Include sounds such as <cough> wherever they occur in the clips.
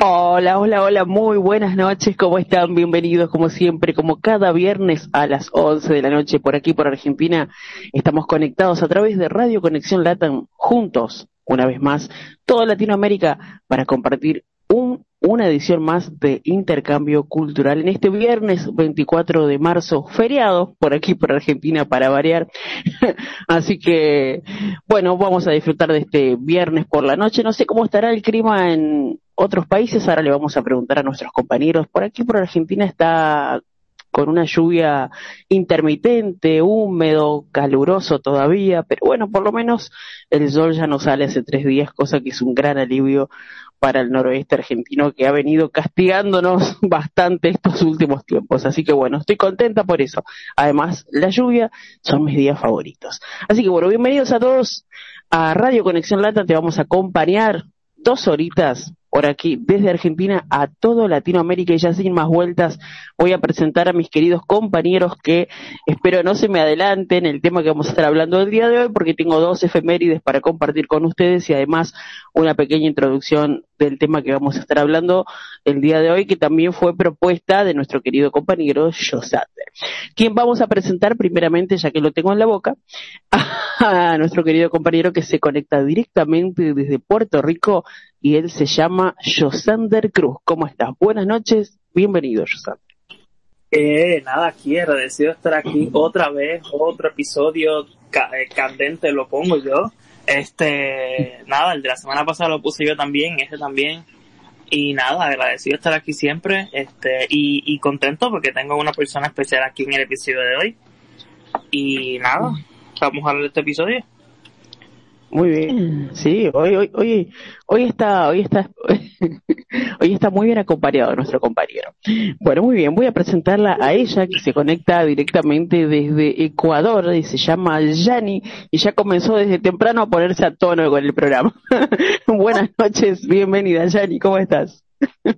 Hola, hola, hola, muy buenas noches, ¿cómo están? Bienvenidos como siempre, como cada viernes a las 11 de la noche por aquí, por Argentina. Estamos conectados a través de Radio Conexión Latam, juntos, una vez más, toda Latinoamérica, para compartir un, una edición más de intercambio cultural en este viernes 24 de marzo, feriado por aquí, por Argentina, para variar. <laughs> Así que, bueno, vamos a disfrutar de este viernes por la noche. No sé cómo estará el clima en otros países. Ahora le vamos a preguntar a nuestros compañeros. Por aquí, por Argentina, está con una lluvia intermitente, húmedo, caluroso todavía, pero bueno, por lo menos el sol ya no sale hace tres días, cosa que es un gran alivio para el noroeste argentino que ha venido castigándonos <laughs> bastante estos últimos tiempos. Así que bueno, estoy contenta por eso. Además, la lluvia son mis días favoritos. Así que bueno, bienvenidos a todos a Radio Conexión Lata. Te vamos a acompañar dos horitas por aquí desde Argentina a todo Latinoamérica y ya sin más vueltas voy a presentar a mis queridos compañeros que espero no se me adelanten el tema que vamos a estar hablando el día de hoy porque tengo dos efemérides para compartir con ustedes y además una pequeña introducción del tema que vamos a estar hablando el día de hoy que también fue propuesta de nuestro querido compañero Josander. Quien vamos a presentar primeramente, ya que lo tengo en la boca, <laughs> a nuestro querido compañero que se conecta directamente desde Puerto Rico y él se llama Josander Cruz. ¿Cómo estás? Buenas noches, bienvenido Josander. Eh, nada, aquí agradecido de estar aquí otra vez, otro episodio eh, candente lo pongo yo. Este, nada, el de la semana pasada lo puse yo también, este también. Y nada, agradecido de estar aquí siempre, este, y, y contento porque tengo una persona especial aquí en el episodio de hoy. Y nada, vamos a hablar de este episodio. Muy bien, sí, hoy, hoy, hoy, hoy está, hoy está, <laughs> hoy está muy bien acompañado nuestro compañero. Bueno, muy bien, voy a presentarla a ella que se conecta directamente desde Ecuador y se llama Yani y ya comenzó desde temprano a ponerse a tono con el programa. <laughs> Buenas noches, bienvenida Yani, ¿cómo estás? <laughs>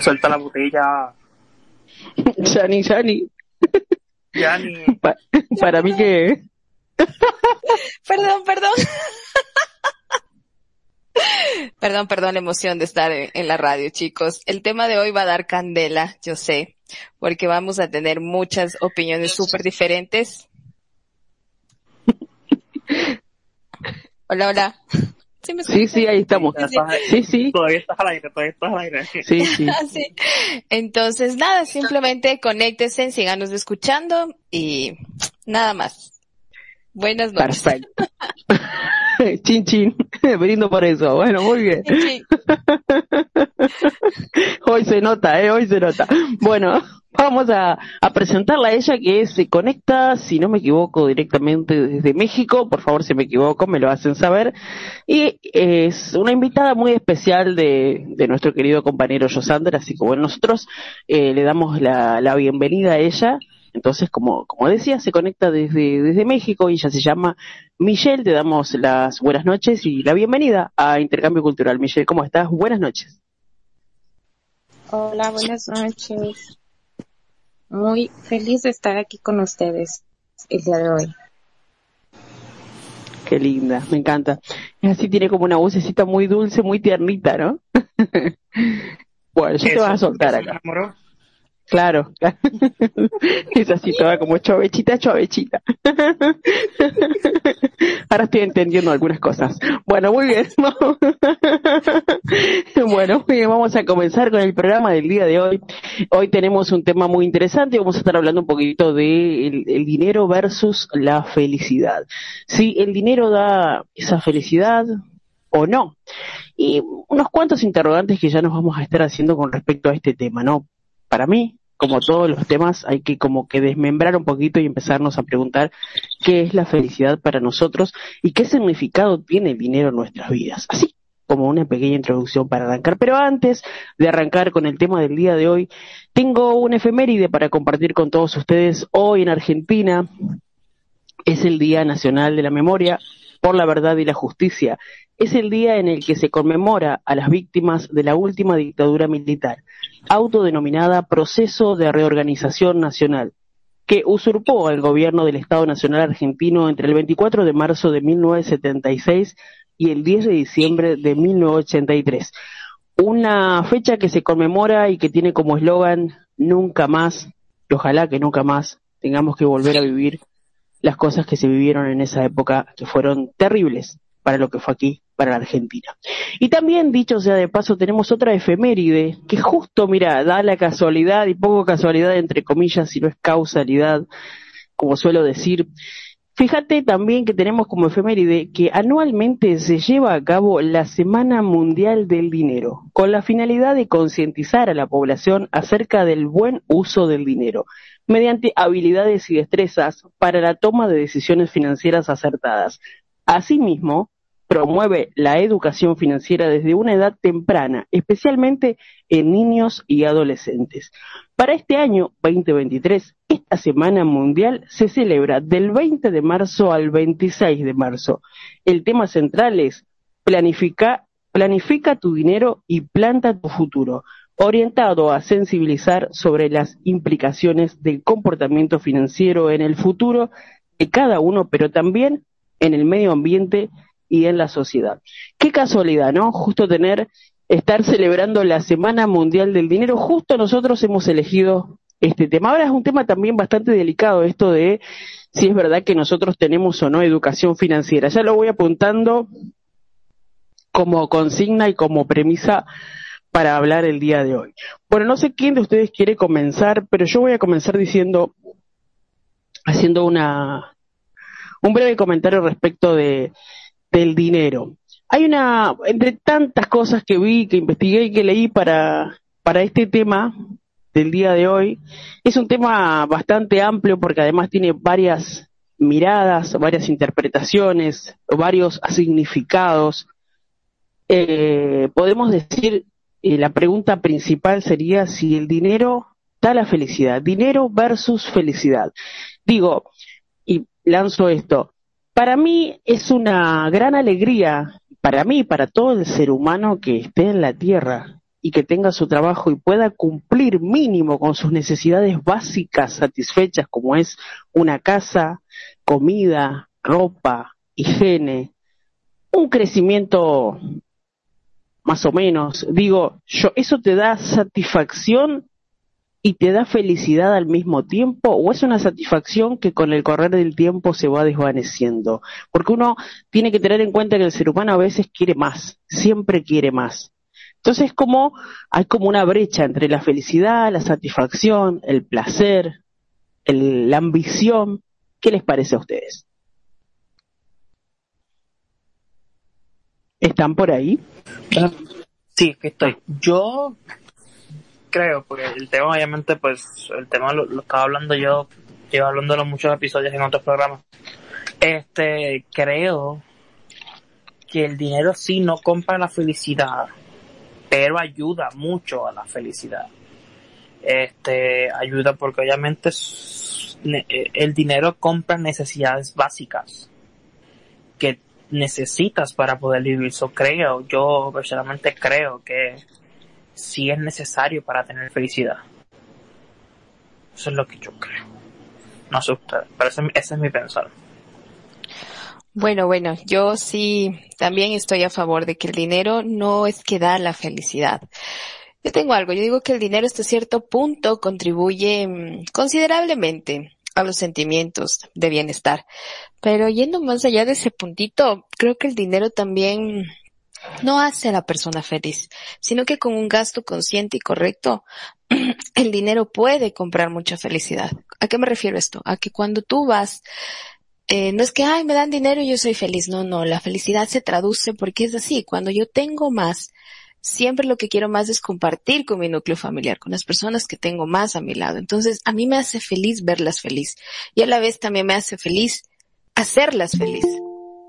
Suelta la botella. Yani, Yani. Yani. Pa- para mí que <laughs> perdón, perdón. perdón, perdón, la emoción de estar en, en la radio, chicos. El tema de hoy va a dar candela, yo sé, porque vamos a tener muchas opiniones súper diferentes. Hola, hola. ¿Sí, me sí, sí, ahí estamos. Sí, sí, Todavía estás al aire, todavía estás al aire. sí, sí. <laughs> Ah, sí. Entonces, nada, simplemente conéctense, síganos escuchando y nada más. Buenas noches. Perfecto. <laughs> chin chin, <laughs> brindo por eso. Bueno, muy bien. <laughs> Hoy se nota, eh, hoy se nota. Bueno, vamos a, a presentarla a ella que se conecta, si no me equivoco, directamente desde México. Por favor, si me equivoco, me lo hacen saber. Y es una invitada muy especial de, de nuestro querido compañero Josander, así bueno, nosotros eh, le damos la, la bienvenida a ella. Entonces, como, como decía, se conecta desde, desde México y ella se llama Michelle. Te damos las buenas noches y la bienvenida a Intercambio Cultural. Michelle, ¿cómo estás? Buenas noches. Hola, buenas noches. Muy feliz de estar aquí con ustedes el día de hoy. Qué linda, me encanta. Es así, tiene como una vocecita muy dulce, muy tiernita, ¿no? <laughs> bueno, ya te vas a soltar acá. enamoró. Claro. <laughs> es así, toda como chovechita, chovechita. <laughs> Ahora estoy entendiendo algunas cosas. Bueno, muy bien. <laughs> bueno, muy bien, vamos a comenzar con el programa del día de hoy. Hoy tenemos un tema muy interesante. Vamos a estar hablando un poquito de el, dinero versus la felicidad. Si el dinero da esa felicidad o no. Y unos cuantos interrogantes que ya nos vamos a estar haciendo con respecto a este tema, ¿no? Para mí, como todos los temas, hay que como que desmembrar un poquito y empezarnos a preguntar qué es la felicidad para nosotros y qué significado tiene el dinero en nuestras vidas. Así como una pequeña introducción para arrancar. Pero antes de arrancar con el tema del día de hoy, tengo un efeméride para compartir con todos ustedes. Hoy en Argentina es el Día Nacional de la Memoria por la Verdad y la Justicia. Es el día en el que se conmemora a las víctimas de la última dictadura militar, autodenominada Proceso de Reorganización Nacional, que usurpó al gobierno del Estado Nacional Argentino entre el 24 de marzo de 1976 y el 10 de diciembre de 1983. Una fecha que se conmemora y que tiene como eslogan nunca más, y ojalá que nunca más tengamos que volver a vivir las cosas que se vivieron en esa época, que fueron terribles para lo que fue aquí, para Argentina. Y también, dicho sea de paso, tenemos otra efeméride que justo, mira, da la casualidad y poco casualidad entre comillas, si no es causalidad, como suelo decir, Fíjate también que tenemos como efeméride que anualmente se lleva a cabo la Semana Mundial del Dinero, con la finalidad de concientizar a la población acerca del buen uso del dinero, mediante habilidades y destrezas para la toma de decisiones financieras acertadas. Asimismo, promueve la educación financiera desde una edad temprana, especialmente en niños y adolescentes. Para este año 2023, esta Semana Mundial se celebra del 20 de marzo al 26 de marzo. El tema central es planifica, planifica tu dinero y planta tu futuro, orientado a sensibilizar sobre las implicaciones del comportamiento financiero en el futuro de cada uno, pero también en el medio ambiente y en la sociedad. Qué casualidad, ¿no? Justo tener, estar celebrando la Semana Mundial del Dinero, justo nosotros hemos elegido este tema. Ahora es un tema también bastante delicado esto de si es verdad que nosotros tenemos o no educación financiera. Ya lo voy apuntando como consigna y como premisa para hablar el día de hoy. Bueno, no sé quién de ustedes quiere comenzar, pero yo voy a comenzar diciendo, haciendo una, un breve comentario respecto de, del dinero. Hay una, entre tantas cosas que vi, que investigué y que leí para, para este tema del día de hoy, es un tema bastante amplio porque además tiene varias miradas, varias interpretaciones, varios significados. Eh, podemos decir, eh, la pregunta principal sería si el dinero da la felicidad, dinero versus felicidad. Digo, y lanzo esto, para mí es una gran alegría, para mí, para todo el ser humano que esté en la Tierra y que tenga su trabajo y pueda cumplir mínimo con sus necesidades básicas satisfechas como es una casa, comida, ropa, higiene, un crecimiento más o menos. Digo, yo, ¿eso te da satisfacción y te da felicidad al mismo tiempo o es una satisfacción que con el correr del tiempo se va desvaneciendo? Porque uno tiene que tener en cuenta que el ser humano a veces quiere más, siempre quiere más. Entonces como hay como una brecha entre la felicidad, la satisfacción, el placer, la ambición. ¿Qué les parece a ustedes? ¿Están por ahí? Sí, que estoy. Yo creo, porque el tema obviamente, pues, el tema lo, estaba hablando yo, llevo hablando de muchos episodios en otros programas. Este, creo que el dinero sí no compra la felicidad, pero ayuda mucho a la felicidad. Este, ayuda porque obviamente el dinero compra necesidades básicas que necesitas para poder vivir. Eso creo, yo personalmente creo que si es necesario para tener felicidad. Eso es lo que yo creo. No sé pero ese, es mi pensar. Bueno, bueno, yo sí también estoy a favor de que el dinero no es que da la felicidad. Yo tengo algo, yo digo que el dinero hasta cierto punto contribuye mm, considerablemente a los sentimientos de bienestar. Pero yendo más allá de ese puntito, creo que el dinero también no hace a la persona feliz, sino que con un gasto consciente y correcto, <clears throat> el dinero puede comprar mucha felicidad. ¿A qué me refiero esto? A que cuando tú vas, eh, no es que, ay, me dan dinero y yo soy feliz. No, no, la felicidad se traduce porque es así. Cuando yo tengo más, siempre lo que quiero más es compartir con mi núcleo familiar, con las personas que tengo más a mi lado. Entonces, a mí me hace feliz verlas feliz y a la vez también me hace feliz hacerlas feliz.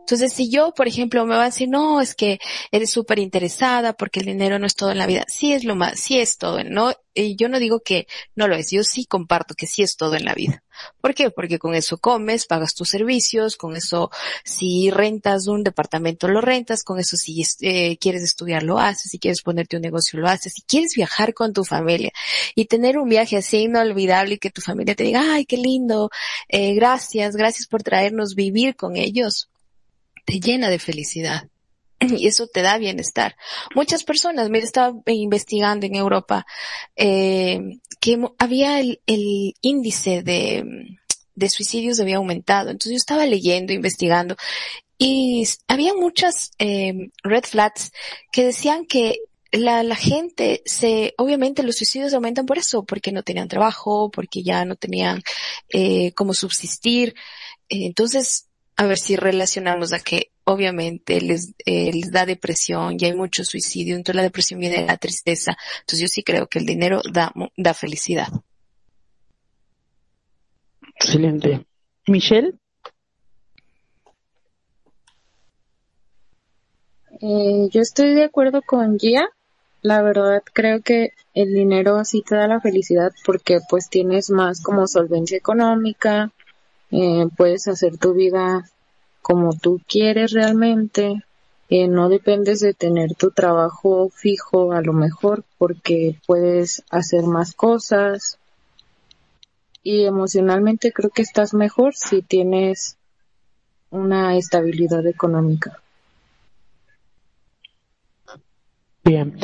Entonces, si yo, por ejemplo, me va a decir, no, es que eres súper interesada porque el dinero no es todo en la vida. Sí es lo más, sí es todo, ¿no? Y yo no digo que no lo es, yo sí comparto que sí es todo en la vida. ¿Por qué? Porque con eso comes, pagas tus servicios, con eso si rentas un departamento lo rentas, con eso si eh, quieres estudiar lo haces, si quieres ponerte un negocio lo haces, si quieres viajar con tu familia y tener un viaje así inolvidable y que tu familia te diga, ay, qué lindo, eh, gracias, gracias por traernos vivir con ellos te llena de felicidad. y eso te da bienestar. Muchas personas, mira, estaba investigando en Europa eh, que había el, el índice de, de suicidios había aumentado. Entonces yo estaba leyendo, investigando y había muchas eh, red flags que decían que la, la gente se, obviamente los suicidios aumentan por eso, porque no tenían trabajo, porque ya no tenían eh, cómo subsistir. entonces, a ver si relacionamos a que obviamente les, eh, les da depresión y hay mucho suicidio, entonces la depresión viene de la tristeza. Entonces yo sí creo que el dinero da, da felicidad. Excelente. Michelle. Eh, yo estoy de acuerdo con Gia. La verdad creo que el dinero sí te da la felicidad porque pues tienes más como solvencia económica, eh, puedes hacer tu vida como tú quieres realmente, eh, no dependes de tener tu trabajo fijo a lo mejor porque puedes hacer más cosas y emocionalmente creo que estás mejor si tienes una estabilidad económica. Bien,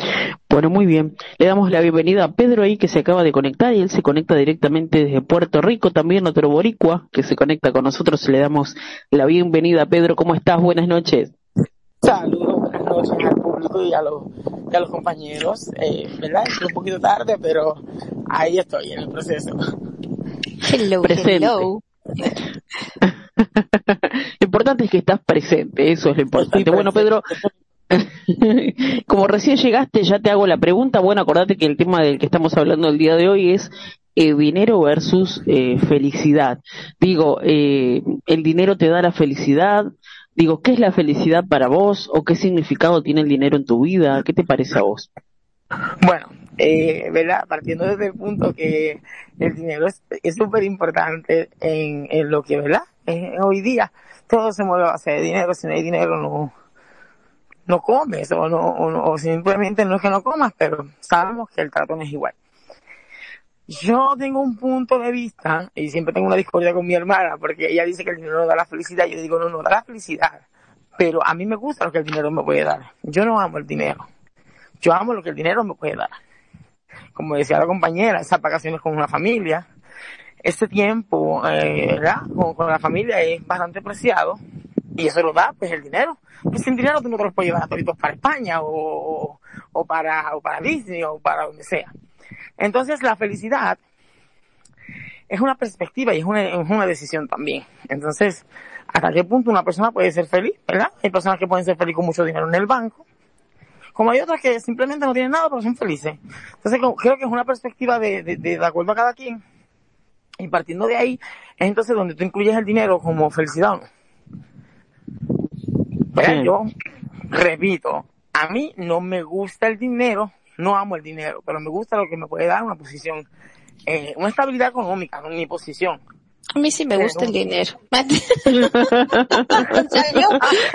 bueno, muy bien. Le damos la bienvenida a Pedro ahí que se acaba de conectar y él se conecta directamente desde Puerto Rico, también otro boricua que se conecta con nosotros. Le damos la bienvenida. Pedro, ¿cómo estás? Buenas noches. Saludos, buenas noches al público y a los, y a los compañeros. Eh, ¿Verdad? Es un poquito tarde, pero ahí estoy en el proceso. Hello, hello. <laughs> lo importante es que estás presente, eso es lo importante. Bueno, Pedro, <laughs> como recién llegaste, ya te hago la pregunta. Bueno, acordate que el tema del que estamos hablando el día de hoy es eh, dinero versus eh, felicidad. Digo, eh, ¿el dinero te da la felicidad? Digo, ¿qué es la felicidad para vos? ¿O qué significado tiene el dinero en tu vida? ¿Qué te parece a vos? Bueno, eh, ¿verdad? Partiendo desde el punto que el dinero es súper importante en, lo que, ¿verdad? hoy día todo se mueve a base de dinero, si no hay dinero no, no comes o, no, o, simplemente no es que no comas, pero sabemos que el trato no es igual. Yo tengo un punto de vista y siempre tengo una discordia con mi hermana porque ella dice que el dinero no da la felicidad. Yo digo, no, no da la felicidad. Pero a mí me gusta lo que el dinero me puede dar. Yo no amo el dinero. Yo amo lo que el dinero me puede dar. Como decía la compañera, esas vacaciones con una familia, ese tiempo, eh, ¿verdad? Con, con, la familia es bastante preciado y eso lo da, pues, el dinero. Pues sin dinero tú no te los puedes llevar a todos para España o, o, para, o para Disney o para donde sea. Entonces la felicidad es una perspectiva y es una, es una decisión también. Entonces, ¿hasta qué punto una persona puede ser feliz? ¿Verdad? Hay personas que pueden ser felices con mucho dinero en el banco, como hay otras que simplemente no tienen nada pero son felices. Entonces creo que es una perspectiva de, de, de, de acuerdo a cada quien. Y partiendo de ahí, es entonces donde tú incluyes el dinero como felicidad o no. Pues yo repito, a mí no me gusta el dinero, no amo el dinero, pero me gusta lo que me puede dar una posición, eh, una estabilidad económica, en mi posición. A mí sí me gusta el dinero. <laughs> o sea, yo,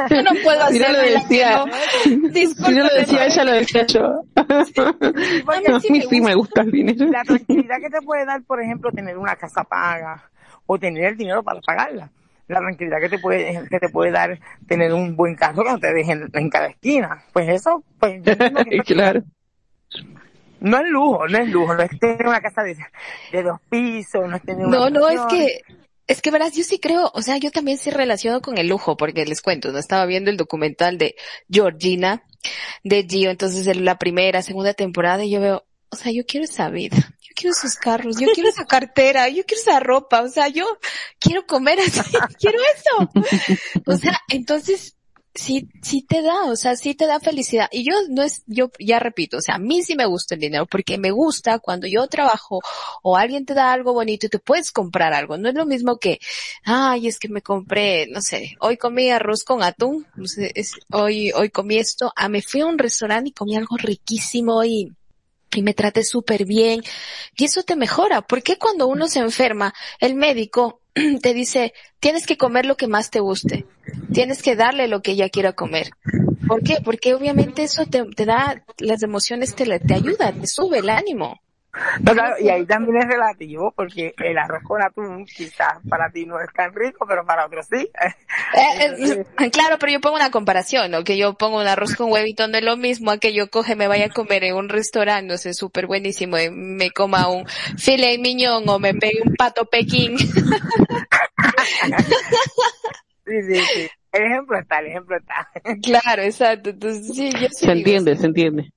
yo, no puedo hacer si no lo decía, si no lo decía ella, lo decía yo. Sí, a mí, sí, me gusta el dinero. La tranquilidad que te puede dar, por ejemplo, tener una casa paga o tener el dinero para pagarla. La tranquilidad que te puede, que te puede dar tener un buen carro que no te dejen en cada esquina. Pues eso, pues yo <laughs> que claro. No es lujo, no es lujo, no es tener una casa de, de dos pisos, no es tener una No, no, es que, es que verás, yo sí creo, o sea, yo también sí relaciono con el lujo, porque les cuento, no estaba viendo el documental de Georgina, de Gio, entonces en la primera, segunda temporada, y yo veo, o sea, yo quiero esa vida, quiero esos carros, yo quiero esa cartera, yo quiero esa ropa, o sea, yo quiero comer así, <laughs> quiero eso. O sea, entonces, sí, sí te da, o sea, sí te da felicidad. Y yo no es, yo ya repito, o sea, a mí sí me gusta el dinero porque me gusta cuando yo trabajo o alguien te da algo bonito y te puedes comprar algo. No es lo mismo que, ay, es que me compré, no sé, hoy comí arroz con atún, no sé, hoy, hoy comí esto, ah, me fui a un restaurante y comí algo riquísimo y, y me traté súper bien. Y eso te mejora. porque cuando uno se enferma, el médico <clears throat> te dice, tienes que comer lo que más te guste, tienes que darle lo que ella quiera comer. ¿Por qué? Porque obviamente eso te, te da, las emociones te, te ayuda, te sube el ánimo. No, claro, y ahí también es relativo, porque el arroz con atún quizás para ti no es tan rico, pero para otros sí. Eh, eh, claro, pero yo pongo una comparación, ¿no? Que yo pongo un arroz con huevito no es lo mismo a que yo coge, me vaya a comer en un restaurante, no sé, súper buenísimo, y me coma un filet miñón o me pegue un pato pequín. <laughs> sí, sí, sí. El ejemplo está, el ejemplo está. Claro, exacto. Entonces, sí, yo se entiende, se <laughs> entiende.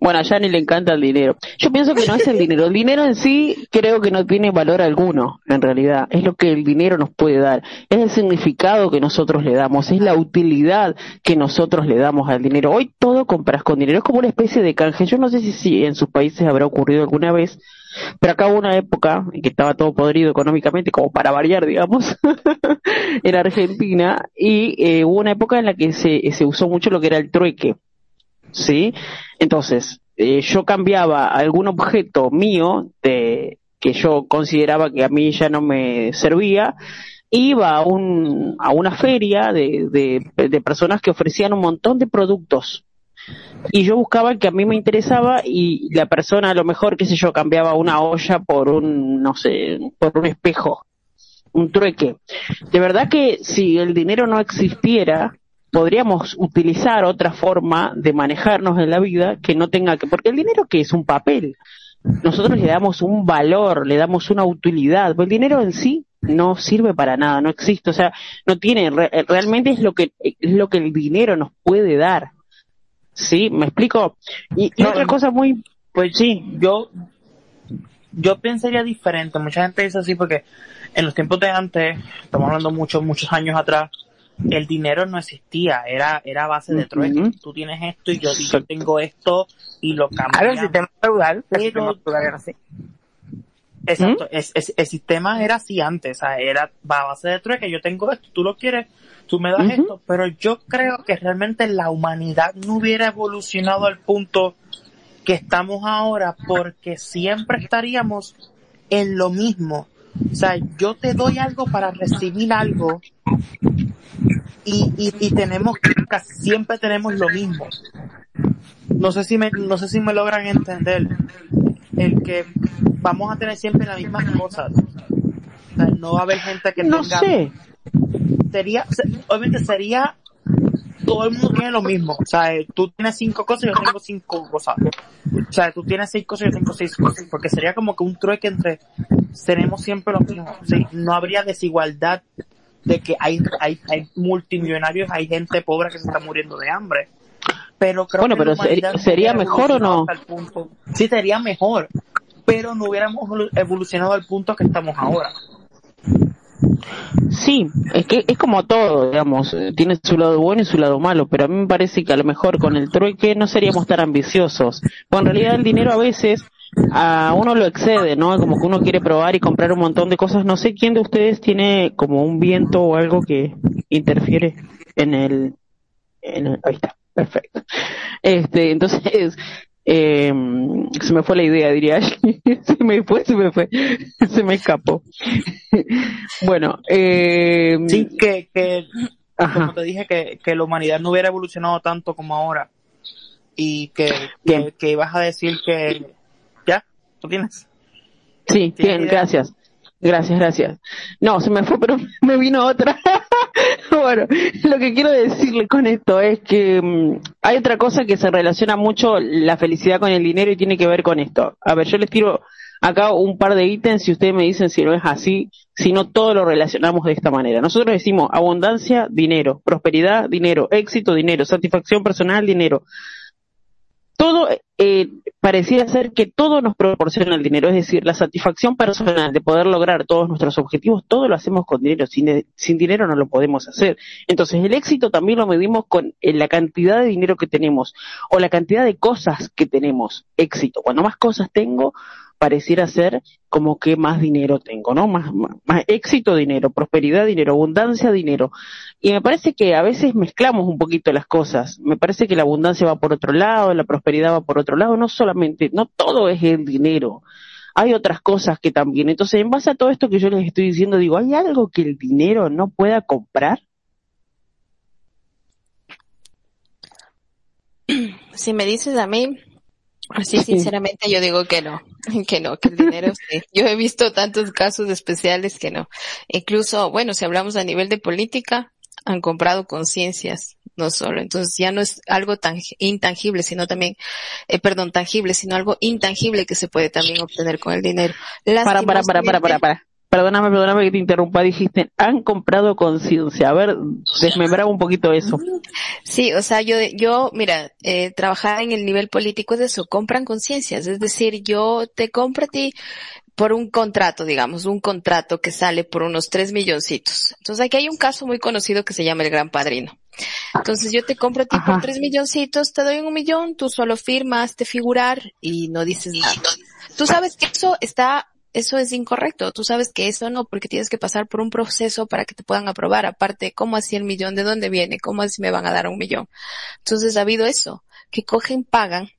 Bueno, a Yanni le encanta el dinero. Yo pienso que no es el dinero. El dinero en sí creo que no tiene valor alguno, en realidad. Es lo que el dinero nos puede dar. Es el significado que nosotros le damos. Es la utilidad que nosotros le damos al dinero. Hoy todo compras con dinero. Es como una especie de canje. Yo no sé si, en sus países habrá ocurrido alguna vez, pero acá hubo una época en que estaba todo podrido económicamente, como para variar, digamos, <laughs> en Argentina, y eh, hubo una época en la que se, se usó mucho lo que era el trueque. ¿sí? Entonces, eh, yo cambiaba algún objeto mío de, que yo consideraba que a mí ya no me servía, iba a, un, a una feria de, de, de personas que ofrecían un montón de productos y yo buscaba el que a mí me interesaba y la persona a lo mejor, qué sé yo, cambiaba una olla por un, no sé, por un espejo, un trueque. De verdad que si el dinero no existiera, podríamos utilizar otra forma de manejarnos en la vida que no tenga que, porque el dinero que es un papel, nosotros le damos un valor, le damos una utilidad, el dinero en sí no sirve para nada, no existe, o sea, no tiene, realmente es lo que, es lo que el dinero nos puede dar. ¿Sí? ¿Me explico? Y, otra cosa muy, pues sí, yo, yo pensaría diferente, mucha gente dice así porque en los tiempos de antes, estamos hablando muchos, muchos años atrás, el dinero no existía, era, era base de trueque. Tú tienes esto y yo, tengo esto y lo cambio. el sistema feudal, era así. Exacto, es, el sistema era así antes, o sea, era a base de trueque, yo tengo esto, tú lo quieres, tú me das esto, pero yo creo que realmente la humanidad no hubiera evolucionado al punto que estamos ahora porque siempre estaríamos en lo mismo. O sea, yo te doy algo para recibir algo y, y, tenemos, casi siempre tenemos lo mismo. No sé si me, no sé si me logran entender el que vamos a tener siempre las mismas cosas. O sea, no va a haber gente que no sé. sería, obviamente sería todo el mundo tiene lo mismo. O sea, tú tienes cinco cosas y yo tengo cinco cosas. O sea, tú tienes seis cosas y yo tengo seis cosas. Porque sería como que un trueque entre tenemos siempre lo mismo. no habría desigualdad de que hay, hay, hay multimillonarios, hay gente pobre que se está muriendo de hambre. Pero creo bueno, pero sería mejor o no? Sí, sería mejor, pero no hubiéramos evolucionado al punto que estamos ahora. Sí, es que es como todo, digamos, tiene su lado bueno y su lado malo, pero a mí me parece que a lo mejor con el trueque no seríamos tan ambiciosos. Pues en realidad el dinero a veces a uno lo excede, ¿no? Como que uno quiere probar y comprar un montón de cosas. No sé quién de ustedes tiene como un viento o algo que interfiere en el, en el ahí está, perfecto. Este, entonces, eh, se me fue la idea, diría. <laughs> se me fue, se me fue, se me escapó. <laughs> bueno, eh, sí, que, que como te dije, que, que la humanidad no hubiera evolucionado tanto como ahora y que, que, que ibas a decir que ¿Tú tienes? Sí, bien, gracias. Gracias, gracias. No, se me fue, pero <laughs> me vino otra. <laughs> bueno, lo que quiero decirle con esto es que mm, hay otra cosa que se relaciona mucho la felicidad con el dinero y tiene que ver con esto. A ver, yo les tiro acá un par de ítems y ustedes me dicen si no es así, si no todo lo relacionamos de esta manera. Nosotros decimos abundancia, dinero, prosperidad, dinero, éxito, dinero, satisfacción personal, dinero, todo eh, pareciera ser que todo nos proporciona el dinero, es decir, la satisfacción personal de poder lograr todos nuestros objetivos, todo lo hacemos con dinero, sin, sin dinero no lo podemos hacer. Entonces el éxito también lo medimos con eh, la cantidad de dinero que tenemos o la cantidad de cosas que tenemos. Éxito, cuando más cosas tengo, pareciera ser como que más dinero tengo, ¿no? Más, más, éxito, dinero, prosperidad, dinero, abundancia, dinero. Y me parece que a veces mezclamos un poquito las cosas. Me parece que la abundancia va por otro lado, la prosperidad va por otro lado, no solamente, no todo es el dinero. Hay otras cosas que también. Entonces, en base a todo esto que yo les estoy diciendo, digo, ¿hay algo que el dinero no pueda comprar? Si me dices a mí, Así sinceramente yo digo que no, <laughs> que no, que el dinero <laughs> sí. Yo he visto tantos casos especiales que no. Incluso, bueno, si hablamos a nivel de política, han comprado conciencias, no solo. Entonces ya no es algo tan intangible, sino también, eh, perdón, tangible, sino algo intangible que se puede también obtener con el dinero. Para, para, para, para, para, para. Perdóname, perdóname que te interrumpa, dijiste, han comprado conciencia. A ver, desmembraba un poquito eso. Sí, o sea, yo, yo, mira, eh, trabajar en el nivel político es eso, compran conciencias. Es decir, yo te compro a ti por un contrato, digamos, un contrato que sale por unos tres milloncitos. Entonces aquí hay un caso muy conocido que se llama el Gran Padrino. Entonces yo te compro a ti por tres milloncitos, te doy un millón, tú solo firmas, te figurar y no dices nada. Tú sabes que eso está eso es incorrecto. Tú sabes que eso no, porque tienes que pasar por un proceso para que te puedan aprobar. Aparte, ¿cómo así el millón? ¿De dónde viene? ¿Cómo así me van a dar un millón? Entonces ha habido eso, que cogen, pagan,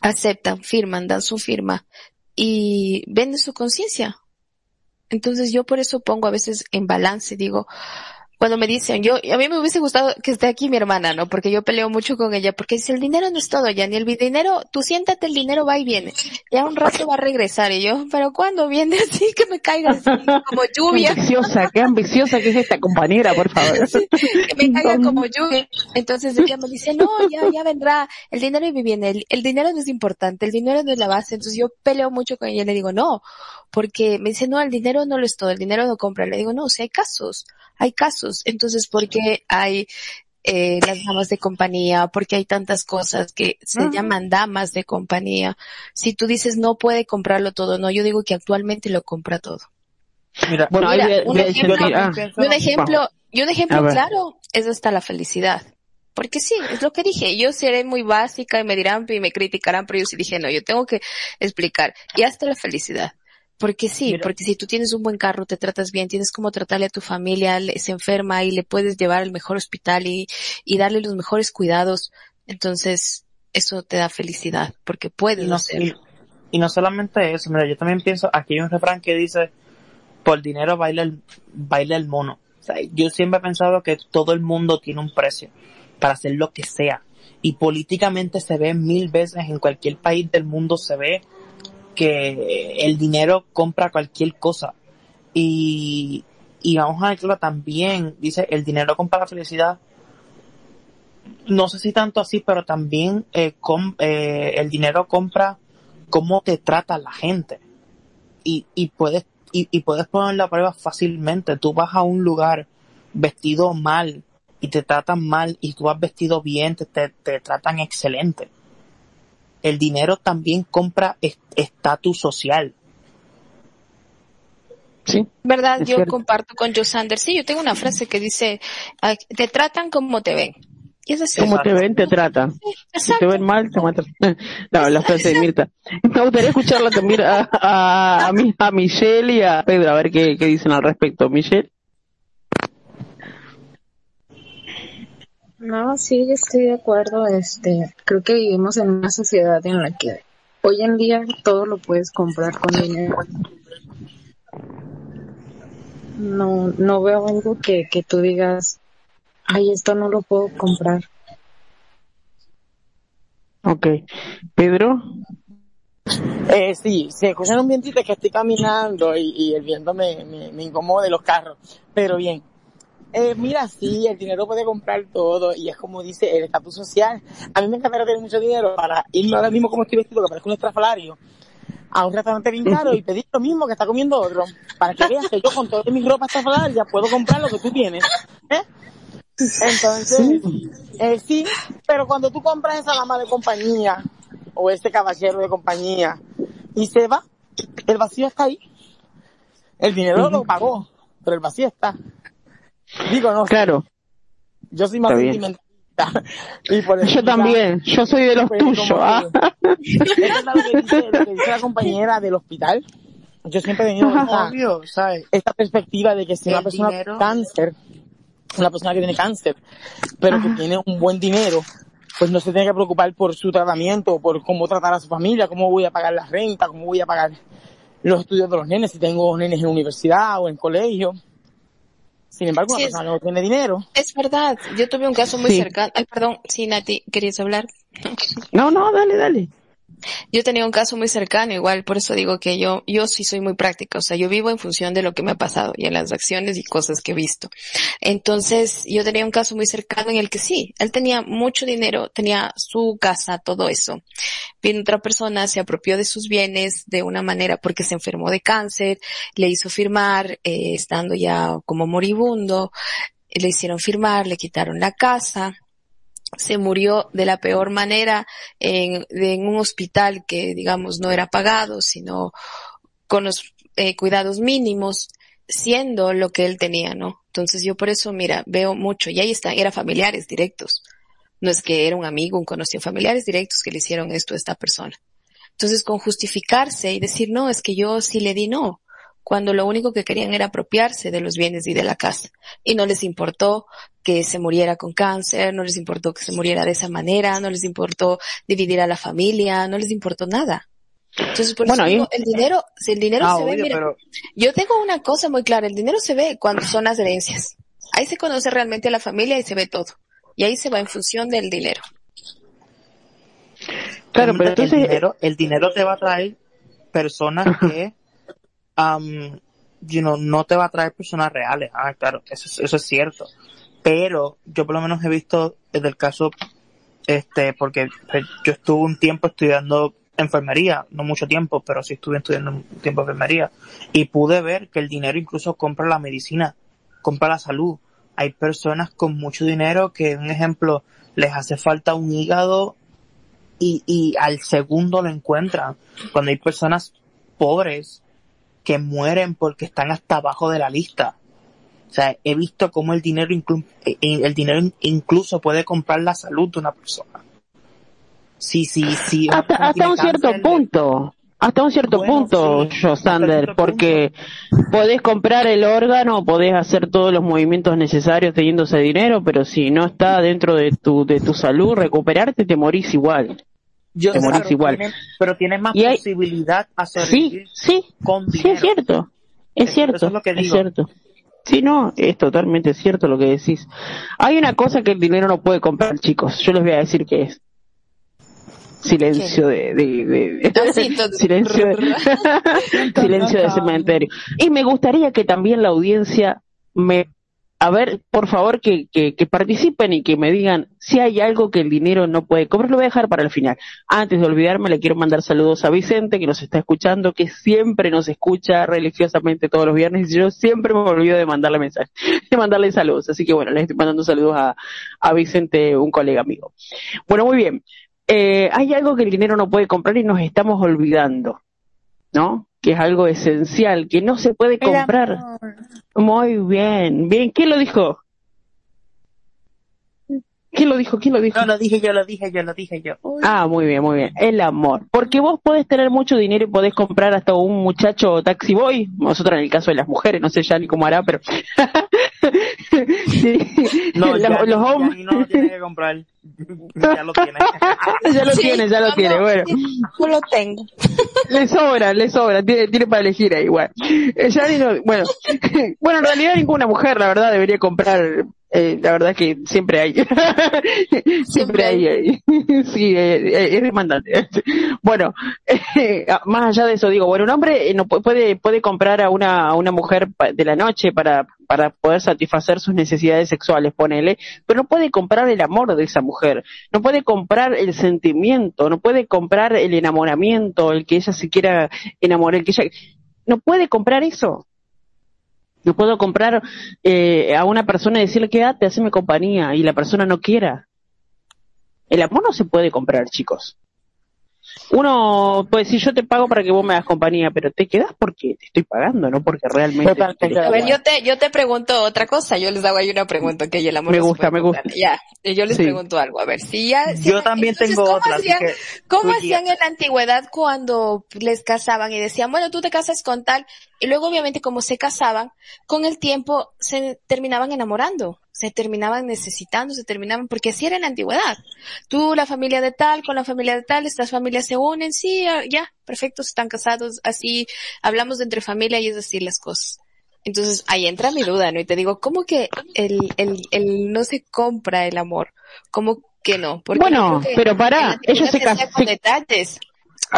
aceptan, firman, dan su firma y venden su conciencia. Entonces yo por eso pongo a veces en balance, digo, cuando me dicen, yo, a mí me hubiese gustado que esté aquí mi hermana, ¿no? Porque yo peleo mucho con ella, porque dice, el dinero no es todo ya, ni el dinero, tú siéntate, el dinero va y viene. Ya un rato va a regresar, y yo, pero ¿cuándo viene <laughs> así que me caiga así, como lluvia? Qué ambiciosa, qué ambiciosa que es esta compañera, por favor. <laughs> que me caiga como lluvia. Entonces ella me dice, no, ya, ya vendrá, el dinero y viene, el, el dinero no es importante, el dinero no es la base. Entonces yo peleo mucho con ella y le digo, no, porque me dice, no, el dinero no lo es todo, el dinero no compra. Le digo, no, si hay casos, hay casos. Entonces, ¿por qué hay eh, las damas de compañía? porque hay tantas cosas que se llaman damas de compañía? Si tú dices no puede comprarlo todo, no, yo digo que actualmente lo compra todo. Mira, bueno, un, ejemplo, un ejemplo, y un ejemplo claro es hasta la felicidad. Porque sí, es lo que dije. Yo seré muy básica y me dirán y me criticarán, pero yo sí dije, no, yo tengo que explicar. Y hasta la felicidad. Porque sí, porque si tú tienes un buen carro, te tratas bien, tienes como tratarle a tu familia, se enferma y le puedes llevar al mejor hospital y, y darle los mejores cuidados, entonces eso te da felicidad, porque puedes no, hacerlo. Y, no solamente eso, mira, yo también pienso, aquí hay un refrán que dice, por dinero baila el, baila el mono. O sea, yo siempre he pensado que todo el mundo tiene un precio para hacer lo que sea. Y políticamente se ve mil veces, en cualquier país del mundo se ve que el dinero compra cualquier cosa. Y, y vamos a decirlo también, dice, el dinero compra la felicidad. No sé si tanto así, pero también eh, eh, el dinero compra cómo te trata la gente. Y, y puedes y, y puedes poner la prueba fácilmente. Tú vas a un lugar vestido mal y te tratan mal y tú vas vestido bien, te, te, te tratan excelente el dinero también compra estatus social. Sí. ¿Verdad? yo comparto con Joe Sanders. Sí, yo tengo una frase que dice, te tratan como te ven. Y es Como te ven, te tratan. si te ven mal, te matan. <laughs> No, la frase de Mirta. Me gustaría escucharla también a, a, a, Michelle y a Pedro, a ver qué, qué dicen al respecto. Michelle. No, sí, estoy de acuerdo. Este, creo que vivimos en una sociedad en la que hoy en día todo lo puedes comprar con dinero. No, no veo algo que, que tú digas, ay, esto no lo puedo comprar. Ok. Pedro. Eh, sí, se escuchan un vientito que estoy caminando y, y el viento me, me, me incomoda de los carros. Pero bien, eh, mira, sí, el dinero puede comprar todo y es como dice el estatus social. A mí me encantaría tener mucho dinero para irme ahora mismo como estoy vestido, que parezco un estrafalario, a un restaurante bien caro y pedir lo mismo que está comiendo otro, para que veas que yo con toda mi ropa estrafalaria puedo comprar lo que tú tienes. ¿eh? Entonces, eh, sí, pero cuando tú compras esa dama de compañía o este caballero de compañía y se va, el vacío está ahí. El dinero lo pagó, pero el vacío está. Digo, no. Claro. Yo soy más sentimental. <laughs> Y por yo también, yo soy de los tuyos. ¿ah? <laughs> Es lo que, dice, lo que dice la compañera del hospital. Yo siempre he tenido esta, esta perspectiva de que si una persona tiene cáncer, una persona que tiene cáncer, pero que tiene un buen dinero, pues no se tiene que preocupar por su tratamiento, por cómo tratar a su familia, cómo voy a pagar la renta, cómo voy a pagar los estudios de los nenes, si tengo nenes en universidad o en colegio. Sin embargo, una persona no tiene dinero. Es verdad. Yo tuve un caso muy cercano. Ay, perdón. Sí, Nati, ¿querías hablar? No, no, dale, dale. Yo tenía un caso muy cercano, igual, por eso digo que yo, yo sí soy muy práctica, o sea, yo vivo en función de lo que me ha pasado y en las acciones y cosas que he visto. Entonces, yo tenía un caso muy cercano en el que sí, él tenía mucho dinero, tenía su casa, todo eso. Vino otra persona, se apropió de sus bienes de una manera porque se enfermó de cáncer, le hizo firmar, eh, estando ya como moribundo, le hicieron firmar, le quitaron la casa, se murió de la peor manera en, en un hospital que, digamos, no era pagado, sino con los eh, cuidados mínimos, siendo lo que él tenía, ¿no? Entonces yo por eso, mira, veo mucho, y ahí está, era familiares directos. No es que era un amigo, un conocido, familiares directos que le hicieron esto a esta persona. Entonces, con justificarse y decir, no, es que yo sí le di, no cuando lo único que querían era apropiarse de los bienes y de la casa. Y no les importó que se muriera con cáncer, no les importó que se muriera de esa manera, no les importó dividir a la familia, no les importó nada. Entonces, por bueno, eso el dinero, si el dinero ah, se ve, mira, yo tengo una cosa muy clara, el dinero se ve cuando son las herencias. Ahí se conoce realmente a la familia y se ve todo. Y ahí se va en función del dinero. Claro, pero entonces... el dinero, el dinero te va a traer personas que um, you know, no te va a traer personas reales. Ah, claro, eso, eso es cierto. Pero yo por lo menos he visto desde el caso, este, porque pues, yo estuve un tiempo estudiando enfermería, no mucho tiempo, pero sí estuve estudiando un tiempo enfermería y pude ver que el dinero incluso compra la medicina, compra la salud. Hay personas con mucho dinero que, un ejemplo, les hace falta un hígado y, y al segundo lo encuentran. Cuando hay personas pobres que mueren porque están hasta abajo de la lista. O sea, he visto cómo el dinero, eh, el dinero incluso puede comprar la salud de una persona. Sí, sí, sí. Hasta, un cierto punto. Hasta un cierto punto, Josander, porque podés comprar el órgano, podés hacer todos los movimientos necesarios teniendo ese dinero, pero si no está dentro de tu, de tu salud, recuperarte, te morís igual. Yo sé, igual. pero tienes más posibilidad a sí, sí, con Sí, es cierto. Es, cierto. es, lo que es cierto. Sí, no, es totalmente cierto lo que decís. Hay una cosa que el dinero no puede comprar, chicos. Yo les voy a decir que es silencio de, de, de, <laughs> ah, <laughs> silencio de, <laughs> silencio de cementerio. Y me gustaría que también la audiencia me a ver, por favor, que, que, participen y que me digan si hay algo que el dinero no puede comprar. Lo voy a dejar para el final. Antes de olvidarme, le quiero mandar saludos a Vicente, que nos está escuchando, que siempre nos escucha religiosamente todos los viernes, y yo siempre me olvido de mandarle mensajes, <laughs> de mandarle saludos. Así que bueno, les estoy mandando saludos a, a Vicente, un colega amigo. Bueno, muy bien. Eh, hay algo que el dinero no puede comprar y nos estamos olvidando, ¿no? Que es algo esencial, que no se puede comprar. Muy bien, bien, ¿quién lo dijo? ¿Quién lo dijo? ¿Quién lo dijo? No, lo dije yo, lo dije yo, lo dije yo. Ah, muy bien, muy bien. El amor. Porque vos podés tener mucho dinero y podés comprar hasta un muchacho taxi boy. Nosotros en el caso de las mujeres, no sé ya ni cómo hará, pero... <laughs> No, ya, los hombres... no lo tiene que comprar. Ya lo tiene. <laughs> ya lo tiene, ya lo tiene, bueno. Yo lo tengo. Le sobra, le sobra, tiene, tiene para elegir ahí, igual. no, bueno, <laughs> bueno, en realidad ninguna mujer, la verdad, debería comprar eh, la verdad que siempre hay. <laughs> siempre hay. <laughs> sí, eh, eh, es demandante. <laughs> bueno, más allá de eso digo, bueno, un hombre no puede puede comprar a una a una mujer de la noche para para poder satisfacer sus necesidades sexuales, ponele, pero no puede comprar el amor de esa mujer, no puede comprar el sentimiento, no puede comprar el enamoramiento, el que ella se quiera enamorar, el que ella no puede comprar eso. No puedo comprar eh, a una persona y decirle quédate, haceme compañía y la persona no quiera. El amor no se puede comprar, chicos uno puede decir yo te pago para que vos me hagas compañía, pero te quedas porque te estoy pagando, no porque realmente. a ver, yo te, yo te pregunto otra cosa, yo les hago ahí una pregunta que el amor me gusta, me gusta. Ya, yo les pregunto algo, a ver, si ya. yo también tengo ¿cómo otra. Hacían, ¿Cómo hacían en la antigüedad cuando les casaban y decían, bueno, tú te casas con tal, y luego obviamente como se casaban, con el tiempo se terminaban enamorando? se terminaban necesitando, se terminaban, porque así era en la antigüedad. Tú, la familia de tal, con la familia de tal, estas familias se unen, sí, ya, perfectos, están casados, así, hablamos de entre familia y es decir las cosas. Entonces ahí entra mi duda, ¿no? Y te digo, ¿cómo que el, el, el no se compra el amor? ¿Cómo que no? Porque bueno, pero para, ellos se. Con detalles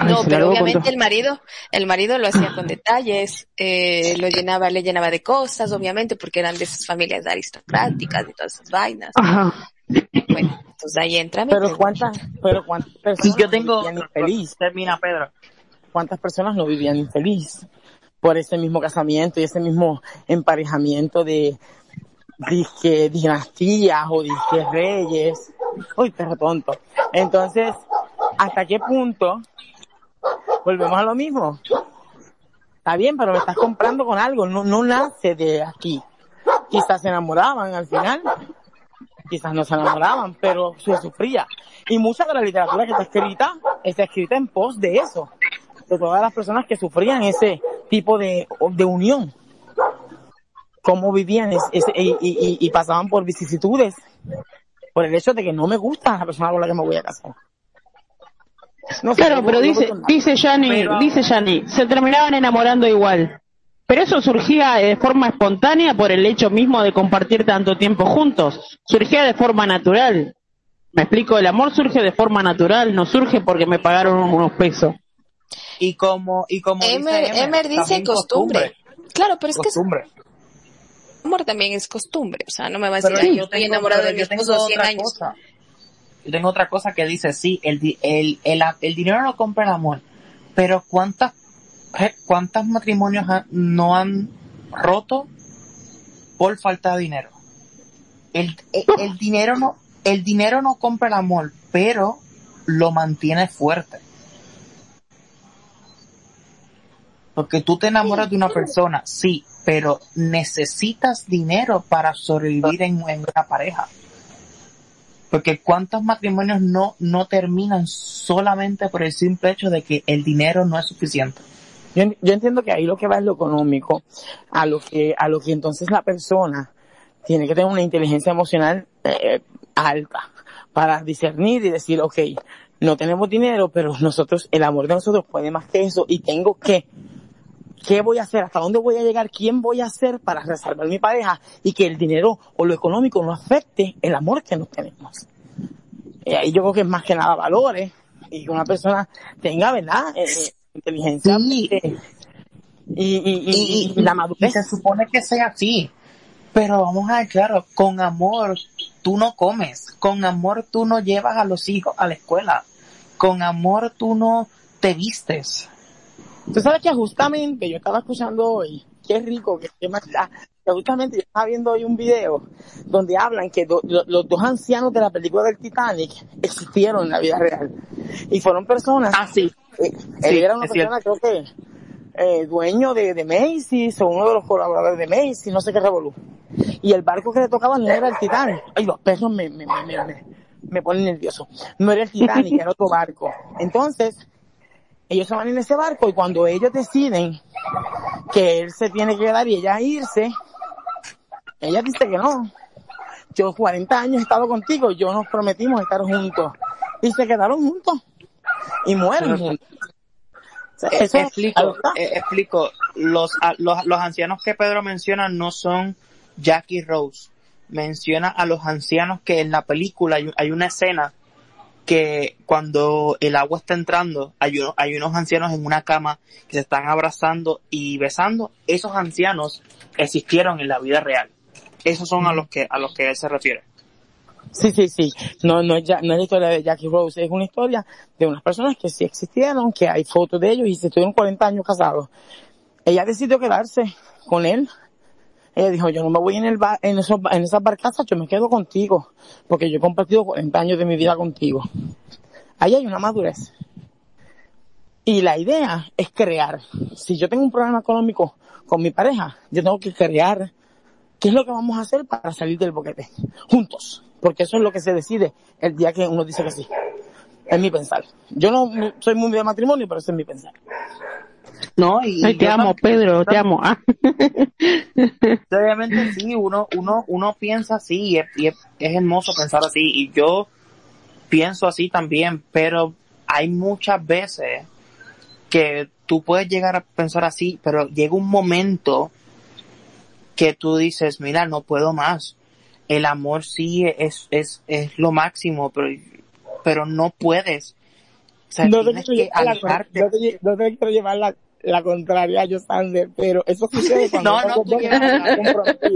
no, pero obviamente el marido, el marido lo hacía con detalles, eh, lo llenaba, le llenaba de cosas, obviamente, porque eran de esas familias aristocráticas y todas esas vainas. Ajá. Bueno, entonces ahí entra. Pero cuántas, pero cuántas personas yo tengo, no vivían infeliz. Termina, Pedro. ¿Cuántas personas no vivían infeliz por ese mismo casamiento y ese mismo emparejamiento de disque dinastías o disque reyes? Uy, perro tonto. Entonces, ¿hasta qué punto volvemos a lo mismo. Está bien, pero me estás comprando con algo, no, nace de aquí. Quizás se enamoraban al final, quizás no se enamoraban, pero se sufría. Y mucha de la literatura que está escrita, está escrita en pos de eso, de todas las personas que sufrían ese tipo de, de unión. Cómo vivían y pasaban por vicisitudes, por el hecho de que no me gusta la persona con la que me voy a casar claro, pero dice, dice Yanni, dice Yanni, se terminaban enamorando igual. Pero eso surgía de forma espontánea por el hecho mismo de compartir tanto tiempo juntos. Surgía de forma natural. Me explico, el amor surge de forma natural, no surge porque me pagaron unos pesos. Y como, y como Emer, dice, Emer, dice costumbre. Claro, pero es que amor también es costumbre. O sea, no me va a decir, yo estoy enamorado de mi esposo 100 años. Cosa yo tengo otra cosa que dice, sí, el, el, el, el dinero no compra el amor, pero ¿cuántas, cuántos matrimonios no han roto por falta de dinero? El, el, dinero no, el dinero no compra el amor, pero lo mantiene fuerte. Porque tú te enamoras de una persona, sí, pero necesitas dinero para sobrevivir en, en una pareja. Porque cuántos matrimonios no, no terminan solamente por el simple hecho de que el dinero no es suficiente. Yo, entiendo que ahí lo que va es lo económico, a lo que, a lo que entonces la persona tiene que tener una inteligencia emocional eh, alta para discernir y decir, ok, no tenemos dinero, pero nosotros, el amor de nosotros puede más que eso y tengo que, ¿qué voy a hacer? ¿Hasta dónde voy a llegar? ¿Quién voy a hacer para resalvar mi pareja? Y que el dinero o lo económico no afecte el amor que nos tenemos. Y ahí yo creo que es más que nada valores y que una persona tenga, ¿verdad? Eh, eh, inteligencia y, y, y, la madurez. se supone que sea así. Pero vamos a ver, claro, con amor tú no comes, con amor tú no llevas a los hijos a la escuela, con amor tú no te vistes, Tú sabes que justamente yo estaba escuchando hoy, qué rico, que, justamente yo estaba viendo hoy un video donde hablan que los dos ancianos de la película del Titanic existieron en la vida real. Y fueron personas. Ah, sí. Eh, él era una persona, creo que, eh, dueño de, de Macy's o uno de los colaboradores de Macy's, no sé qué revolú. Y el barco que le tocaba no era el Titanic. Ay, los perros me, me, me, me, me ponen nervioso. No era el Titanic, <laughs> era otro barco. Entonces, ellos se van en ese barco y cuando ellos deciden que él se tiene que quedar y ella irse, ella dice que no. Yo 40 años he estado contigo, yo nos prometimos estar juntos. Y se quedaron juntos. Y mueren juntos. Eh, explico, eh, explico. Los, los, los ancianos que Pedro menciona no son Jackie Rose. Menciona a los ancianos que en la película hay una escena que cuando el agua está entrando, hay, hay unos ancianos en una cama que se están abrazando y besando. Esos ancianos existieron en la vida real. Esos son a los que, a los que él se refiere. Sí, sí, sí. No, no, es, no es la historia de Jackie Rose, es una historia de unas personas que sí existieron, que hay fotos de ellos y se estuvieron 40 años casados. Ella decidió quedarse con él ella dijo, yo no me voy en, el en, esos, esas barcazas, yo me quedo contigo, porque yo he compartido 40 años de mi vida contigo. Ahí hay una madurez. Y la idea es crear. Si yo tengo un problema económico con mi pareja, yo tengo que crear qué es lo que vamos a hacer para salir del boquete. Juntos. Porque eso es lo que se decide el día que uno dice que sí. Es mi pensar. Yo no soy muy de matrimonio, pero eso es mi pensar. No, y, te amo, Pedro, te amo. Ah. <laughs> Obviamente sí, uno, uno, uno piensa así y es, hermoso pensar así y yo pienso así también, pero hay muchas veces que tú puedes llegar a pensar así, pero llega un momento que tú dices, mira, no puedo más. El amor sí es, es, es lo máximo, pero, pero no puedes sea, no tienes que alejarte. No te, no te quiero llevar la, la contraria yo Sander, pero eso sucede cuando <laughs> no, no, tú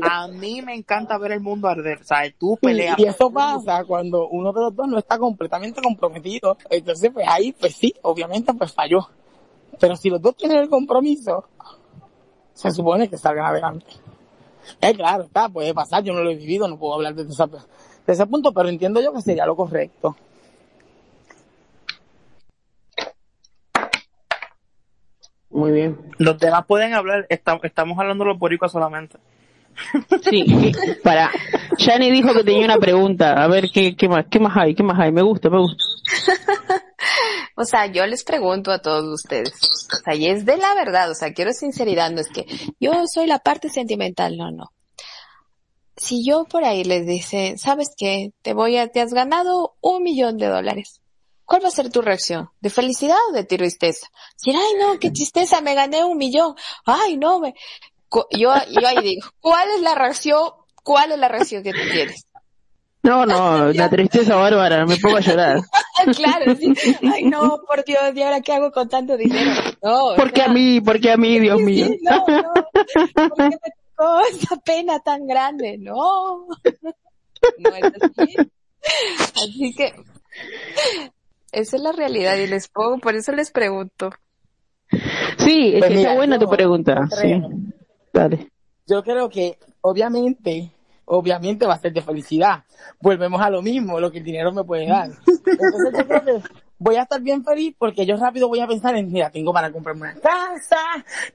a mí me encanta ver el mundo arder, ¿sabes? Tú peleas. y eso pasa cuando uno de los dos no está completamente comprometido, entonces pues ahí pues sí, obviamente pues falló. Pero si los dos tienen el compromiso, se supone que salgan adelante. Es claro, está, puede pasar, yo no lo he vivido, no puedo hablar de ese, de ese punto, pero entiendo yo que sería lo correcto. Muy bien. Los demás pueden hablar, estamos hablando los boricuas solamente. Sí, <laughs> para. Shani dijo que tenía una pregunta. A ver, ¿qué, qué más? ¿Qué más hay? ¿Qué más hay? Me gusta, me gusta. <laughs> o sea, yo les pregunto a todos ustedes. O sea, y es de la verdad. O sea, quiero sinceridad. No es que yo soy la parte sentimental. No, no. Si yo por ahí les dice, ¿sabes qué? Te voy a, te has ganado un millón de dólares. ¿Cuál va a ser tu reacción? ¿De felicidad o de tristeza? Decir, ay no, qué tristeza, me gané un millón. Ay no, me... Yo, yo ahí digo, ¿cuál es la reacción? ¿Cuál es la reacción que tú tienes? No, no, <laughs> la tristeza bárbara, me pongo a llorar. <laughs> claro, sí. <laughs> Ay, no, por Dios, ¿y ahora qué hago con tanto dinero? No. ¿Por qué a mí? ¿Por qué a mí, Dios mío? Sí, no, no. ¿Por qué me tocó esa pena tan grande? No. No es así. Así que, esa es la realidad y les pongo, por eso les pregunto. Sí, es pues que está buena tu pregunta. Sí. Dale. Yo creo que, obviamente, obviamente va a ser de felicidad. Volvemos a lo mismo, lo que el dinero me puede dar. Entonces yo creo que voy a estar bien feliz porque yo rápido voy a pensar en, mira, tengo para comprarme una casa,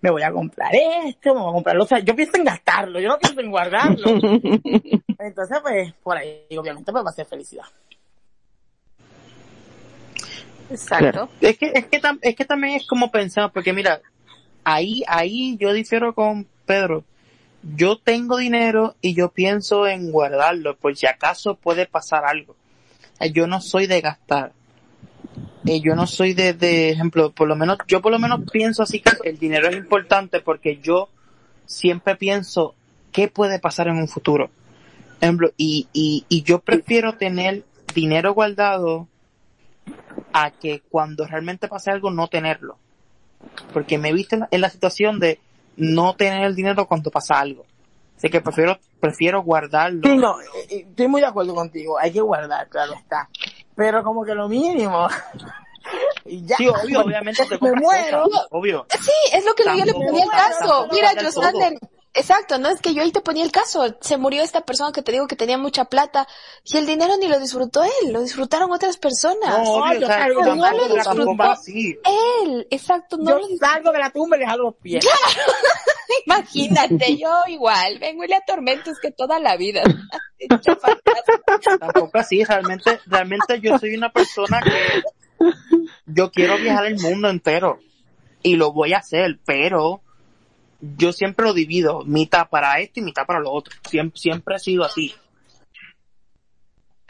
me voy a comprar esto, me voy a comprar lo, o sea, yo pienso en gastarlo, yo no pienso en guardarlo. <laughs> Entonces, pues, por ahí, obviamente, pues va a ser felicidad. Exacto. Es que, es que, es que también es como pensar, porque mira, ahí, ahí yo difiero con Pedro. Yo tengo dinero y yo pienso en guardarlo por si acaso puede pasar algo. Eh, yo no soy de gastar. Eh, yo no soy de, de ejemplo, por lo menos, yo por lo menos pienso así que el dinero es importante porque yo siempre pienso qué puede pasar en un futuro. Ejemplo, y, y, y yo prefiero tener dinero guardado a que cuando realmente pase algo no tenerlo. Porque me he visto en la, situación de no tener el dinero cuando pasa algo. Así que prefiero, prefiero guardarlo. Sí, no, eh, eh, estoy muy de acuerdo contigo. Hay que guardar, claro está. Pero como que lo mínimo. <laughs> y ya. Sí, obvio, obviamente <laughs> me muero. obvio. Sí, es lo que yo le ponía el caso. Mira, yo Exacto, no es que yo ahí te ponía el caso. Se murió esta persona que te digo que tenía mucha plata y el dinero ni lo disfrutó él, lo disfrutaron otras personas. No, obvio, no, no lo disfrutó él. Exacto, no yo lo salgo de la tumba y le los pies. <laughs> Imagínate, yo igual, vengo y le atormento es que toda la vida. <laughs> Tampoco así, realmente, realmente yo soy una persona que yo quiero viajar el mundo entero y lo voy a hacer, pero yo siempre lo divido, mitad para esto y mitad para lo otro. Siempre, siempre ha sido así.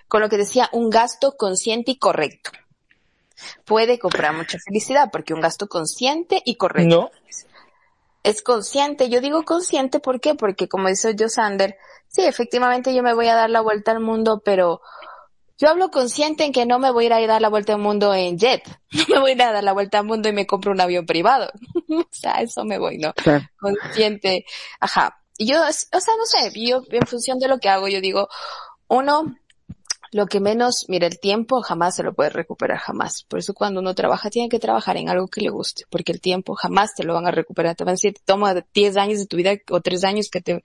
Con lo que decía, un gasto consciente y correcto. Puede comprar mucha felicidad porque un gasto consciente y correcto. Es consciente, yo digo consciente, ¿por qué? Porque como dice Joe Sander, sí, efectivamente yo me voy a dar la vuelta al mundo, pero yo hablo consciente en que no me voy a ir a dar la vuelta al mundo en jet. <laughs> No me voy a ir a dar la vuelta al mundo y me compro un avión privado. <laughs> o sea, eso me voy, ¿no? Consciente. Ajá. Y yo, o sea, no sé, yo en función de lo que hago, yo digo, uno, lo que menos, mira, el tiempo jamás se lo puede recuperar, jamás. Por eso cuando uno trabaja, tiene que trabajar en algo que le guste, porque el tiempo jamás te lo van a recuperar. Te van a decir, toma 10 años de tu vida o 3 años que te,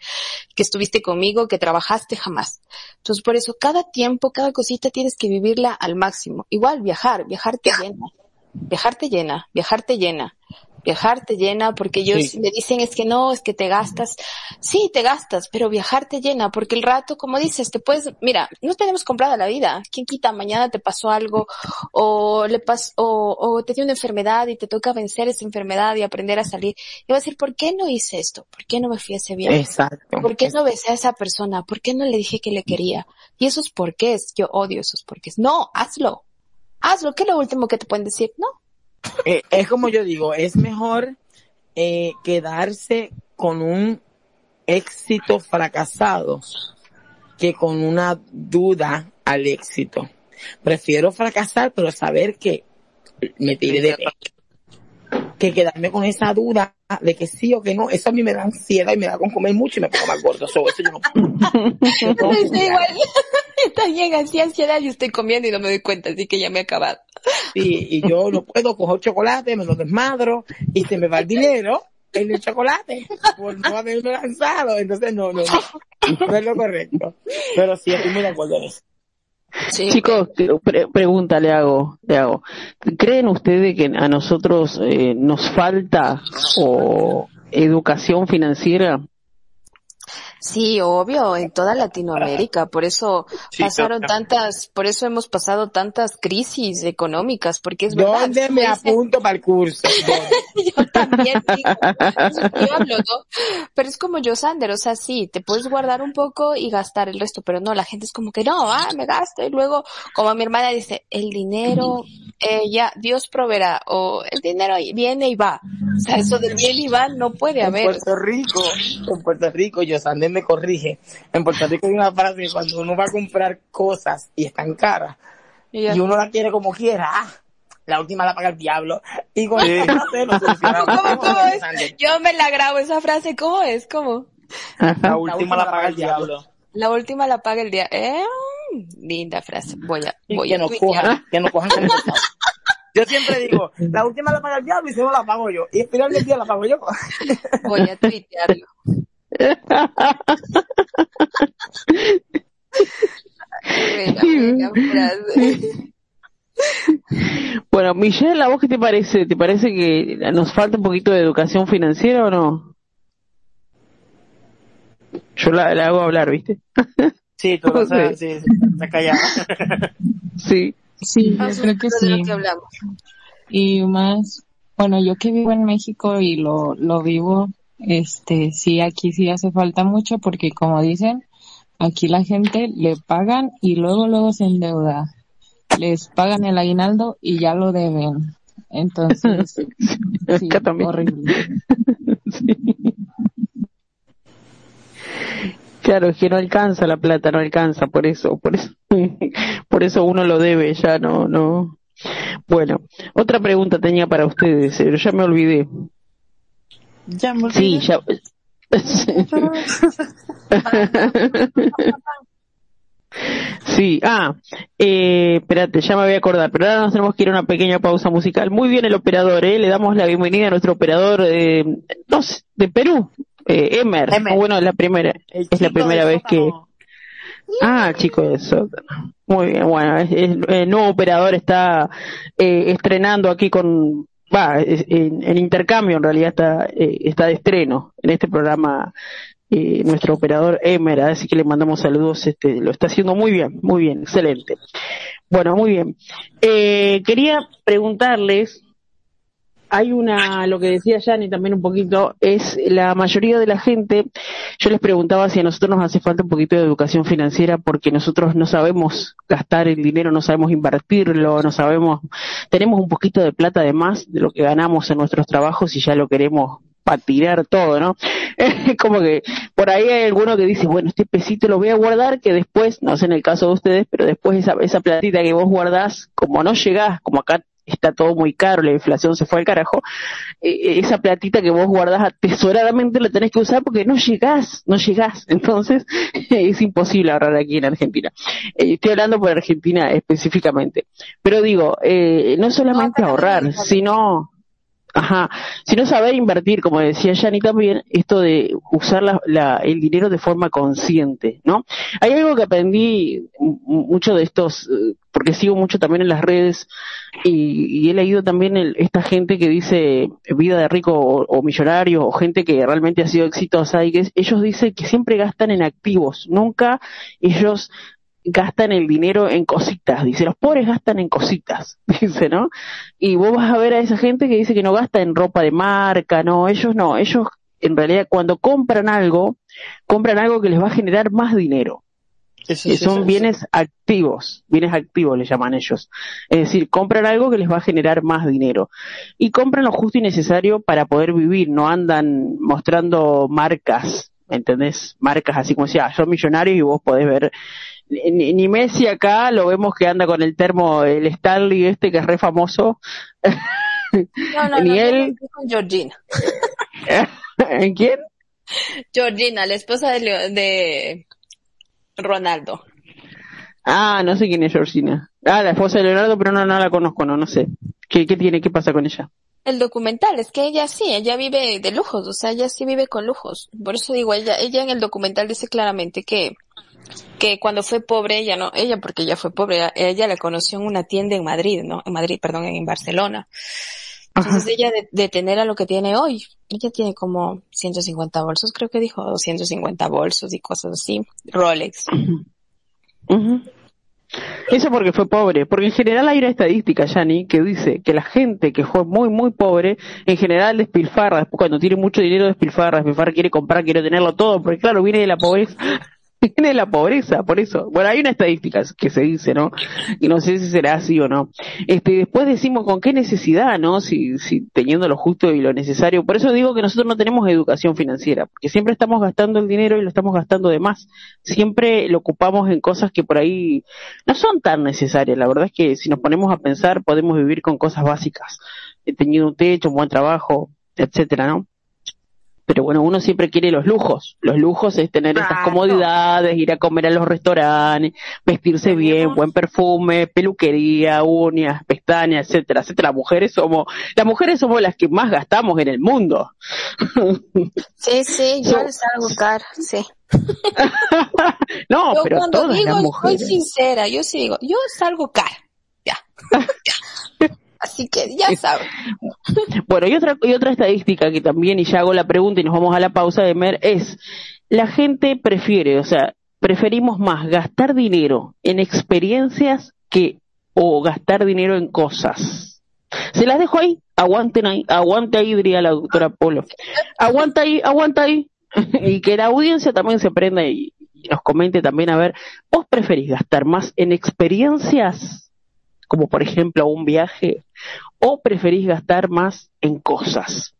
que estuviste conmigo, que trabajaste, jamás. Entonces, por eso cada tiempo, cada cosita tienes que vivirla al máximo. Igual viajar, viajar te llena. Viajar te llena, viajar te llena viajar te llena, porque ellos me dicen es que no, es que te gastas. Sí, te gastas, pero viajar te llena, porque el rato, como dices, te puedes, mira, no tenemos comprada la vida. ¿Quién quita? Mañana te pasó algo, o le pasó, o, o te dio una enfermedad y te toca vencer esa enfermedad y aprender a salir. Y vas a decir, ¿por qué no hice esto? ¿Por qué no me fui a ese viaje? Exacto. ¿Por qué no besé a esa persona? ¿Por qué no le dije que le quería? Y esos porqués, yo odio esos porqués. No, hazlo. Hazlo, ¿qué es lo último que te pueden decir? No, eh, es como yo digo, es mejor eh, quedarse con un éxito fracasado que con una duda al éxito. Prefiero fracasar, pero saber que me tiré de que quedarme con esa duda de que sí o que no, eso a mí me da ansiedad y me da con comer mucho y me pongo más gordo. eso yo no puedo. <laughs> <laughs> igual. <laughs> Está bien, así ansiedad y estoy comiendo y no me doy cuenta, así que ya me he acabado. Sí, y yo no puedo coger chocolate, me lo desmadro y se me va el dinero en el chocolate por no haberme lanzado. Entonces no, no, no, no es lo correcto. Pero sí, estoy muy de acuerdo en eso. Chicos, pregunta le hago, le hago. ¿Creen ustedes que a nosotros eh, nos falta o educación financiera? Sí, obvio, en toda Latinoamérica. Por eso pasaron tantas, por eso hemos pasado tantas crisis económicas, porque es verdad. ¿Dónde me apunto para el curso? <laughs> yo también digo, yo hablo, ¿no? Pero es como yo, Sander, o sea, sí, te puedes guardar un poco y gastar el resto, pero no, la gente es como que no, ah, me gasto. Y luego, como mi hermana dice, el dinero, eh, ya, Dios proveerá, o el dinero viene y va. O sea, eso del bien y va no puede haber. En Puerto Rico, en Puerto Rico, yo, Sander, me corrige. En Puerto Rico hay una frase que cuando uno va a comprar cosas y están caras, y, uno la quiere como quiera, ah, la última la paga el diablo. Y con Yo me la grabo esa frase, ¿cómo es? ¿Cómo? La última, la, paga el diablo. La última la paga el diablo. Eh, linda frase. Voy a, voy que a nos cojan, que nos cojan Yo siempre digo, la última la paga el diablo y si no la pago yo. Y al final del día la pago yo. Voy a tuitearlo. <laughs> Bueno, Michelle, ¿a vos qué te parece? ¿Te parece que nos falta un poquito de educación financiera o no? Yo la, hago hablar, ¿viste? Sí, tú lo <laughs> sabes, sí, está callada. <laughs> Sí. Sí, yo creo que sí. Y más, bueno, yo que vivo en México y lo, lo vivo este, sí, aquí sí hace falta mucho porque como dicen, aquí la gente le pagan y luego luego se endeuda. Les pagan el aguinaldo y ya lo deben. Entonces, <laughs> sí, horrible. <laughs> Claro, es que no alcanza la plata, no alcanza, por eso, por eso, <laughs> por eso uno lo debe, ya no, no. Bueno, otra pregunta tenía para ustedes, pero ya me olvidé. Ya Sí, ya. Sí, ah, eh, espérate, ya me voy a acordar, pero ahora nos tenemos que ir a una pequeña pausa musical. Muy bien el operador, ¿eh? Le damos la bienvenida a nuestro operador, eh, no de Perú, eh, Emer. Bueno, es la primera, es la primera vez que... Ah, chico de Muy bien, bueno, el nuevo operador está eh, estrenando aquí con va, en, intercambio en realidad está, eh, está de estreno en este programa eh, nuestro operador Emer, así que le mandamos saludos, este, lo está haciendo muy bien, muy bien, excelente. Bueno, muy bien. Eh, quería preguntarles hay una, lo que decía Yanni también un poquito, es la mayoría de la gente, yo les preguntaba si a nosotros nos hace falta un poquito de educación financiera porque nosotros no sabemos gastar el dinero, no sabemos invertirlo, no sabemos, tenemos un poquito de plata de más de lo que ganamos en nuestros trabajos y ya lo queremos para tirar todo, ¿no? <laughs> Como que por ahí hay alguno que dice, bueno, este pesito lo voy a guardar, que después, no sé en el caso de ustedes, pero después esa, esa platita que vos guardás, como no llegás, como acá está todo muy caro, la inflación se fue al carajo, eh, eh, esa platita que vos guardás atesoradamente la tenés que usar porque no llegás, no llegás. <laughs> Entonces es imposible ahorrar aquí en Argentina. Eh, estoy hablando por Argentina específicamente. Pero digo, no solamente ahorrar, sino Ajá, sino saber invertir, como decía Yani también, esto de usar la, el dinero de forma consciente, ¿no? Hay algo que aprendí mucho de estos, eh, porque sigo mucho también en las redes y, he leído también esta gente que dice vida de rico o, millonario o gente que realmente ha sido exitosa y que ellos dicen que siempre gastan en activos, nunca ellos gastan el dinero en cositas, dice, los pobres gastan en cositas, <laughs> dice, ¿no? Y vos vas a ver a esa gente que dice que no gasta en ropa de marca, no, ellos no, ellos en realidad cuando compran algo, compran algo que les va a generar más dinero. Eso, son bienes activos, bienes activos le llaman ellos. Es decir, compran algo que les va a generar más dinero. Y compran lo justo y necesario para poder vivir, no andan mostrando marcas, ¿me entendés? Marcas así como decía, son millonarios y vos podés ver ni, ni Messi acá lo vemos que anda con el termo, el Stanley este que es re famoso. No, no, <laughs> Ni no, él. con Georgina. <laughs> ¿En quién? Georgina, la esposa de, Leo- de Ronaldo. Ah, no sé quién es Georgina. Ah, la esposa de Leonardo, pero no, no la conozco, no, no sé. ¿Qué, qué tiene? ¿Qué pasa con ella? El documental, es que ella sí, ella vive de lujos, o sea, ella sí vive con lujos. Por eso digo, ella, ella en el documental dice claramente que, que cuando fue pobre, ella no, ella porque ella fue pobre, ella la conoció en una tienda en Madrid, ¿no? En Madrid, perdón, en Barcelona. Entonces Ajá. ella de, de tener a lo que tiene hoy, ella tiene como 150 bolsos, creo que dijo 250 bolsos y cosas así, Rolex. Eso porque fue pobre, porque en general hay una estadística, Yani, que dice que la gente que fue muy, muy pobre, en general despilfarra, después cuando tiene mucho dinero despilfarra, despilfarra quiere comprar, quiere tenerlo todo, porque claro, viene de la pobreza, viene de la pobreza, por eso. Bueno, hay una estadística que se dice, ¿no? Y no sé si será así o no. Este, después decimos con qué necesidad, ¿no? Si, si teniendo lo justo y lo necesario. Por eso digo que nosotros no tenemos educación financiera, porque siempre estamos gastando el dinero y lo estamos gastando de más. Siempre lo ocupamos en cosas que por ahí no son tan necesarias. La verdad es que si nos ponemos a pensar, podemos vivir con cosas básicas, teniendo un techo, un buen trabajo, etcétera, ¿no? Pero bueno, uno siempre quiere los lujos. Los lujos es tener estas comodidades, ir a comer a los restaurantes, vestirse bien, buen perfume, peluquería, uñas, pestañas, etcétera, etcétera. Las mujeres somos, las mujeres somos las que más gastamos en el mundo. Sí, sí, yo les salgo cara, sí. <laughs> no, Yo pero cuando todas digo, las soy mujeres. sincera, yo sí digo, yo salgo cara, ya. <laughs> Ya. Así que ya saben. Bueno, y otra, y otra estadística que también, y ya hago la pregunta y nos vamos a la pausa de Mer, es, la gente prefiere, o sea, preferimos más gastar dinero en experiencias que, o gastar dinero en cosas. Se las dejo ahí, aguanten ahí, aguante ahí, diría la doctora Polo. Aguanta ahí, aguanta ahí. <laughs> y que la audiencia también se prenda y, y nos comente también, a ver, ¿vos preferís gastar más en experiencias, como por ejemplo un viaje, o preferís gastar más en cosas?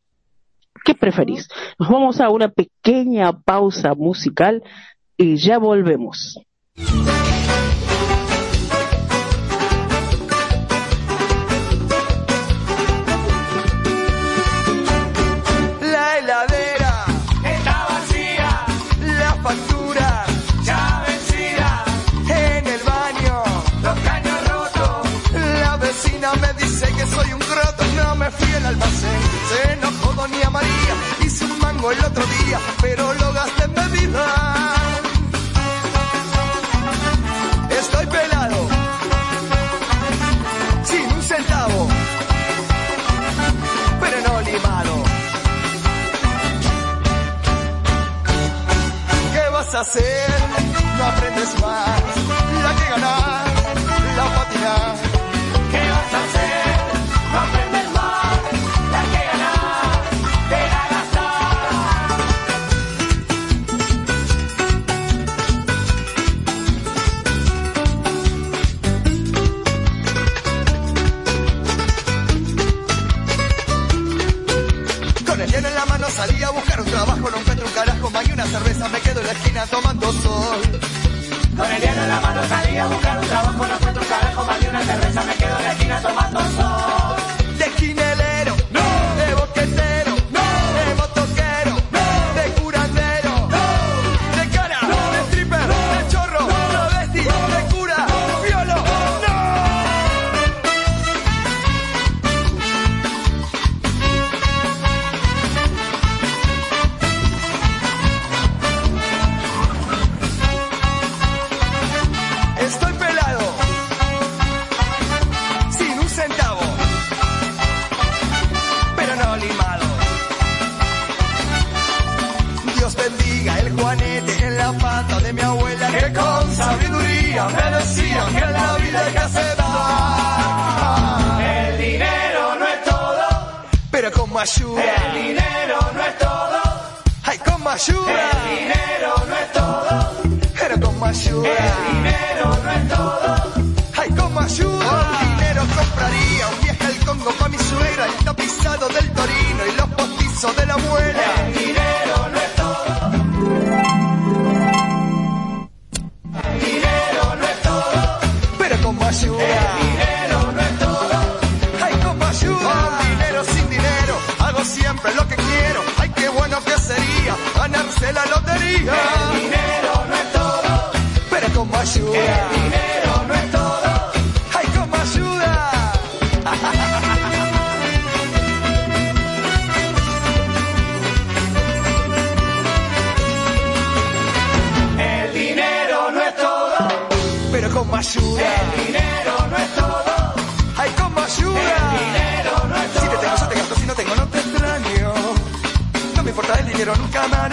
¿Qué preferís? Nos vamos a una pequeña pausa musical y ya volvemos. El otro día, pero lo gasté en bebida. Estoy pelado, sin un centavo, pero no limado. ¿Qué vas a hacer? No aprendes más. La que ganas, la patinas. Más que una cerveza, me quedo en la esquina tomando sol. Con el dinero en la mano salí a buscar un trabajo, no encuentro un carajo, más que una cerveza, me quedo en la esquina tomando sol. Como ayuda. El dinero no es todo, ay como ayuda. El dinero no es todo, pero como ayuda. El dinero no es todo, ay como ayuda. Con dinero compraría un viaje al Congo pa' mi suegra, el tapizado del Torino y los postizos de la abuela. El dinero El dinero no es todo. ¡Ay, cómo ayuda! El dinero no es todo. Pero cómo ayuda. El dinero no es todo. ¡Ay, cómo ayuda! El dinero no es todo. Si te tengo, yo te gasto. Si no tengo, no te extraño. No me importa el dinero nunca más.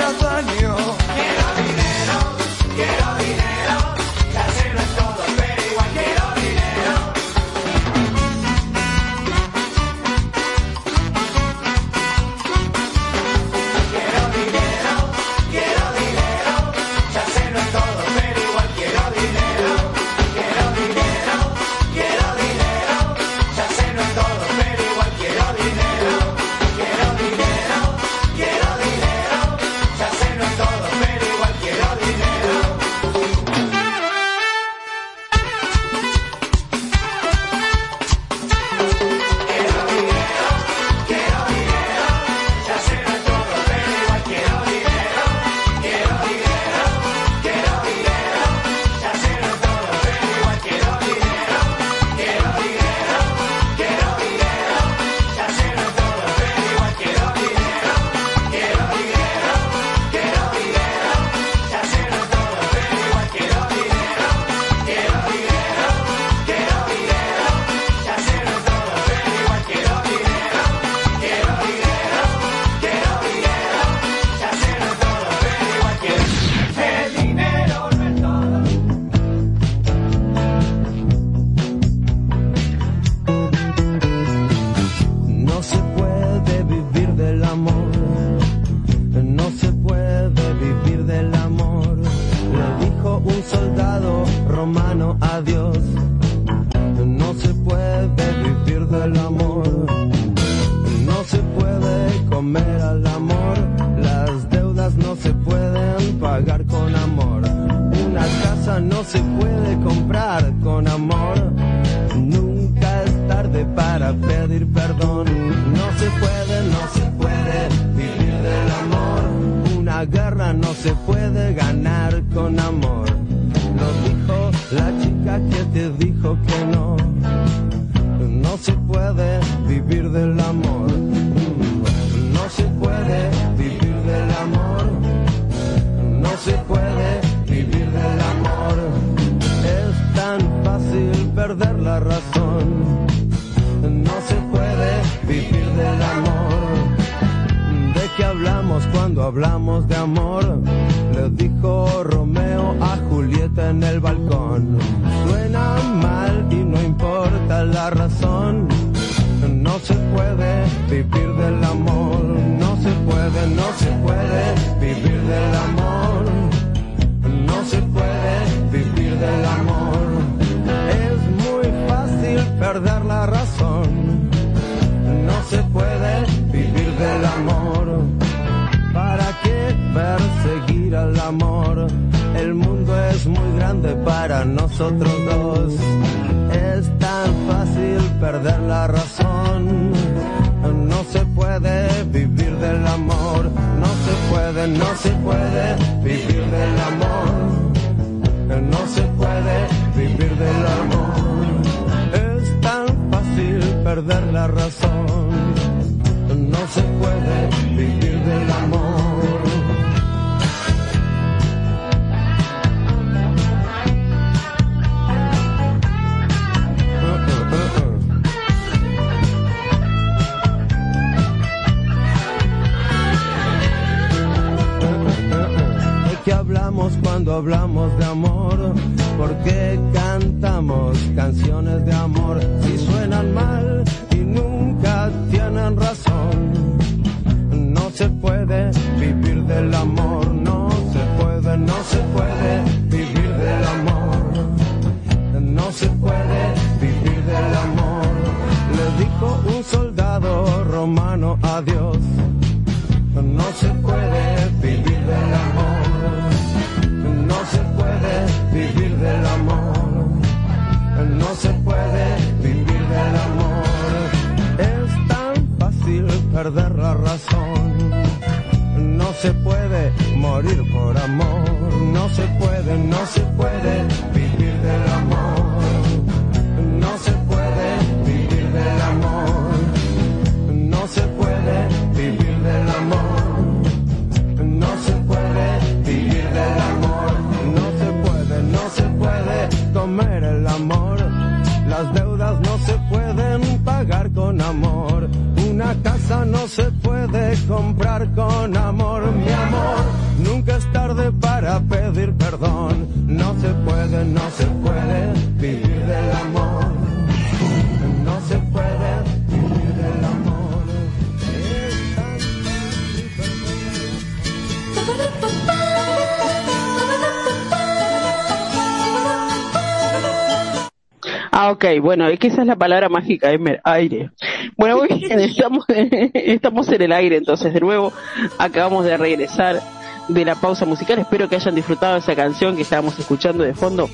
Ok, bueno, es que esa es la palabra mágica, Emer, aire. Bueno, muy bien, estamos, estamos en el aire, entonces de nuevo acabamos de regresar de la pausa musical. Espero que hayan disfrutado esa canción que estábamos escuchando de fondo.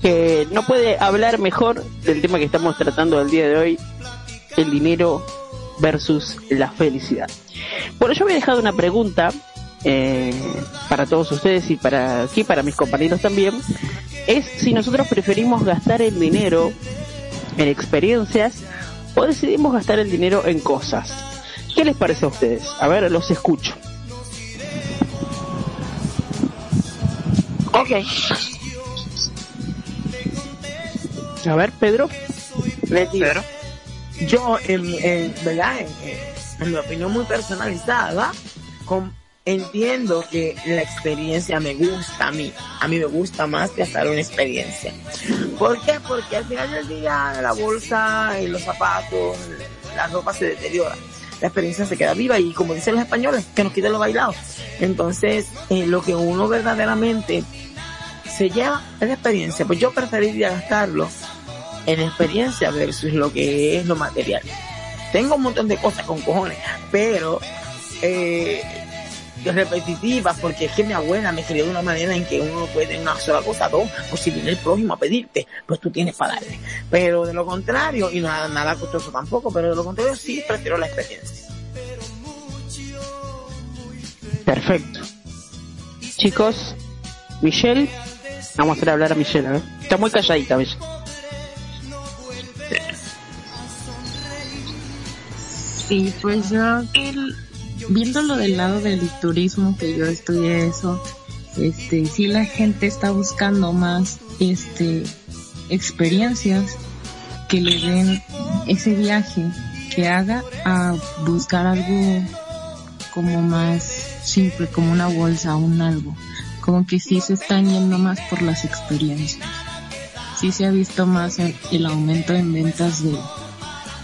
Que no puede hablar mejor del tema que estamos tratando el día de hoy, el dinero versus la felicidad. Bueno, yo había dejado una pregunta eh, para todos ustedes y para aquí, para mis compañeros también, es si nosotros preferimos gastar el dinero en experiencias o decidimos gastar el dinero en cosas. ¿Qué les parece a ustedes? A ver, los escucho. Ok. A ver, Pedro. Les digo, Pero, yo, en, en- ¿verdad? En, en- mi opinión muy personalizada, com- entiendo que la experiencia me gusta a mí. A mí me gusta más que hacer una experiencia. ¿Por qué? Porque al final del día la bolsa, y los zapatos, la ropa se deteriora. La experiencia se queda viva y como dicen los españoles, que nos quiten lo bailado. Entonces, eh, lo que uno verdaderamente se lleva es la experiencia. Pues yo preferiría gastarlo en experiencia versus lo que es lo material. Tengo un montón de cosas con cojones, pero eh, repetitivas, porque es que mi abuela me crió de una manera en que uno no puede tener una sola cosa, dos, pues si viene el prójimo a pedirte, pues tú tienes para darle. Pero de lo contrario, y nada, nada costoso tampoco, pero de lo contrario sí prefiero la experiencia. Perfecto. Chicos, Michelle, vamos a hacer hablar a Michelle, a ver. Está muy calladita, Michelle. Sí, pues yo el- viéndolo del lado del turismo que yo estudié eso, este, sí la gente está buscando más este experiencias que le den ese viaje que haga a buscar algo como más simple, como una bolsa, un algo. Como que sí se están yendo más por las experiencias. Sí se ha visto más el, el aumento en ventas de,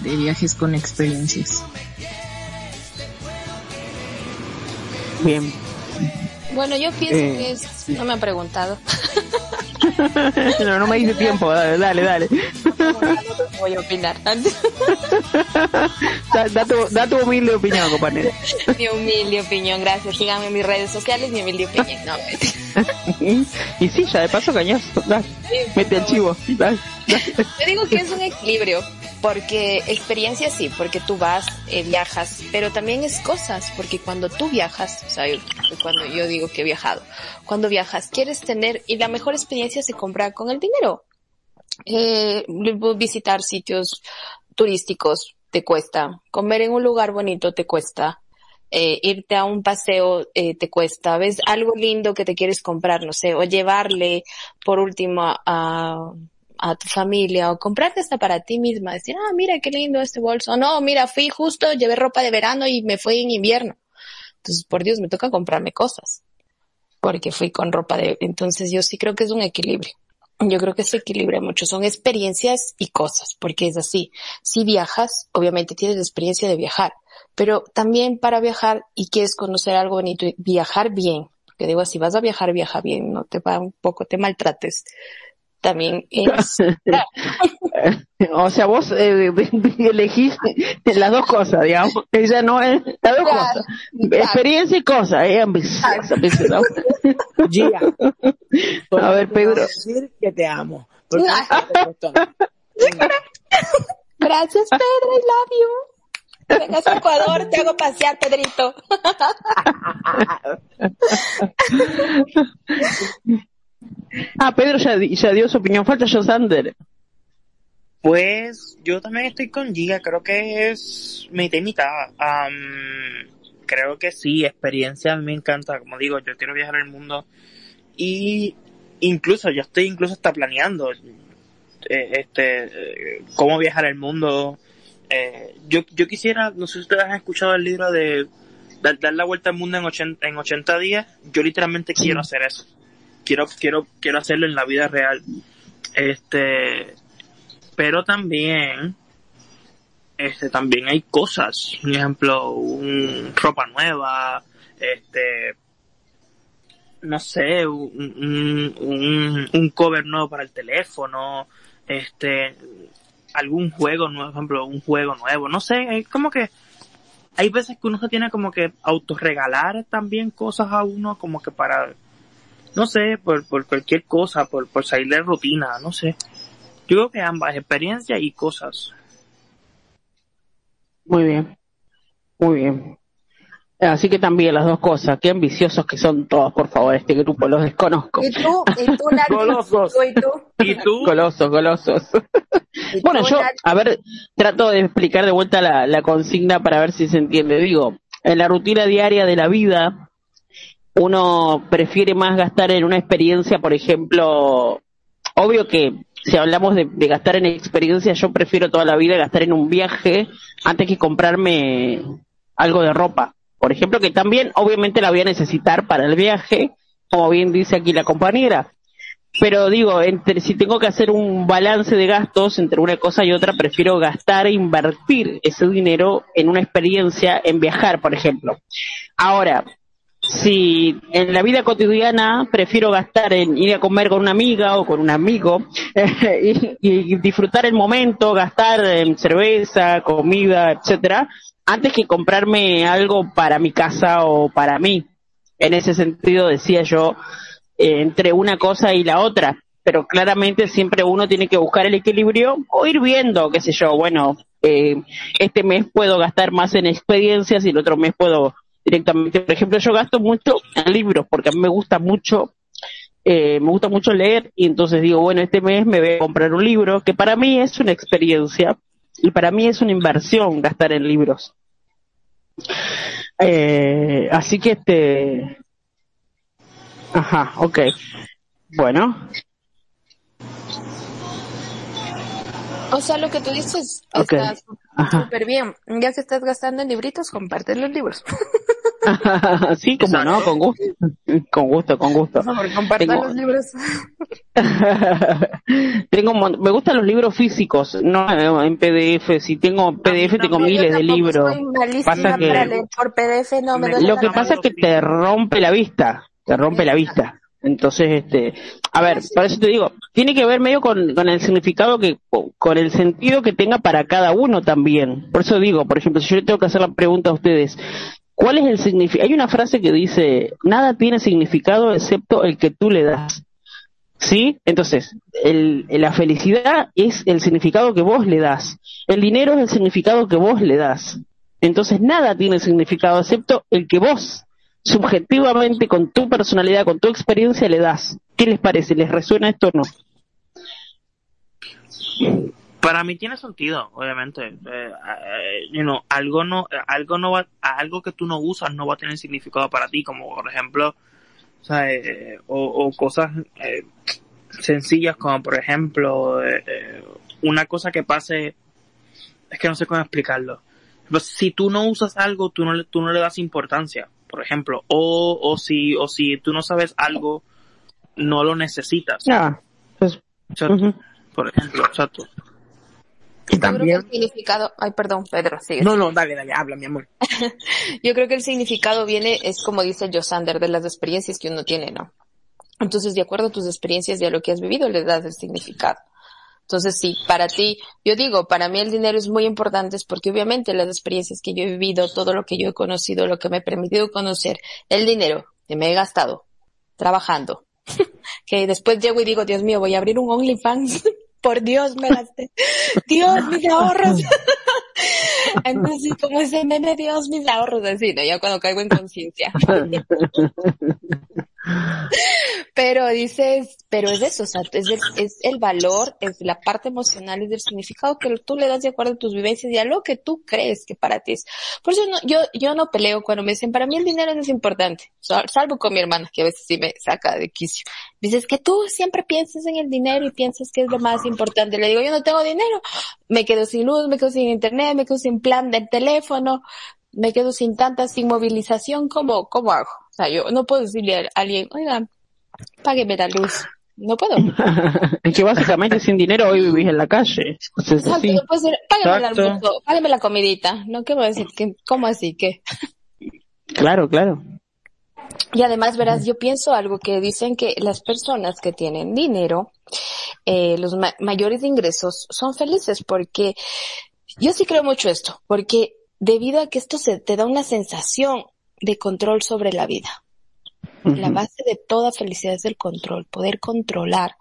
de viajes con experiencias. Bien. Bueno, yo pienso Eh, que es, no me han preguntado. <laughs> no, no me dice tiempo, dale, dale. dale. <laughs> Voy a opinar. Da, da tu, da tu humilde opinión, compañero. <laughs> mi humilde opinión, gracias. Síganme en mis redes sociales, mi humilde opinión. No, y sí, ya de paso cañazo. Dale, mete el chivo. Dale, dale. Yo digo que es un equilibrio, porque experiencia sí, porque tú vas, eh, viajas, pero también es cosas, porque cuando tú viajas, o sea, cuando yo digo que he viajado, cuando viajas quieres tener, y la mejor experiencia se compra con el dinero. Eh, visitar sitios turísticos te cuesta, comer en un lugar bonito te cuesta, eh, irte a un paseo eh, te cuesta, ves algo lindo que te quieres comprar, no sé, o llevarle por último a, a tu familia o comprarte hasta para ti misma, decir, ah, mira qué lindo este bolso, no, mira, fui justo, llevé ropa de verano y me fui en invierno. Entonces, por Dios, me toca comprarme cosas porque fui con ropa de, entonces yo sí creo que es un equilibrio. Yo creo que se equilibra mucho, son experiencias y cosas, porque es así. Si viajas, obviamente tienes la experiencia de viajar, pero también para viajar y quieres conocer algo bonito, viajar bien, porque digo, si vas a viajar, viaja bien, no te va un poco, te maltrates. También <laughs> es, O sea, vos eh, <laughs> elegís las dos cosas, digamos. Ella no es las dos Claro, cosas. Experiencia y cosa. Ella ambiciosa, ambiciosa. <laughs> Gia, A ver, Pedro. decir que te amo. Porque nada. gracias Pedro, I love you. Vengas a Ecuador, te hago pasear, Pedrito. Ah, Pedro ya, ya dio su opinión. Falta Joe Sander. Pues yo también estoy con Giga, creo que es mitad y mitad. Am, creo que sí, experiencia me encanta, como digo, yo quiero viajar el mundo y incluso yo estoy incluso hasta planeando eh, este eh, cómo viajar el mundo Eh, yo, yo quisiera, no sé si ustedes han escuchado el libro de dar, dar la vuelta al mundo en 80, en 80 días. Yo literalmente quiero hacer eso. Quiero, quiero, quiero hacerlo en la vida real. Este, pero también, este, también hay cosas. Por ejemplo, un, ropa nueva, este, no sé, un, un, un, cover nuevo para el teléfono, este, algún juego nuevo, por ejemplo, un juego nuevo, no sé, es como que hay veces que uno se tiene como que autorregalar también cosas a uno como que para, no sé, por, por cualquier cosa, por, por salir de rutina, no sé. Yo creo que ambas, experiencias y cosas. Muy bien, muy bien. Así que también las dos cosas, qué ambiciosos que son todos, por favor, este grupo los desconozco. ¿Y tú? ¿Y tú, Nati? Golosos. ¿Tú y tú? ¿Y tú? Golosos, golosos. ¿Y Bueno, tú, yo, Nati? a ver, trato de explicar de vuelta la, la consigna para ver si se entiende. Digo, en la rutina diaria de la vida, uno prefiere más gastar en una experiencia, por ejemplo, obvio que si hablamos de, gastar en experiencia, yo prefiero toda la vida gastar en un viaje antes que comprarme algo de ropa. Por ejemplo, que también obviamente la voy a necesitar para el viaje, como bien dice aquí la compañera. Pero digo, entre, si tengo que hacer un balance de gastos entre una cosa y otra, prefiero gastar e invertir ese dinero en una experiencia, en viajar, por ejemplo. Ahora, si en la vida cotidiana prefiero gastar en ir a comer con una amiga o con un amigo <laughs> y, disfrutar el momento, gastar en cerveza, comida, etcétera, antes que comprarme algo para mi casa o para mí. En ese sentido decía yo, eh, entre una cosa y la otra, pero claramente siempre uno tiene que buscar el equilibrio o ir viendo, qué sé yo, bueno, eh, este mes puedo gastar más en experiencias y el otro mes puedo directamente, por ejemplo, yo gasto mucho en libros porque a mí me gusta mucho, eh, me gusta mucho leer y entonces digo, bueno, este mes me voy a comprar un libro que para mí es una experiencia y para mí es una inversión gastar en libros. Eh, así que este, ajá, ok, bueno, O sea, lo que tú dices está súper bien. Ya que estás gastando en libritos, comparte los libros. <laughs> <laughs> sí, como no, con gusto, con gusto, con gusto. Por favor, compartan Tengo- los libros. <laughs> tengo un mon- me gustan los libros físicos, no en PDF. Si tengo PDF tengo miles de libros. Pasa que- para leer por PDF, no me Lo que pasa es que te rompe la vista, te rompe la vista. Entonces, este, a ver, por eso te digo, tiene que ver medio con, con el significado que, con el sentido que tenga para cada uno también. Por eso digo, por ejemplo, si yo le tengo que hacer la pregunta a ustedes, ¿cuál es el significado? Hay una frase que dice, nada tiene significado excepto el que tú le das. ¿Sí? Entonces, el, la felicidad es el significado que vos le das. El dinero es el significado que vos le das. Entonces, nada tiene significado excepto el que vos, subjetivamente, con tu personalidad, con tu experiencia, le das. ¿Qué les parece? ¿Les resuena esto o no? Para mí tiene sentido, obviamente. Eh, eh, you know, algo no, algo no va, algo que tú no usas no va a tener significado para ti, como por ejemplo, o, sea, eh, o, o cosas eh, sencillas como por ejemplo una cosa que pase, es que no sé cómo explicarlo. Pero si tú no usas algo, tú no le, tú no le das importancia, por ejemplo, o, o si, o si tú no sabes algo, no lo necesitas. Pues. Por ejemplo, exacto. Y Yo creo que también, el significado, ay, perdón, Pedro, sigue. no, no, dale, dale, habla, mi amor. <laughs> Yo creo que el significado viene, es como dice Josander, de las experiencias que uno tiene, ¿no? Entonces, de acuerdo a tus experiencias y a lo que has vivido, le das el significado. Entonces, sí, para ti, yo digo, para mí el dinero es muy importante porque obviamente las experiencias que yo he vivido, todo lo que yo he conocido, lo que me ha permitido conocer, el dinero que me he gastado trabajando, <laughs> que después llego y digo, Dios mío, voy a abrir un OnlyFans. <laughs> Por Dios, me gasté. Dios, mis ahorros. <laughs> Entonces, como ese meme, Dios, mis ahorros, así, ¿no? Ya cuando caigo en conciencia. <laughs> <laughs> Pero dices, pero es eso, o sea, es el, es el valor, es la parte emocional, es del significado que tú le das de acuerdo a tus vivencias y a lo que tú crees que para ti es. Por eso no, yo, yo no peleo cuando me dicen, para mí el dinero no es importante, salvo con mi hermana, que a veces sí me saca de quicio. Dices que tú siempre piensas en el dinero y piensas que es lo más importante. Le digo, yo no tengo dinero, me quedo sin luz, me quedo sin internet, me quedo sin plan del teléfono, me quedo sin tanta, sin movilización, ¿cómo, cómo hago? O sea, yo no puedo decirle a alguien, oiga, págueme la luz. No puedo. <laughs> es que básicamente sin dinero hoy vivís en la calle. Exacto, no puedo decir, págueme la, págueme la comidita. No, ¿qué voy a decir? ¿Cómo así? ¿Qué? claro, claro. Y además, verás, yo pienso algo que dicen que las personas que tienen dinero, eh, los mayores ingresos, son felices porque yo sí creo mucho esto, porque debido a que esto se te da una sensación de control sobre la vida. La base de toda felicidad es el control, poder controlar,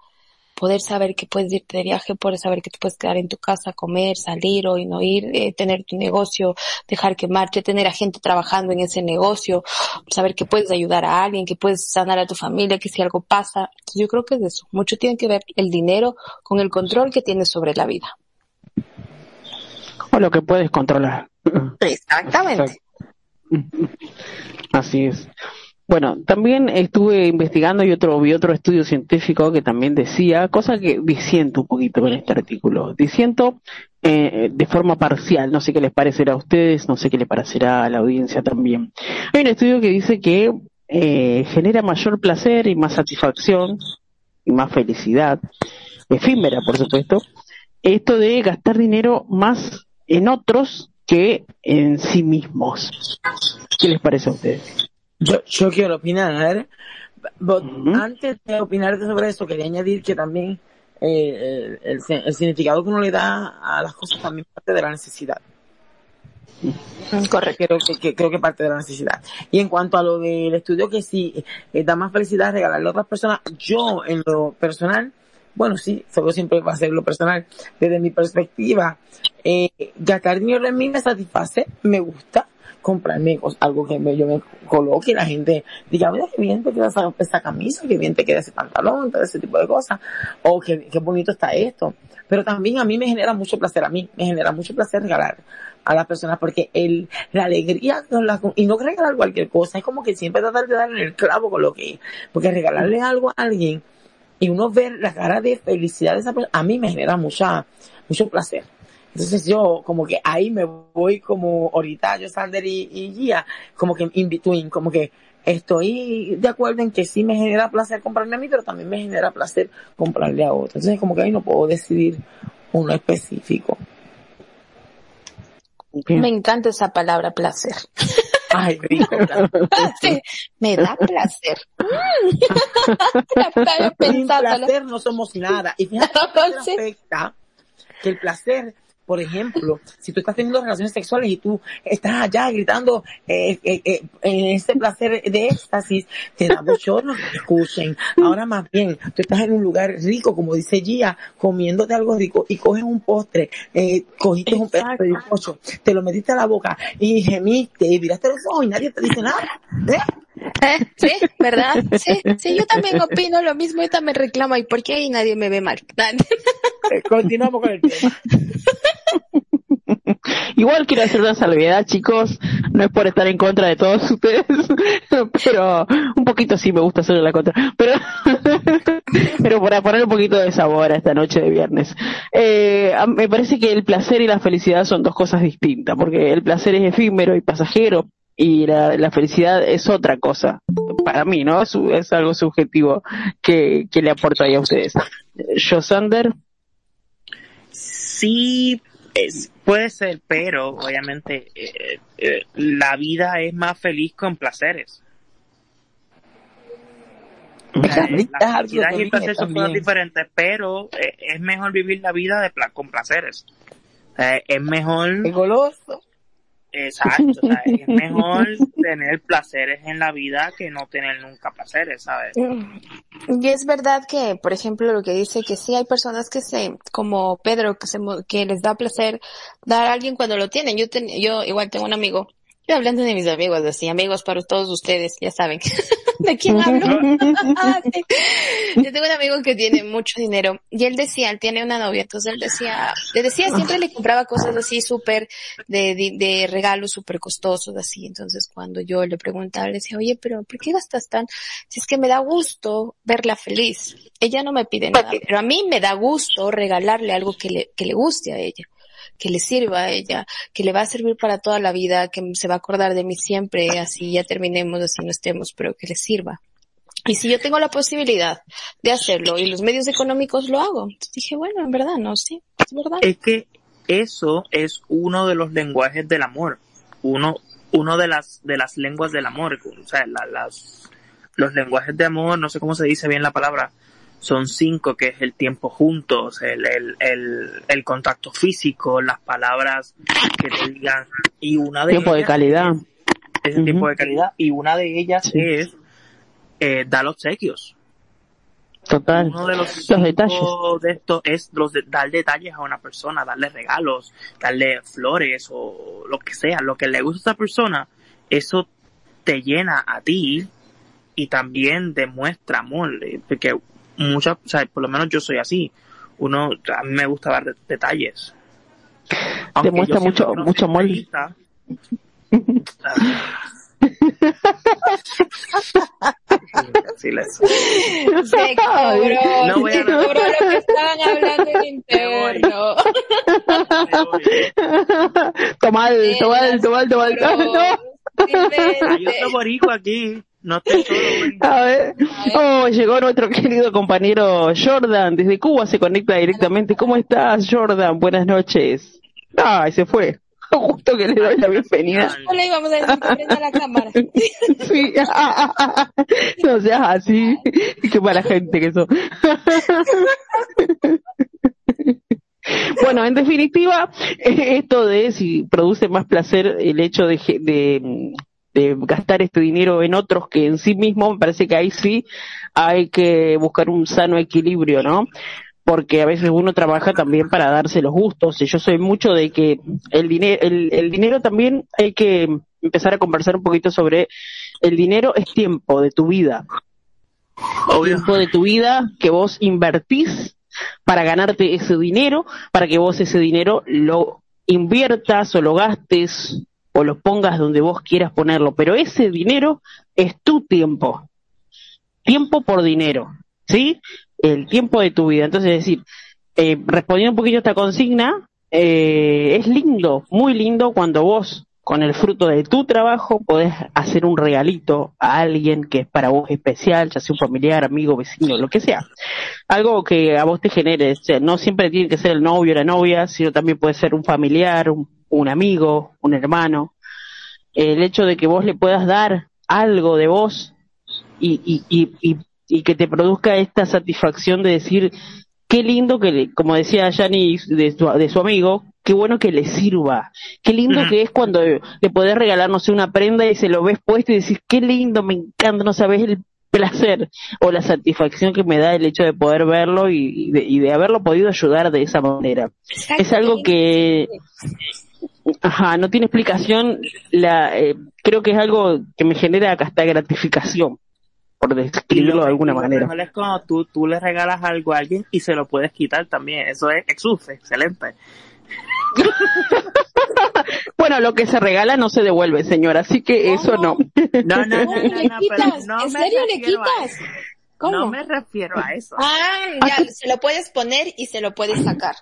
poder saber que puedes irte de viaje, poder saber que te puedes quedar en tu casa, comer, salir o no ir, eh, tener tu negocio, dejar que marche, tener a gente trabajando en ese negocio, saber que puedes ayudar a alguien, que puedes sanar a tu familia, que si algo pasa. Yo creo que es eso. Mucho tiene que ver el dinero con el control que tienes sobre la vida. O lo que puedes controlar. Exactamente. <laughs> Así es. Bueno, también estuve investigando y otro vi otro estudio científico que también decía, cosa que disiento un poquito con este artículo, disiento eh, de forma parcial, no sé qué les parecerá a ustedes, no sé qué les parecerá a la audiencia también. Hay un estudio que dice que eh, genera mayor placer y más satisfacción y más felicidad, efímera por supuesto, esto de gastar dinero más en otros que en sí mismos. ¿Qué les parece a ustedes? Yo, yo quiero opinar. Antes de opinar sobre eso, quería añadir que también eh, el, el, significado que uno le da a las cosas también parte de la necesidad. Correcto. Creo que, creo que parte de la necesidad. Y en cuanto a lo del estudio que sí eh, da más felicidad regalarle a otras personas, yo en lo personal, bueno, sí, solo siempre va a ser lo personal. Desde mi perspectiva, eh, gastar dinero en mí me satisface, me gusta comprarme algo que me, yo me coloque y la gente diga, mira qué bien te queda esa, camisa, qué bien te queda ese pantalón, todo ese tipo de cosas, o qué, qué bonito está esto. Pero también a mí me genera mucho placer, a mí me genera mucho placer regalar a las personas porque el, la alegría la, y no regalar cualquier cosa, es como que siempre tratar de darle el clavo con lo que porque regalarle algo a alguien y uno ver la cara de felicidad de esa persona, a mí me genera mucha, mucho placer. Entonces yo como que ahí me voy como ahorita yo Sander y, Gia, como que in between, como que estoy de acuerdo en que sí me genera placer comprarle a mí, pero también me genera placer comprarle a otro. Entonces como que ahí no puedo decidir uno específico. Me encanta esa palabra placer. <laughs> Ay, rico. <laughs> me da placer. <laughs> Sin placer no somos nada. Y fíjate <laughs> que que el placer por ejemplo, si tú estás teniendo relaciones sexuales y tú estás allá gritando eh, eh, eh, en ese placer de éxtasis, te da mucho no te escuchen. Ahora más bien, tú estás en un lugar rico, como dice Gia, comiéndote algo rico y coges un postre, eh, cogiste un pedazo de pocho, te lo metiste a la boca y gemiste y miraste los ojos y nadie te dice nada. ¿Eh? <laughs> Sí, ¿verdad? Sí, sí, yo también opino lo mismo, yo también reclamo, ¿y por qué ahí nadie me ve mal? <laughs> Continuamos con el tema. <laughs> Igual quiero hacer una salvedad, chicos. No es por estar en contra de todos ustedes, pero un poquito sí me gusta hacer la contra. Pero, pero para poner un poquito de sabor a esta noche de viernes. Eh, me parece que el placer y la felicidad son dos cosas distintas, porque el placer es efímero y pasajero, y la, la, felicidad es otra cosa. Para mí, ¿no? Es, es algo subjetivo que, que le aporto ahí a ustedes. Josander. Sí, es, puede ser, pero obviamente eh, eh, la vida es más feliz con placeres. <laughs> la felicidad y el placer son cosas diferentes, pero eh, es mejor vivir la vida de con placeres. es mejor. goloso. Exacto, o sea, es <laughs> mejor tener placeres en la vida que no tener nunca placeres, ¿sabes? Y es verdad que, por ejemplo, lo que dice que sí hay personas que se, como Pedro, que se, que les da placer dar a alguien cuando lo tienen. Yo ten, yo igual tengo un amigo, yo hablando de mis amigos, así, amigos para todos ustedes, ya saben. <laughs> ¿De quién hablo? <laughs> Yo tengo un amigo que tiene mucho dinero y él decía, él tiene una novia, entonces él decía, le decía, siempre le compraba cosas así súper de, de, de regalos súper costosos así. Entonces cuando yo le preguntaba, le decía, oye, pero ¿por qué gastas tan? Si es que me da gusto verla feliz. Ella no me pide nada, pero a mí me da gusto regalarle algo que le, que le guste a ella que le sirva a ella, que le va a servir para toda la vida, que se va a acordar de mí siempre, así ya terminemos, así no estemos, pero que le sirva. Y si yo tengo la posibilidad de hacerlo y los medios económicos lo hago, dije, bueno, en verdad, no, sí, es verdad. Es que eso es uno de los lenguajes del amor. Uno, uno de las, de las lenguas del amor. O sea, la- las, los lenguajes de amor, no sé cómo se dice bien la palabra, son cinco, que es el tiempo juntos, el, el, el, el contacto físico, las palabras que te digan, y una de Tiempo de ellas calidad. es el tiempo de calidad, y una de ellas Sí. es eh, dar obsequios. Total. Uno de los, Los detalles. de estos es los de, dar detalles a una persona, darle regalos, darle flores o lo que sea, lo que le gusta a esa persona, eso te llena a ti y también demuestra amor, eh, porque muchas, o sea, por lo menos yo soy así, uno, a mí me gusta dar de- detalles. Aunque Demuestra mucho- mucho amor. Silencio. <laughs> Se cobró, No voy a se cobró lo que estaban hablando en interno. Tomal, tomal, tomal, tomal. No. Hay otro boricua aquí. No <laughs> güey. A ver. Oh, llegó nuestro querido compañero Jordan. Desde Cuba se conecta directamente. ¿Cómo estás, Jordan? Buenas noches. Ay, se fue. <laughs> Justo que le doy la bienvenida. No le íbamos a decir que prenda la cámara. <laughs> Sí. No seas así. Qué mala gente que sos. Bueno, en definitiva, esto de si produce más placer el hecho de, de, de gastar este dinero en otros que en sí mismo, me parece que ahí sí hay que buscar un sano equilibrio, ¿no? Porque a veces uno trabaja también para darse los gustos, y yo soy mucho de que el dinero, el, el dinero también hay que empezar a conversar un poquito sobre el dinero es tiempo de tu vida, Obvio. tiempo de tu vida que vos invertís para ganarte ese dinero, para que vos ese dinero lo inviertas o lo gastes o lo pongas donde vos quieras ponerlo, pero ese dinero es tu tiempo. Tiempo por dinero, ¿sí? El tiempo de tu vida. Entonces, es decir, eh, respondiendo un poquito a esta consigna, eh, es lindo, muy lindo cuando vos, con el fruto de tu trabajo, podés hacer un regalito a alguien que es para vos especial, ya sea un familiar, amigo, vecino, lo que sea. Algo que a vos te genere, no siempre tiene que ser el novio o la novia, sino también puede ser un familiar, un, amigo, un hermano. El hecho de que vos le puedas dar algo de vos y, y, y, y, y que te produzca esta satisfacción de decir, qué lindo que, como decía Yanni de su amigo, qué bueno que le sirva. Qué lindo que es cuando le podés regalar, no sé, una prenda y se lo ves puesto y decís, qué lindo, me encanta, no sabes el placer o la satisfacción que me da el hecho de poder verlo y, y de, y de haberlo podido ayudar de esa manera. Es algo que, ajá, no tiene explicación, la, eh, creo que es algo que me genera hasta gratificación, por describirlo de alguna manera. es cuando tú, tú le regalas algo a alguien y se lo puedes quitar también. Eso es exuf, excelente. <laughs> Bueno, lo que se regala no se devuelve, señora, así que eso no. No, no, no, ¿Cómo no, le no, pero quitas? no ¿En me serio le refiero a quitas? eso. ¿Cómo? No me refiero a eso. Ah, ya, se lo puedes poner y se lo puedes sacar.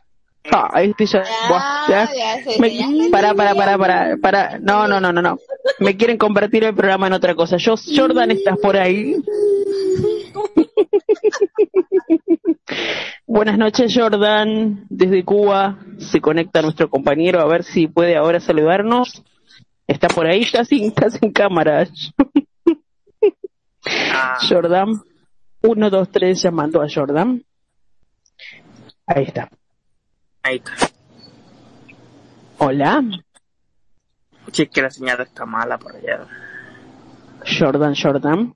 Ah, este ya, buah, ya. ya sé, Me, ya sé. para, para, para, para, para, no, no, no, no, no. Me quieren convertir el programa en otra cosa. Yo, Jordan, ¿estás por ahí? <laughs> Buenas noches, Jordan. Desde Cuba se conecta nuestro compañero a ver si puede ahora saludarnos. Está por ahí, está sin, está sin cámara. Ah, Jordan. Uno, dos, tres, llamando a Jordan. Ahí está. ahí está. Hola, Che, que la señal está mala por allá. Jordan, Jordan.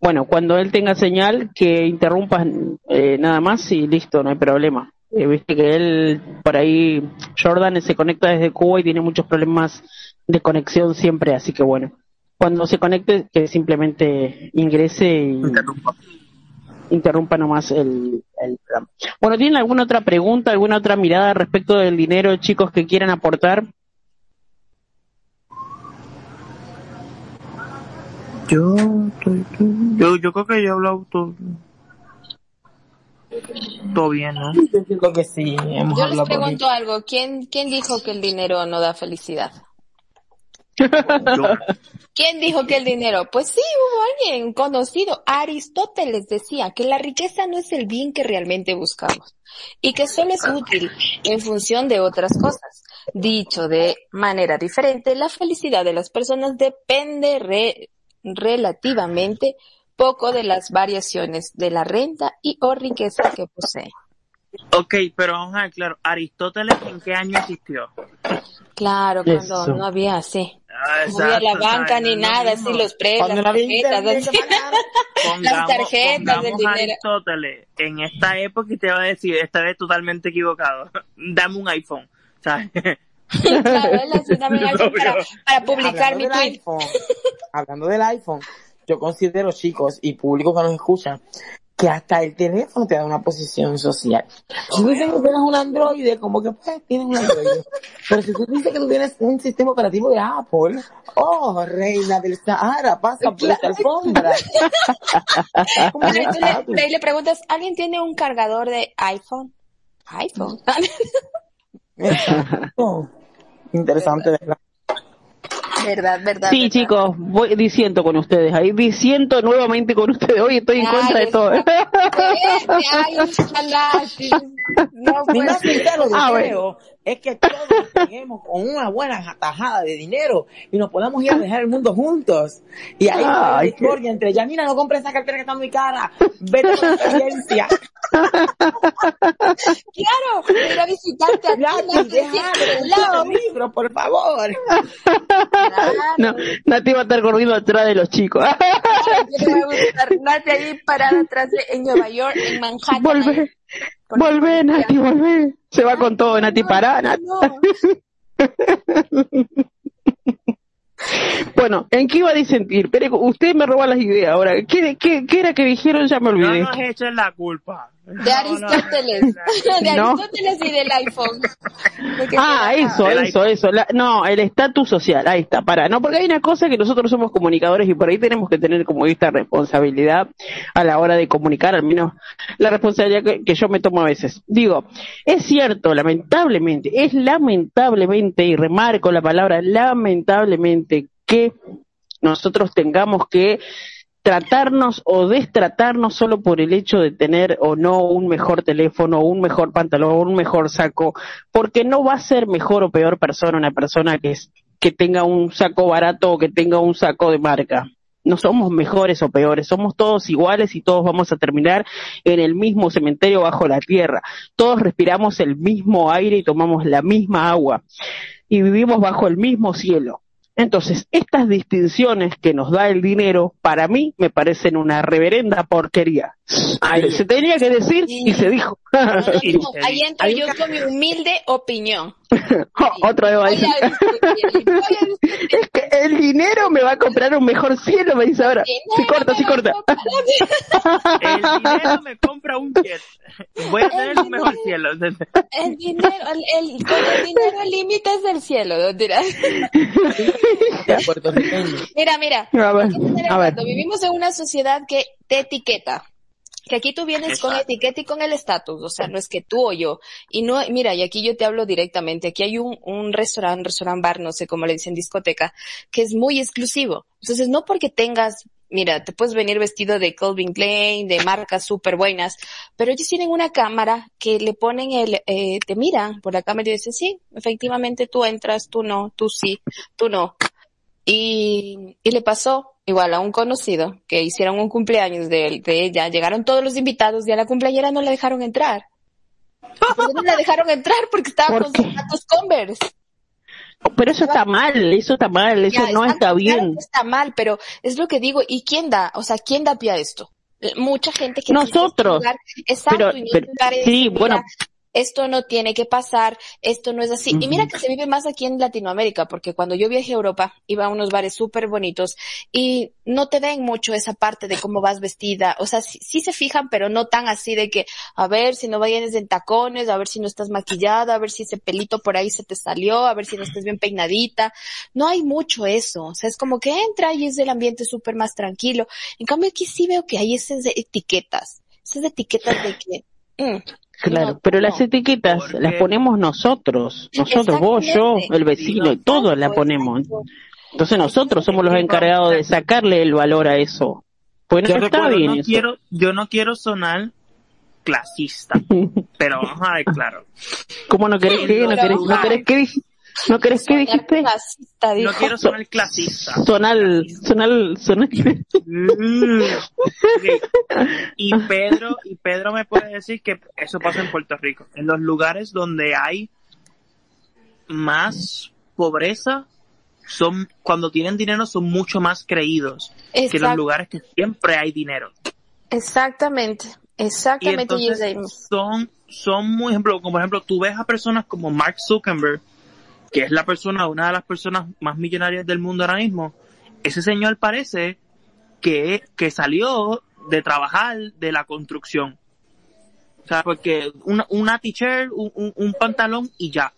Bueno, cuando él tenga señal, que interrumpas eh, nada más y listo, no hay problema. eh, viste que él, por ahí, Jordan se conecta desde Cuba y tiene muchos problemas de conexión siempre, así que bueno, cuando se conecte, que simplemente ingrese y Interrumpa. interrumpa nomás el, el programa. Bueno, ¿tienen alguna otra pregunta, alguna otra mirada respecto del dinero, chicos, que quieran aportar? Yo, yo, yo creo que yo he hablado todo, todo bien, ¿no? Yo creo que sí, hemos Yo les pregunto algo. ¿Quién, ¿Quién dijo que el dinero no da felicidad? Yo, ¿Quién dijo que el dinero? Pues sí, hubo alguien conocido. Aristóteles decía que la riqueza no es el bien que realmente buscamos y que solo es útil en función de otras cosas. Dicho de manera diferente, la felicidad de las personas depende re- relativamente poco de las variaciones de la renta y o riqueza que poseen. ok, pero vamos a ver, claro, Aristóteles, ¿en qué año existió? Claro, cuando Eso. no había así. Ah, No había la banca ni No nada, así los pre, Cuando las tarjetas, así. <laughs> Pongamos, tarjetas del dinero. a Aristóteles en esta época y te va a decir, esta vez totalmente equivocado. <laughs> Dame un iPhone. ¿sabes? Claro, algo <laughs> para, para publicar Hablando mi del tweet. iPhone, hablando del iPhone, yo considero, chicos, y público que nos escucha, que hasta el teléfono te da una posición social. Si tú dices que tienes un Android, como que pues tienes un Android. Pero si tú dices que tú tienes un sistema operativo de Apple, oh, reina del Sahara, pasa por esta alfombra. <laughs> Pero tú le, <laughs> le preguntas, ¿alguien tiene un cargador de iPhone? iPhone. Exacto. Interesante, ¿verdad? verdad, verdad. Sí, verdad. chicos, voy diciendo con ustedes ahí, diciendo nuevamente con ustedes. Hoy estoy en Ay, contra de todo. Vete, <laughs> ay, sí. No, pues, Ah, es que todos <laughs> lleguemos con una buena tajada de dinero y nos podamos ir a dejar el mundo juntos. Y ahí está la Ay, discordia entre ya, mira, no compres esa cartera que está muy cara, vete con la experiencia. <laughs> claro, ir a visitarte a leer libros, por favor. Claro. <laughs> No, Nati va a estar corriendo atrás de los chicos. Yo te voy a buscar, Nati ahí parada atrás de, en Nueva York, en Manhattan. con volvé, Nati, volvé. Se va con todo, Nati, No, pará, Nati. no. <laughs> Bueno, ¿en qué iba a disentir? Pero usted me roba las ideas ahora. ¿Qué, qué, qué era que dijeron? Ya me No olvidé. nos echen la culpa. De Aristóteles. <laughs> De No. Aristóteles y del iPhone. <laughs> De Ah, eso, eso, eso. La- no, el estatus social, ahí está, para. No, porque hay una cosa que nosotros somos comunicadores y por ahí tenemos que tener como esta responsabilidad a la hora de comunicar, al menos la responsabilidad que, que yo me tomo a veces. Digo, es cierto, lamentablemente, es lamentablemente, y remarco la palabra lamentablemente, que nosotros tengamos que tratarnos o destratarnos solo por el hecho de tener o no un mejor teléfono, un mejor pantalón, un mejor saco, porque no va a ser mejor o peor persona una persona que, es, que tenga un saco barato o que tenga un saco de marca. No somos mejores o peores, somos todos iguales y todos vamos a terminar en el mismo cementerio bajo la tierra. Todos respiramos el mismo aire y tomamos la misma agua y vivimos bajo el mismo cielo. Entonces, estas distinciones que nos da el dinero, para mí, me parecen una reverenda porquería. Ahí. Se tenía que decir y se dijo. No, no, Sí, <laughs> no, sí, ahí entro yo con mi humilde opinión. <laughs> Otro de Voy dice, a discutir, voy a discutir. es que el dinero me va a comprar un mejor cielo, me dice ahora. Sí corta, sí corta. <laughs> El dinero me compra un jet. Voy a tener un mejor cielo. El dinero, el, el, con el dinero el límite es el cielo, ¿no? <laughs> Puertorriqueño. Mira, mira. A ver, a Vivimos en una sociedad que te etiqueta. Que aquí tú vienes con etiqueta y con el estatus, o sea, no es que tú o yo. Y no, mira, y aquí yo te hablo directamente. Aquí hay un, un restaurante, restaurant bar, no sé cómo le dicen, discoteca, que es muy exclusivo. Entonces, no porque tengas, mira, te puedes venir vestido de Calvin Klein, de marcas súper buenas, pero ellos tienen una cámara que le ponen el, eh, te miran por la cámara y dicen, sí, efectivamente tú entras, tú no, tú sí, tú no. Y, y le pasó igual a un conocido que hicieron un cumpleaños de, de ella, llegaron todos los invitados y a la cumpleañera no la dejaron entrar. ¿Por qué no la dejaron entrar? Porque estaba ¿Por con qué? sus zapatos Converse. Pero eso está mal, eso está mal, eso Ya, no está claro bien. está mal, pero es lo que digo. ¿Y quién da? O sea, ¿quién da pie a esto? Mucha gente que Nosotros. exacto, sí, dice, bueno, mira, esto no tiene que pasar, esto no es así. Y mira que se vive más aquí en Latinoamérica, porque cuando yo viajé a Europa, iba a unos bares súper bonitos y no te ven mucho esa parte de cómo vas vestida. O sea, sí, sí se fijan, pero no tan así de que, a ver si no vayas en tacones, a ver si no estás maquillada, a ver si ese pelito por ahí se te salió, a ver si no estás bien peinadita. No hay mucho eso. O sea, es como que entra y es el ambiente súper más tranquilo. En cambio aquí sí veo que hay esas etiquetas. Esas etiquetas de que, mm, Claro, no, pero las etiquetas Porque- las ponemos nosotros, nosotros, vos, yo, el vecino, y todos la Exacto, ponemos. Entonces nosotros somos los encargados de sacarle el valor a eso. Pues no Yo está recuerdo, bien no eso. quiero, yo no quiero sonar clasista, <laughs> pero vamos a ver claro. ¿Cómo no querés que, no querés, no querés que, no querés que dijiste? clasista, No dijo. quiero sonar clasista. Sonal, sonal, sonal. Mm. Ok. Y <laughs> Pedro, y Pedro me puede decir que eso pasa en Puerto Rico. En los lugares donde hay más pobreza, son, cuando tienen dinero son mucho más creídos que los lugares que siempre hay dinero. Exactamente, exactamente. y entonces son, son muy ejemplo, como por ejemplo, tú ves a personas como Mark Zuckerberg, que es la persona, una de las personas más millonarias del mundo ahora mismo. Ese señor parece que, que salió de trabajar de la construcción. O sea, porque una, t-shirt, un, un- pantalón y ya.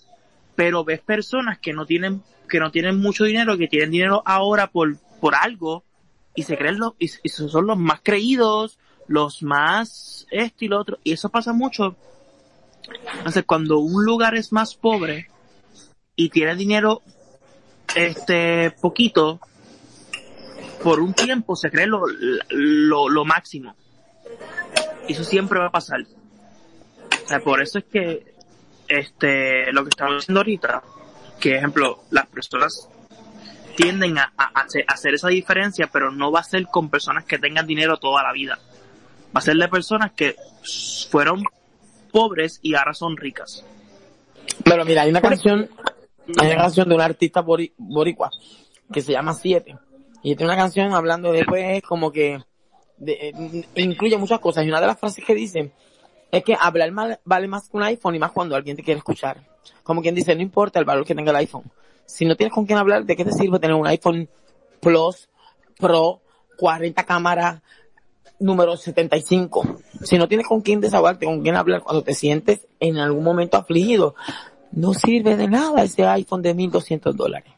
Pero ves personas que no tienen, que no tienen mucho dinero, que tienen dinero ahora por, por algo, y se creen los, y, y son los más creídos, los más esto y lo otro. Y eso pasa mucho. Entonces, cuando un lugar es más pobre y tiene dinero, este, poquito, por un tiempo se cree lo, lo, lo máximo. Y eso siempre va a pasar. O sea, por eso es que, este, lo que estamos diciendo ahorita, que ejemplo, las personas tienden a hacer esa diferencia, pero no va a ser con personas que tengan dinero toda la vida. Va a ser de personas que fueron pobres y ahora son ricas. Pero mira, hay una canción, hay una canción de un artista bori- boricua que se llama Siete. Y tiene una canción hablando de, pues, como que de- eh, incluye muchas cosas. Y una de las frases que dice es que hablar mal- vale más que un iPhone y más cuando alguien te quiere escuchar. Como quien dice, no importa el valor que tenga el iPhone. Si no tienes con quién hablar, ¿de qué te sirve tener un iPhone Plus, Pro, 40 cámaras, número 75? Si no tienes con quién desahogarte, con quién hablar cuando te sientes en algún momento afligido, no sirve de nada ese iPhone de 1200 dólares.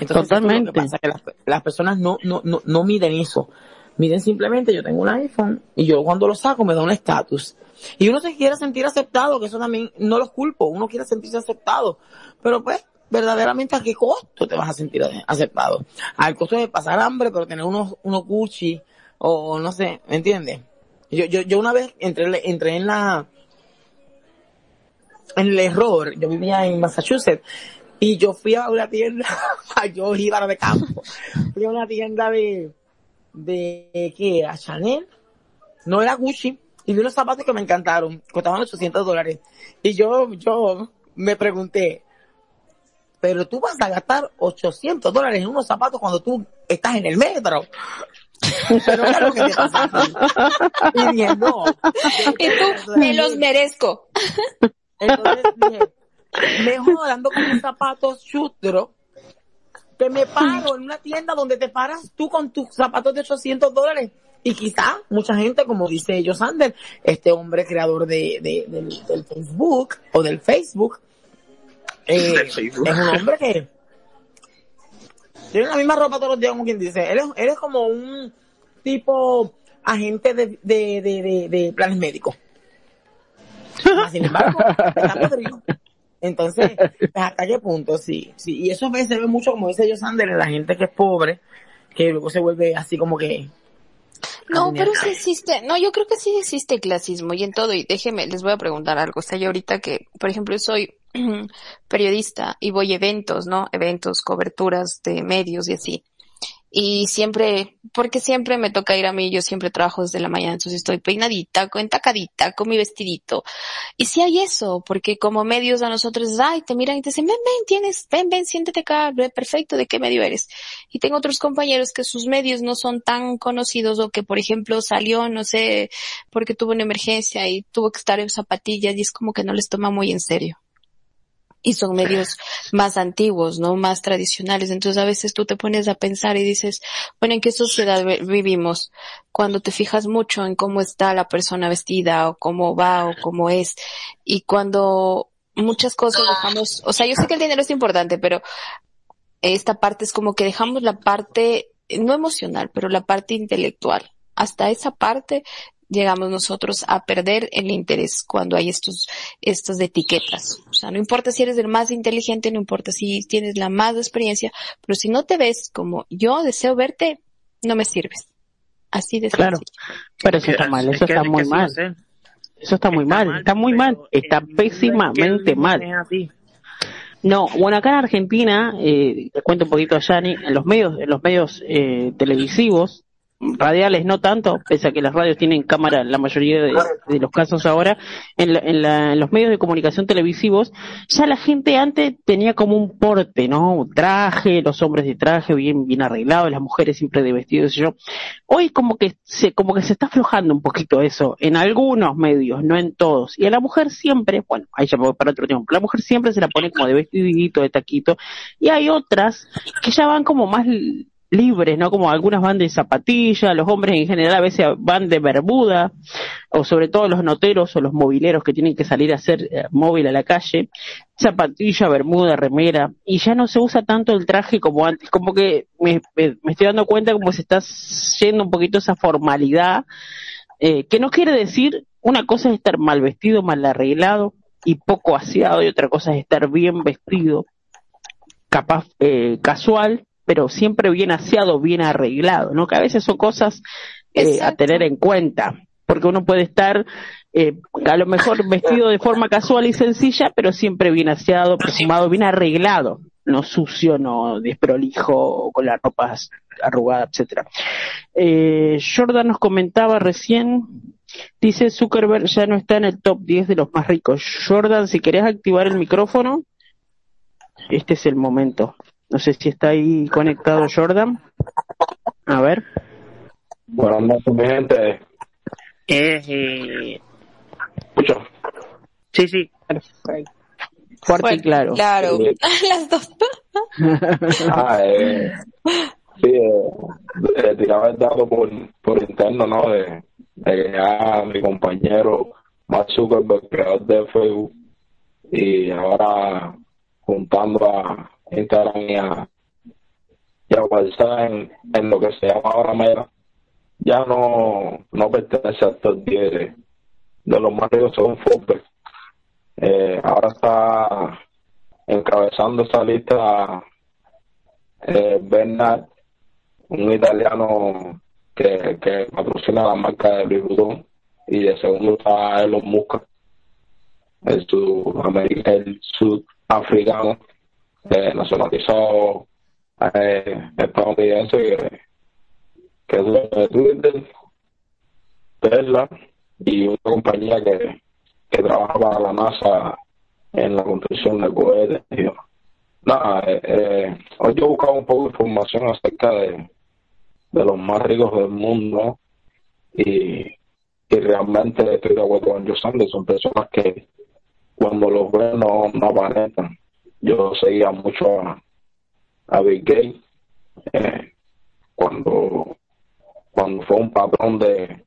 Entonces, Totalmente. Eso es lo que pasa, que las, las personas no, no, no, no miden eso. Miden simplemente, yo tengo un iPhone y yo cuando lo saco me da un estatus. Y uno se quiere sentir aceptado, que eso también no los culpo, uno quiere sentirse aceptado. Pero pues, verdaderamente a qué costo te vas a sentir aceptado. Al costo de pasar hambre, pero tener unos, unos Gucci, o no sé, ¿me entiendes? Yo, yo, yo una vez entré, entré en la, en el error, yo vivía en Massachusetts, y yo fui a una tienda, <laughs> yo iba de campo, fui a una tienda de, de, ¿qué era? Chanel, no era Gucci, y vi unos zapatos que me encantaron, costaban 800 dólares, y yo, yo me pregunté, pero tú vas a gastar 800 dólares en unos zapatos cuando tú estás en el metro. <laughs> Pero ¿qué es lo que te pasa? Y dije, no. <laughs> Y tú, me los merezco. Entonces dije, mejor ando con mis zapatos chutro que me paro en una tienda donde te paras tú con tus zapatos de 800 dólares. Y quizá mucha gente, como dice Josander, este hombre creador de, de- del, del Facebook o del Facebook, eh, Facebook. es un hombre que tiene la misma ropa todos los días, como quien dice. Él es, él es como un tipo agente de, de, de, de, de planes médicos. Mas, Sin embargo, está podrido. Entonces, pues, ¿hasta qué punto? Sí, sí. Y eso se ve mucho, como dice Josander, en la gente que es pobre, que luego se vuelve así como que... No, pero sí existe, no, yo creo que sí existe clasismo y en todo, y déjeme, les voy a preguntar algo, o sea, yo ahorita que, por ejemplo, soy <clears throat> periodista y voy a eventos, ¿no? Eventos, coberturas de medios y así. Y siempre, porque siempre me toca ir a mí, yo siempre trabajo desde la mañana, entonces estoy peinadita, entacadita, con mi vestidito. Y si hay eso, porque como medios a nosotros, ay, te miran y te dicen, ven, ven, tienes, ven, ven, siéntete acá, perfecto, ¿de qué medio eres? Y tengo otros compañeros que sus medios no son tan conocidos o que, por ejemplo, salió, no sé, porque tuvo una emergencia y tuvo que estar en zapatillas y es como que no les toma muy en serio y son medios más antiguos, ¿no? Más tradicionales. Entonces a veces tú te pones a pensar y dices, bueno, ¿en qué sociedad vivimos? Cuando te fijas mucho en cómo está la persona vestida o cómo va o cómo es y cuando muchas cosas dejamos, o sea, yo sé que el dinero es importante, pero esta parte es como que dejamos la parte, no emocional, pero la parte intelectual. Hasta esa parte llegamos nosotros a perder el interés cuando hay estos, estas etiquetas. O sea, no importa si eres el más inteligente, no importa si tienes la más experiencia, pero si no te ves como yo deseo verte, no me sirves. Así de Claro, pero eso está mal, eso está muy mal. Eso está muy mal, está muy mal, está pésimamente mal. No, bueno, acá en Argentina, eh, te cuento un poquito a Yani, en los medios, en los medios eh, televisivos, radiales no tanto, pese a que las radios tienen cámara en la mayoría de, los casos ahora, en, en, los medios de comunicación televisivos, ya la gente antes tenía como un porte, ¿no? Un traje, los hombres de traje bien, bien arreglados, las mujeres siempre de vestido, yo. Hoy como que se, como que se está aflojando un poquito eso, en algunos medios, no en todos. Y a la mujer siempre, bueno, ahí ya voy para otro tiempo, la mujer siempre se la pone como de vestidito, de taquito, y hay otras que ya van como más libres, ¿no? Como algunas van de zapatilla, los hombres en general a veces van de bermuda, o sobre todo los noteros o los mobileros que tienen que salir a hacer eh, móvil a la calle, zapatilla, bermuda, remera, y ya no se usa tanto el traje como antes, como que me, estoy dando cuenta como se está yendo un poquito esa formalidad, eh, que no quiere decir, una cosa es estar mal vestido, mal arreglado y poco aseado, y otra cosa es estar bien vestido, capaz eh, casual, pero siempre bien aseado, bien arreglado, ¿no? Que a veces son cosas eh, a tener en cuenta, porque uno puede estar eh, a lo mejor <laughs> vestido de forma casual y sencilla, pero siempre bien aseado, perfumado, bien arreglado, no sucio, no desprolijo, con las ropas arrugadas, etcétera. Eh, Jordan nos comentaba recién, dice Zuckerberg ya no está en el top 10 de los más ricos. Jordan, si querés activar el micrófono, este es el momento. No sé si está ahí conectado Jordan. A ver. Buenas noches, mi gente. Eh, ¿Escucho? Sí, sí. Perfecto. Fuerte y claro. Claro, <laughs> las dos. ah, eh, sí, eh, eh, tiraba el dato por, por interno, ¿no? De, de que ya mi compañero Mark Zuckerberg, creador de Facebook, y ahora juntando a Y a, y a en, en, lo que se llama ahora Meta, ya no, no pertenece a estos 10 de, los más ricos según Forbes. Eh, ahora está encabezando esa lista eh, Bernard, un italiano que, que patrocina la marca de Louis y de segundo está Elon Musk, el, el sudafricano, eh, nacionalizado eh, estadounidense que, que es Twitter, Tesla y una compañía que, que trabaja para la NASA en la construcción de cohetes. Nada, eh, eh, yo he buscado un poco de información acerca de, de los más ricos del mundo y, y realmente estoy de acuerdo con Joe son personas que cuando los ven no, no aparentan yo seguía mucho a, a Bill Gates eh, cuando cuando fue un patrón de,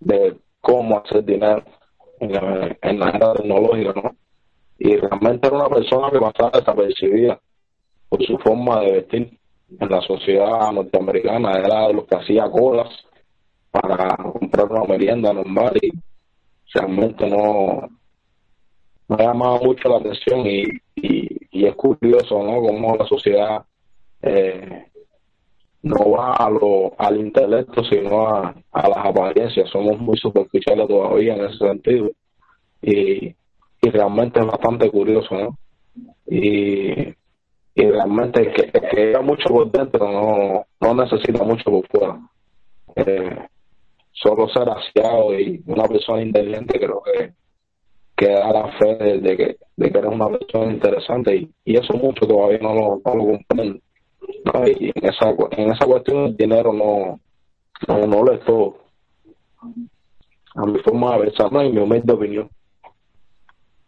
de cómo hacer dinero en la, en la era tecnológica, ¿no? Y realmente era una persona que pasaba desapercibida por su forma de vestir en la sociedad norteamericana. Era de los que hacía colas para comprar una merienda normal y realmente no, me ha llamado mucho la atención y, y, es curioso, ¿no? Cómo la sociedad eh, no va a lo, al intelecto, sino a, las apariencias. Somos muy superficiales todavía en ese sentido. Y, y realmente es bastante curioso, ¿no? Y y realmente el que, el mucho por dentro no, no necesita mucho por fuera. Eh, solo ser aseado y una persona inteligente creo que, que da la fe de, de que, de que eres una persona interesante y, y eso mucho todavía no lo, no lo comprenden. ¿no? Y en esa, en esa cuestión el dinero no, no, no lo es todo. A mi forma de pensar ¿no? y mi humilde opinión.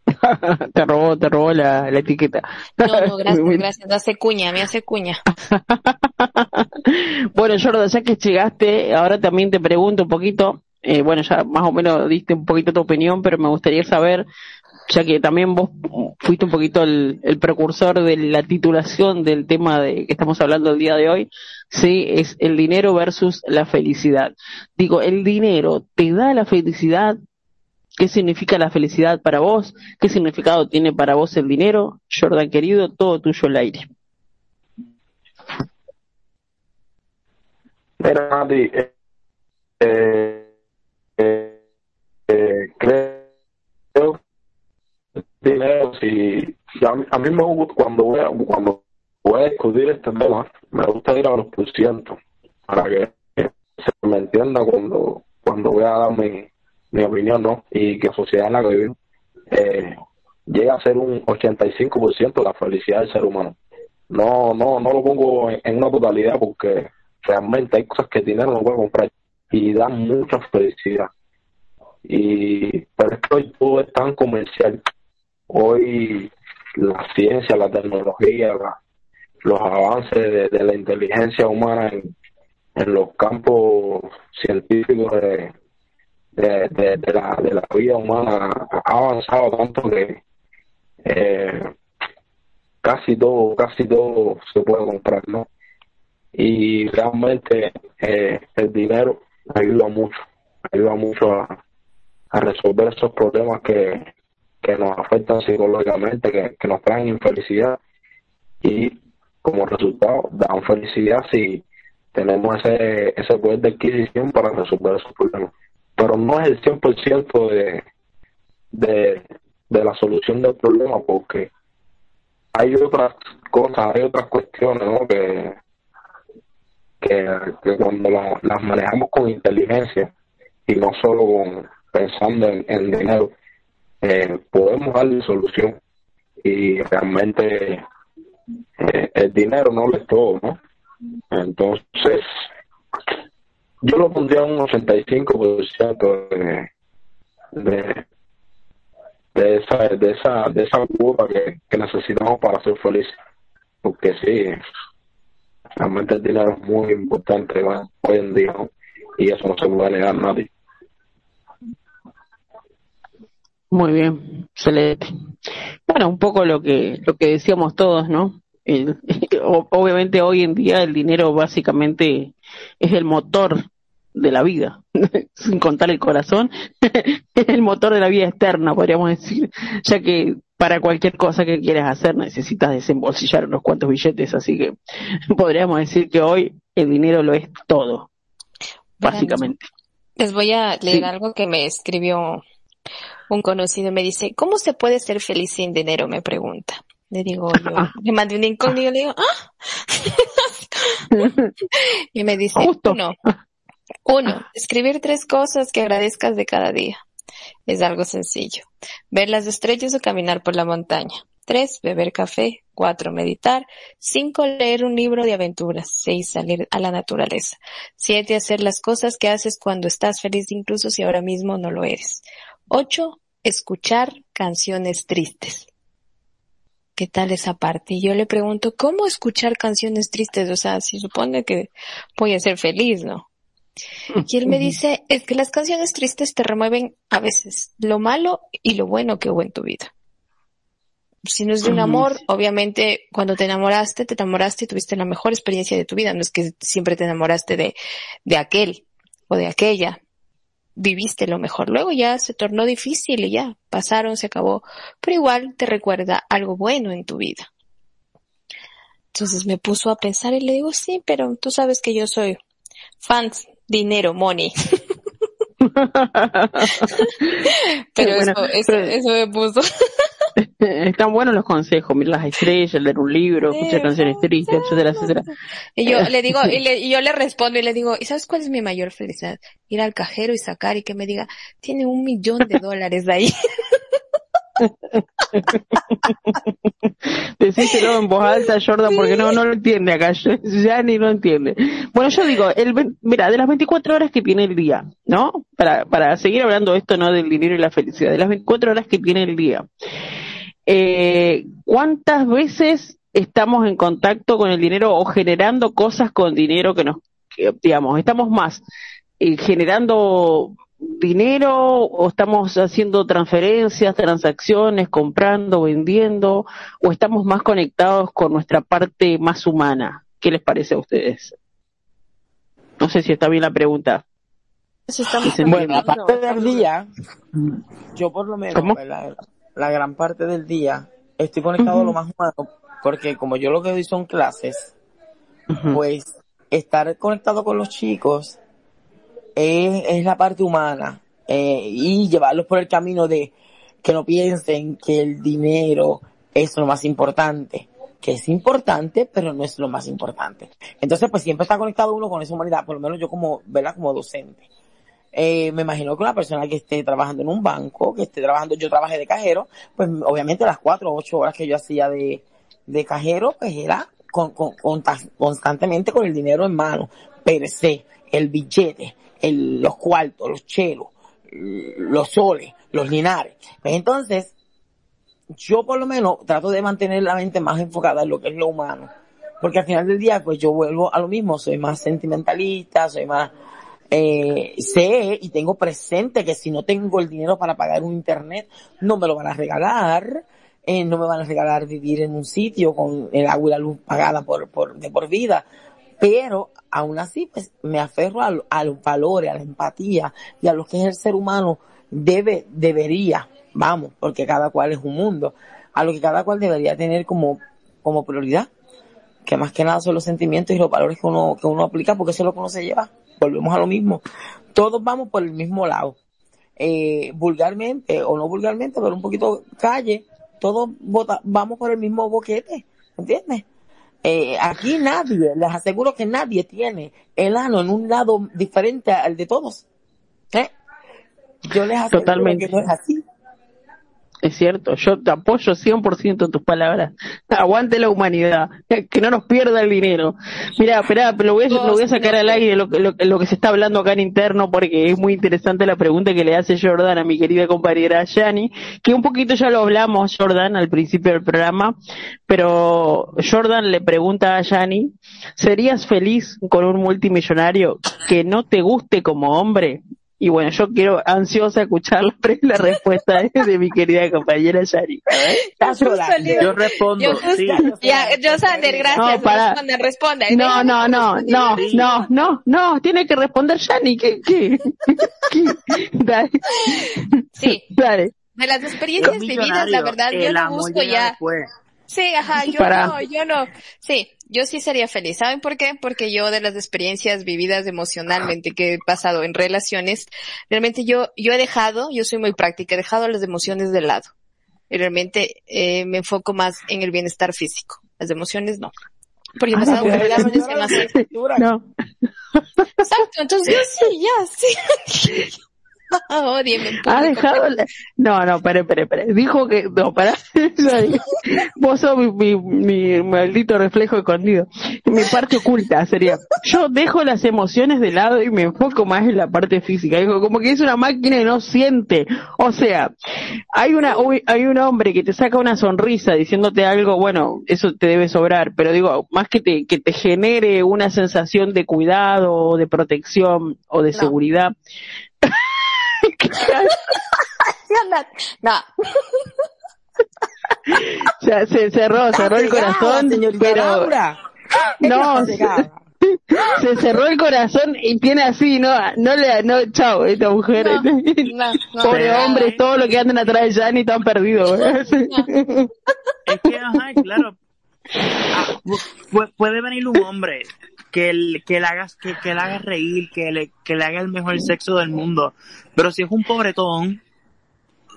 <laughs> te robó, te robó la, la etiqueta. No, no, <laughs> gracias, gracias. Hace cuña, me hace cuña. <laughs> bueno, Jordan, ya que llegaste, ahora también te pregunto un poquito, eh, bueno, ya más o menos diste un poquito tu opinión, pero me gustaría saber, ya que también vos fuiste un poquito el, el precursor de la titulación del tema de que estamos hablando el día de hoy, sí, es el dinero versus la felicidad. Digo, ¿el dinero te da la felicidad? ¿Qué significa la felicidad para vos? ¿Qué significado tiene para vos el dinero? Jordan querido, todo tuyo al aire. Mira, Nati, eh, eh, eh, creo que dinero, si, a, mí, a mí me gusta, cuando voy a, cuando voy a discutir este tema, me gusta ir a los por ciento, para que se me entienda cuando, cuando voy a dar mi, mi opinión, ¿no? Y que la sociedad en la que vivimos eh, llega a ser un 85% la felicidad del ser humano. No, no, no lo pongo en, en una totalidad porque realmente hay cosas que el dinero no puede comprar y dan mucha felicidad. Y, pero es que hoy todo es tan comercial. Hoy la ciencia, la tecnología, los avances de, de la inteligencia humana en, en los campos científicos de, de la, de la vida humana ha avanzado tanto que eh, casi todo, casi todo se puede comprar, ¿no? y realmente eh, el dinero ayuda mucho, ayuda mucho a, resolver esos problemas que, que nos afectan psicológicamente, que, que nos traen infelicidad y como resultado dan felicidad si tenemos ese, ese poder de adquisición para resolver esos problemas. Pero no es el 100% de, de, de la solución del problema porque hay otras cosas, hay otras cuestiones ¿no? que, que, cuando la- las manejamos con inteligencia y no solo pensando en, en dinero, eh, podemos darle solución y realmente eh, el dinero no lo es todo, ¿no? Entonces, yo lo pondría un 85% de, de, de esa de esa de esa que, que necesitamos para ser felices porque sí realmente el dinero es muy importante hoy en día y eso no se puede negar a nadie Muy bien, excelente. Bueno, un poco lo que lo que decíamos todos, ¿no? <laughs> Obviamente hoy en día el dinero básicamente es el motor de la vida, <laughs> sin contar el corazón, <laughs> es el motor de la vida externa, podríamos decir, ya que para cualquier cosa que quieras hacer necesitas desembolsillar unos cuantos billetes, así que <laughs> podríamos decir que hoy el dinero lo es todo, básicamente. Les voy a leer Sí. algo que me escribió un conocido. Me dice, ¿cómo se puede ser feliz sin dinero? Me pregunta. Le digo, yo, Ah. le mandé un incógnito y le digo, ¡ah! <laughs> <laughs> y me dice, Justo. uno, uno, escribir tres cosas que agradezcas de cada día. Es algo sencillo. Ver las estrellas o caminar por la montaña. Tres, beber café. Cuatro, meditar. Cinco, leer un libro de aventuras. Seis, salir a la naturaleza. Siete, hacer las cosas que haces cuando estás feliz incluso si ahora mismo no lo eres. Ocho, escuchar canciones tristes. ¿Qué tal esa parte? Y yo le pregunto, ¿cómo escuchar canciones tristes? O sea, si supone que voy a ser feliz, ¿no? Y él me dice, es que las canciones tristes te remueven a veces lo malo y lo bueno que hubo en tu vida. Si no es de un amor, obviamente cuando te enamoraste, te enamoraste y tuviste la mejor experiencia de tu vida. No es que siempre te enamoraste de, de aquel o de aquella. Viviste lo mejor. Luego ya se tornó difícil y ya pasaron, se acabó. Pero igual te recuerda algo bueno en tu vida. Entonces me puso a pensar y le digo, sí, pero tú sabes que yo soy fans, dinero, money. <laughs> <laughs> pero Bueno, eso, eso, pero- eso me puso. <laughs> Están buenos los consejos, mirar las estrellas, leer un libro, escuchar canciones tristes, etcétera, etcétera. Y yo le digo, y, le, y yo le respondo y le digo, ¿y sabes cuál es mi mayor felicidad? Ir al cajero y sacar y que me diga, tiene un millón de dólares de ahí. Decíselo en voz alta, Jordan, porque no, no lo entiende acá, <laughs> ya ni lo entiende. Bueno, yo digo, el, mira, de las 24 horas que tiene el día, ¿no? Para, para seguir hablando esto, ¿no? Del dinero y la felicidad, de las 24 horas que tiene el día. Eh, ¿Cuántas veces estamos en contacto con el dinero o generando cosas con dinero que nos, digamos, estamos más eh, generando dinero o estamos haciendo transferencias, transacciones, comprando, vendiendo o estamos más conectados con nuestra parte más humana? ¿Qué les parece a ustedes? No sé si está bien la pregunta. Bueno, hablando. aparte del día, yo por lo menos, la gran parte del día, estoy conectado a lo más humano, porque como yo lo que doy son clases, pues estar conectado con los chicos es, es la parte humana eh, y llevarlos por el camino de que no piensen que el dinero es lo más importante, que es importante, pero no es lo más importante. Entonces, pues siempre está conectado uno con esa humanidad, por lo menos yo como, ¿verdad? Como docente. Eh, me imagino que una persona que esté trabajando en un banco, que esté trabajando, yo trabajé de cajero, pues obviamente las cuatro o ocho horas que yo hacía de, de cajero, pues era con, con- conta- constantemente con el dinero en mano, per se, el billete, el, los cuartos, los chelos, los soles, los linares. Pues entonces, yo por lo menos trato de mantener la mente más enfocada en lo que es lo humano. Porque al final del día, pues yo vuelvo a lo mismo, soy más sentimentalista, soy más, eh, sé y tengo presente que si no tengo el dinero para pagar un internet, no me lo van a regalar, eh, no me van a regalar vivir en un sitio con el agua y la luz pagada por, por, de por vida. Pero aún así, pues me aferro a, a los valores, a la empatía y a lo que es el ser humano debe, debería, vamos, porque cada cual es un mundo, a lo que cada cual debería tener como, como prioridad, que más que nada son los sentimientos y los valores que uno, que uno aplica, porque eso es lo que uno se lleva. Volvemos a lo mismo. Todos vamos por el mismo lado. Eh, vulgarmente o no vulgarmente, pero un poquito calle, todos vamos por el mismo boquete, ¿entiendes? Eh, aquí nadie, les aseguro que nadie tiene el ano en un lado diferente al de todos. ¿Eh? Yo les aseguro Totalmente. que no es así. Es cierto, yo te apoyo 100% en tus palabras. <laughs> Aguante la humanidad, <laughs> que no nos pierda el dinero. Mira, espera, lo voy a, lo voy a sacar al aire lo, lo, lo que se está hablando acá en interno porque es muy interesante la pregunta que le hace Jordan a mi querida compañera Yani, que un poquito ya lo hablamos, Jordan, al principio del programa, pero Jordan le pregunta a Yani, ¿serías feliz con un multimillonario que no te guste como hombre? Y bueno, yo quiero ansiosa escuchar la, respuesta de, de mi querida compañera Yari. Está sola. Yo respondo, Yo sí. ya, yo Sander, gracias. No, para- Responde, responde. No, no, no, no, no, no, no, tiene que responder Yani, ¿qué, qué? <laughs> ¿Qué? Dale, Sí, dale. de las experiencias vividas, la verdad, yo no busco ya. después. Sí, ajá, yo Para- no, yo no. Sí, yo sí sería feliz. ¿Saben por qué? Porque yo de las experiencias vividas emocionalmente que he pasado en relaciones, realmente yo, yo he dejado, yo soy muy práctica, he dejado las emociones de lado. Y realmente eh, me enfoco más en el bienestar físico. Las emociones no. Porque he pasado por relaciones que. No, Exacto, entonces yo sí, ya, sí. <laughs> En ha dejado la... No, no, espere, espere, espere. Dijo que... No, para. <laughs> Vos sos mi, mi, mi maldito reflejo escondido. Mi parte oculta sería... Yo dejo las emociones de lado y me enfoco más en la parte física. Digo, como que es una máquina y no siente. O sea, hay una uy, hay un hombre que te saca una sonrisa diciéndote algo, bueno, eso te debe sobrar, pero digo, más que te, que te genere una sensación de cuidado, de protección o de No. seguridad. <laughs> No, O sea, se cerró, cerró el corazón, pero no, se cerró el corazón y tiene así, no, no le, no, chao, esta mujer, No, no, no. pobre hombre, todos los que andan atrás de Yanni están perdidos. Es que, ajá, claro. Ah, pu- puede venir un hombre que, el- que le hagas que, que le haga reír, que le, que le haga el mejor sexo del mundo. Pero si es un pobretón,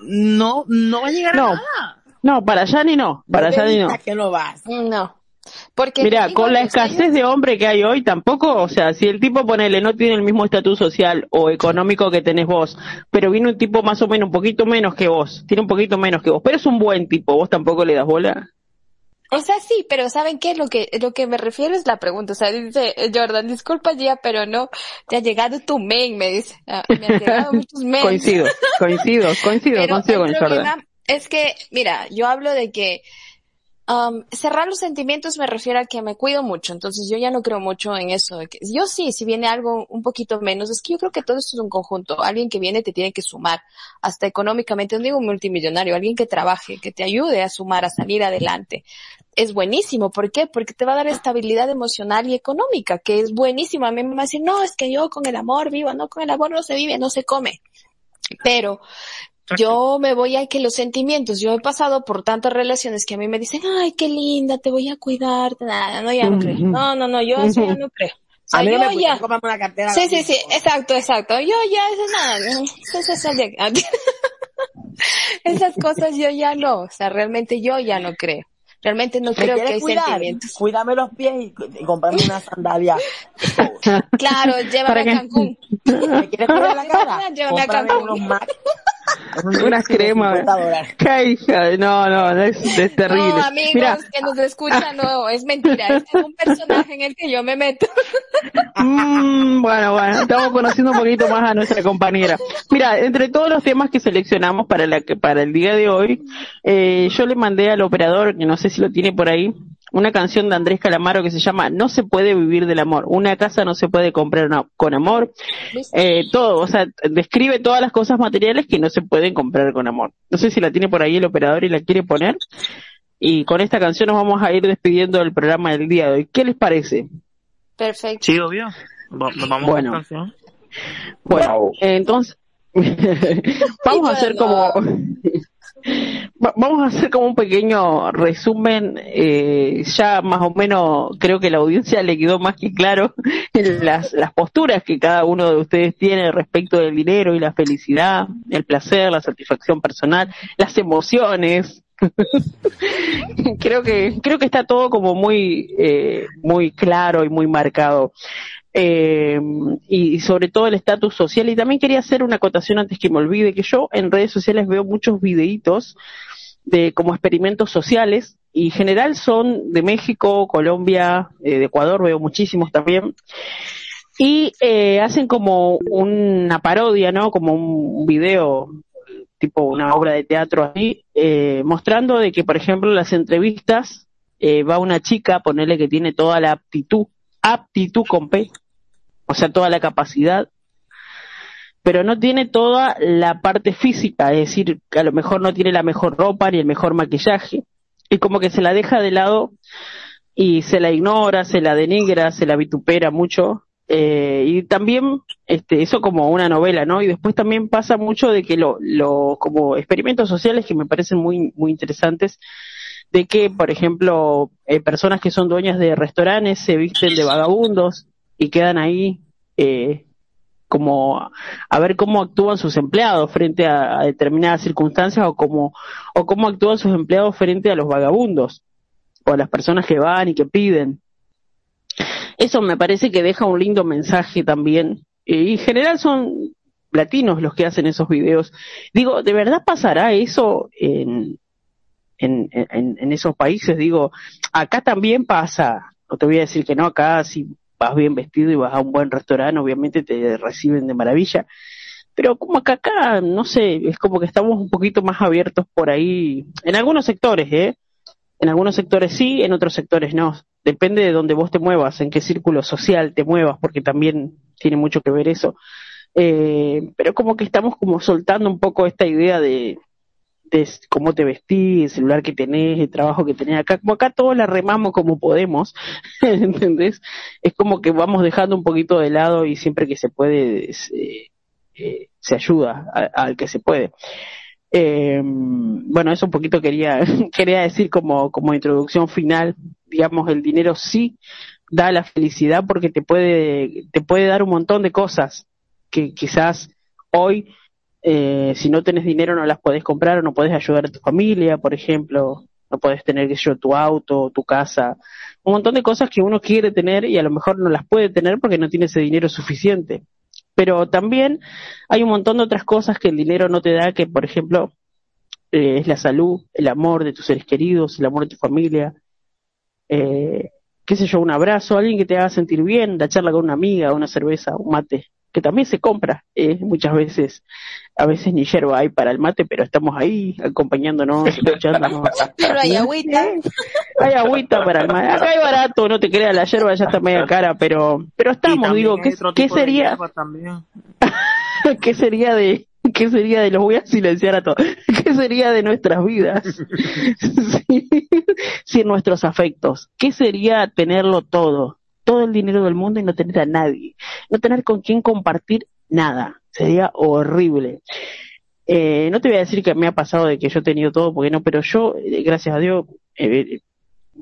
no, no va a llegar No. a nada. No, para ni no, para ni no. que no vas. No. Porque Mira, con la escasez de hombre que hay hoy tampoco, o sea, si el tipo ponele no tiene el mismo estatus social o económico que tenés vos, pero viene un tipo más o menos un poquito menos que vos, tiene un poquito menos que vos, pero es un buen tipo, vos tampoco le das bola. O sea, sí, pero ¿saben qué? Lo que, lo que me refiero es la pregunta. O sea, dice Jordan, disculpa ya, pero no, te ha llegado tu mail, me dice. Ah, me han llegado muchos mails. Coincido, coincido, coincido, coincido con Jordan. Es que, mira, yo hablo de que Um, cerrar los sentimientos me refiero a que me cuido mucho, entonces yo ya no creo mucho en eso. Yo sí, si viene algo un poquito menos, es que yo creo que todo esto es un conjunto. Alguien que viene te tiene que sumar, hasta económicamente, no digo multimillonario, alguien que trabaje, que te ayude a sumar, a salir adelante. Es buenísimo, ¿por qué? Porque te va a dar estabilidad emocional y económica, que es buenísimo. A mí me va a decir, no, es que yo con el amor vivo, no, con el amor no se vive, no se come. Pero yo me voy a que los sentimientos, yo he pasado por tantas relaciones que a mí me dicen, ay, qué linda, te voy a cuidar, nada, no, ya no creo. No, no, no, yo eso ya no creo. <laughs> O sea, yo me ya. Una cartera sí, sí, sí, exacto, exacto. Yo ya, eso nada, eso es <laughs> Esas cosas yo ya no, o sea, realmente yo ya no creo. Realmente no creo que hay sentimientos. Cuídame los pies y, y comprame una sandalia. claro, llévame a Cancún. <laughs> ¿Me quieres cuidar la cara? <laughs> Llévame a Cancún. Unos unas cremas. <laughs> No, no, es, es terrible. No, amigos que nos escuchan, no, es mentira. Este es un personaje en el que yo me meto. <laughs> Mm, bueno, bueno, estamos conociendo un poquito más a nuestra compañera. Mira, entre todos los temas que seleccionamos para, la, para el día de hoy, eh, yo le mandé al operador, que no sé si lo tiene por ahí, una canción de Andrés Calamaro que se llama No se puede vivir del amor. Una casa no se puede comprar con amor. Eh, todo, o sea, describe todas las cosas materiales que no se pueden comprar con amor. No sé si la tiene por ahí el operador y la quiere poner. Y con esta canción nos vamos a ir despidiendo del programa del día de hoy. ¿Qué les parece? Perfecto. Sí, obvio. Vamos bueno. a. Bueno, entonces <laughs> vamos a hacer como <laughs> Vamos a hacer como un pequeño resumen, eh, ya más o menos creo que la audiencia le quedó más que claro <laughs> las, las posturas que cada uno de ustedes tiene respecto del dinero y la felicidad, el placer, la satisfacción personal, las emociones, <laughs> creo que creo que está todo como muy eh, muy claro y muy marcado eh, y sobre todo el estatus social. Y también quería hacer una acotación antes que me olvide, que yo en redes sociales veo muchos videitos de como experimentos sociales y en general son de México, Colombia, eh, de Ecuador, veo muchísimos también. Y eh, hacen como una parodia, ¿no? Como un video tipo una obra de teatro así, eh, mostrando de que, por ejemplo, las entrevistas eh, va una chica, ponerle que tiene toda la aptitud, aptitud con P, o sea, toda la capacidad, pero no tiene toda la parte física, es decir, a lo mejor no tiene la mejor ropa ni el mejor maquillaje, y como que se la deja de lado y se la ignora, se la denigra, se la vitupera mucho, eh, y también este, eso como una novela, ¿no? Y después también pasa mucho de que lo, lo, como experimentos sociales que me parecen muy, muy interesantes, de que, por ejemplo, eh, personas que son dueñas de restaurantes se visten de vagabundos y quedan ahí eh, como a ver cómo actúan sus empleados frente a, determinadas circunstancias o cómo, o cómo actúan sus empleados frente a los vagabundos o a las personas que van y que piden. Eso me parece que deja un lindo mensaje también. y en general son latinos los que hacen esos videos. Digo, ¿de verdad pasará eso en, en, en, en esos países? Digo, acá también pasa. No te voy a decir que no, acá si vas bien vestido y vas a un buen restaurante, obviamente te reciben de maravilla. Pero como que acá, no sé, es como que estamos un poquito más abiertos por ahí, en algunos sectores, ¿eh? En algunos sectores sí, en otros sectores no. Depende de dónde vos te muevas, en qué círculo social te muevas, porque también tiene mucho que ver eso. Eh, pero como que estamos como soltando un poco esta idea de, de cómo te vestís, el celular que tenés, el trabajo que tenés acá, como acá todos la remamos como podemos, <laughs> ¿entendés? Es como que vamos dejando un poquito de lado y siempre que se puede se, eh, se ayuda al que se puede. Eh, bueno, eso un poquito quería, <laughs> quería decir como, como introducción final, digamos, el dinero sí da la felicidad porque te puede, te puede dar un montón de cosas que quizás hoy eh, si no tenés dinero no las podés comprar o no podés ayudar a tu familia, por ejemplo, no podés tener que yo tu auto, tu casa, un montón de cosas que uno quiere tener y a lo mejor no las puede tener porque no tiene ese dinero suficiente. Pero también hay un montón de otras cosas que el dinero no te da, que por ejemplo eh, es la salud, el amor de tus seres queridos, el amor de tu familia, eh, qué sé yo, un abrazo, alguien que te haga sentir bien, la charla con una amiga, una cerveza, un mate, que también se compra eh, muchas veces. A veces ni hierba hay para el mate, pero estamos ahí acompañándonos, <laughs> escuchándonos. Pero hay agüita. Hay agüita para el mate. Acá hay barato, no te creas, la hierba ya está media cara, pero pero estamos, digo, ¿qué, ¿qué sería? <laughs> ¿Qué sería de ¿Qué sería de los voy a silenciar a todos? <laughs> ¿Qué sería de nuestras vidas sin nuestros afectos? ¿Qué sería tenerlo todo? Todo el dinero del mundo y no tener a nadie, no tener con quién compartir nada, sería horrible. Eh, no te voy a decir que me ha pasado de que yo he tenido todo, porque no, pero yo, eh, gracias a Dios, eh,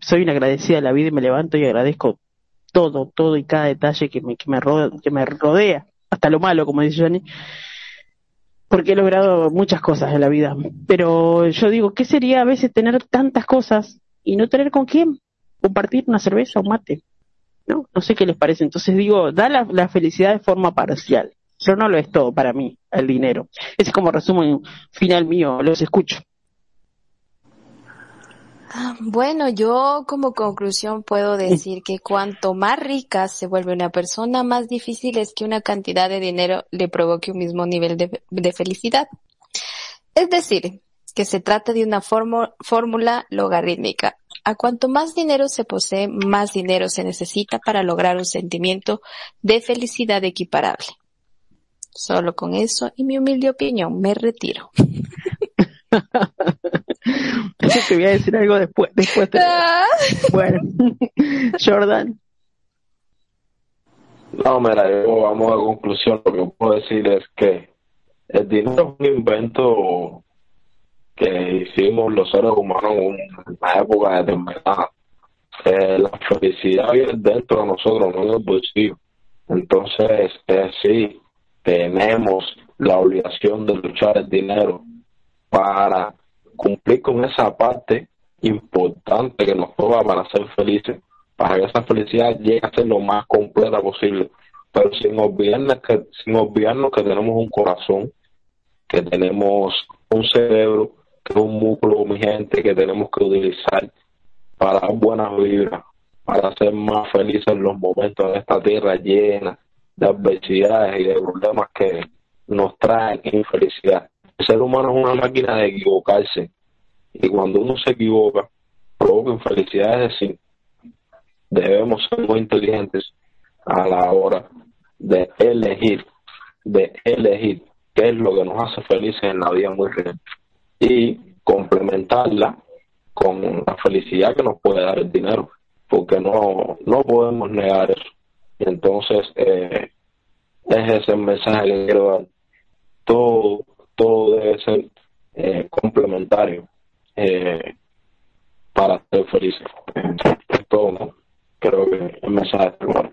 soy una agradecida de la vida y me levanto y agradezco todo, todo y cada detalle que me, que me, rodea, que me rodea, hasta lo malo, como dice Johnny, porque he logrado muchas cosas en la vida. Pero yo digo, ¿qué sería a veces tener tantas cosas y no tener con quién compartir una cerveza o mate? ¿No? No sé qué les parece. Entonces digo, da la, felicidad de forma parcial, pero no lo es todo para mí, el dinero. Es como resumen final mío, los escucho. Ah, bueno, yo como conclusión puedo decir que cuanto más rica se vuelve una persona, más difícil es que una cantidad de dinero le provoque un mismo nivel de felicidad. Es decir, que se trata de una fórmula logarítmica. A cuanto más dinero se posee, más dinero se necesita para lograr un sentimiento de felicidad equiparable. Solo con eso y mi humilde opinión me retiro. <laughs> Pensé que voy a decir algo después. después ah. Bueno, <laughs> Jordan. No, mira, yo vamos a conclusión. Lo que puedo decir es que el dinero es un invento que hicimos los seres humanos en una época determinada. Eh, la felicidad viene dentro de nosotros, no en el bolsillo. Entonces, eh, sí, tenemos la obligación de luchar el dinero para cumplir con esa parte importante que nos toca para ser felices, para que esa felicidad llegue a ser lo más completa posible, pero sin olvidarnos que, sin olvidarnos que tenemos un corazón, que tenemos un cerebro, es un músculo, mi gente, que tenemos que utilizar para dar buenas vibras, para ser más felices en los momentos de esta tierra llena de adversidades y de problemas que nos traen infelicidad. El ser humano es una máquina de equivocarse y cuando uno se equivoca provoca infelicidad, es decir, debemos ser muy inteligentes a la hora de elegir, de elegir qué es lo que nos hace felices en la vida muy real y complementarla con la felicidad que nos puede dar el dinero, porque no, no podemos negar eso. Entonces, eh, es ese mensaje que quiero dar. Todo, todo debe ser eh, complementario eh, para ser felices. todo, creo que el mensaje es bueno.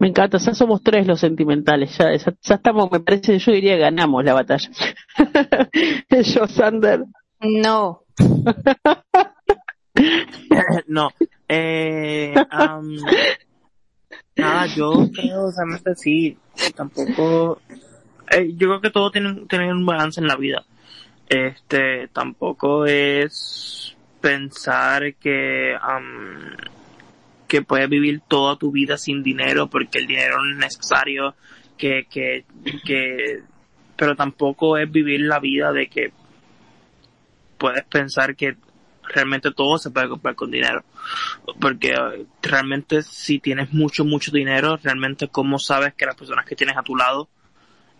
Me encanta, ya somos tres los sentimentales, ya, ya, estamos, me parece, yo diría ganamos la batalla. <laughs> yo, Sander. No. <laughs> no. Eh, nada, yo creo, realmente sí, tampoco, eh, yo creo que todo tiene, tiene un balance en la vida. Este, tampoco es pensar que, que puedes vivir toda tu vida sin dinero porque el dinero no es necesario, que, que, que, pero tampoco es vivir la vida de que puedes pensar que realmente todo se puede comprar con dinero. Porque eh, realmente si tienes mucho, mucho dinero, realmente cómo sabes que las personas que tienes a tu lado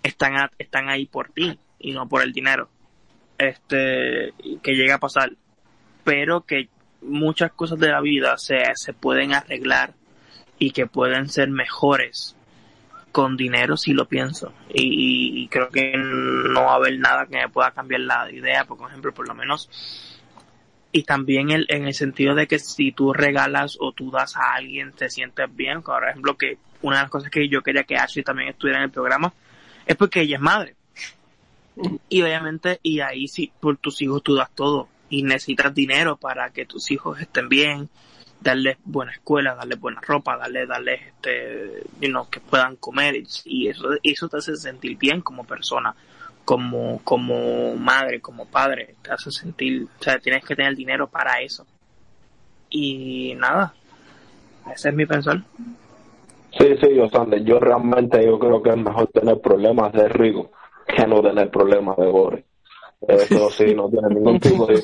están, están ahí por ti y no por el dinero. Este, que llega a pasar. Pero que muchas cosas de la vida se, se pueden arreglar y que pueden ser mejores con dinero si lo pienso y, creo que no va a haber nada que me pueda cambiar la idea por ejemplo por lo menos y también el, en el sentido de que si tú regalas o tú das a alguien te sientes bien por ejemplo que una de las cosas que yo quería que Ashley también estuviera en el programa es porque ella es madre. Y obviamente, y ahí sí, por tus hijos tú das todo. Y necesitas dinero para que tus hijos estén bien, darles buena escuela, darles buena ropa, darles, darles, este, you que puedan comer. Y eso, eso te hace sentir bien como persona, como, como madre, como padre. Te hace sentir, o sea, tienes que tener dinero para eso. Y nada, ese es mi pensar. Sí, sí, yo, yo realmente yo creo que es mejor tener problemas de rico que no tener problemas de Eso sí, no tiene ningún tipo de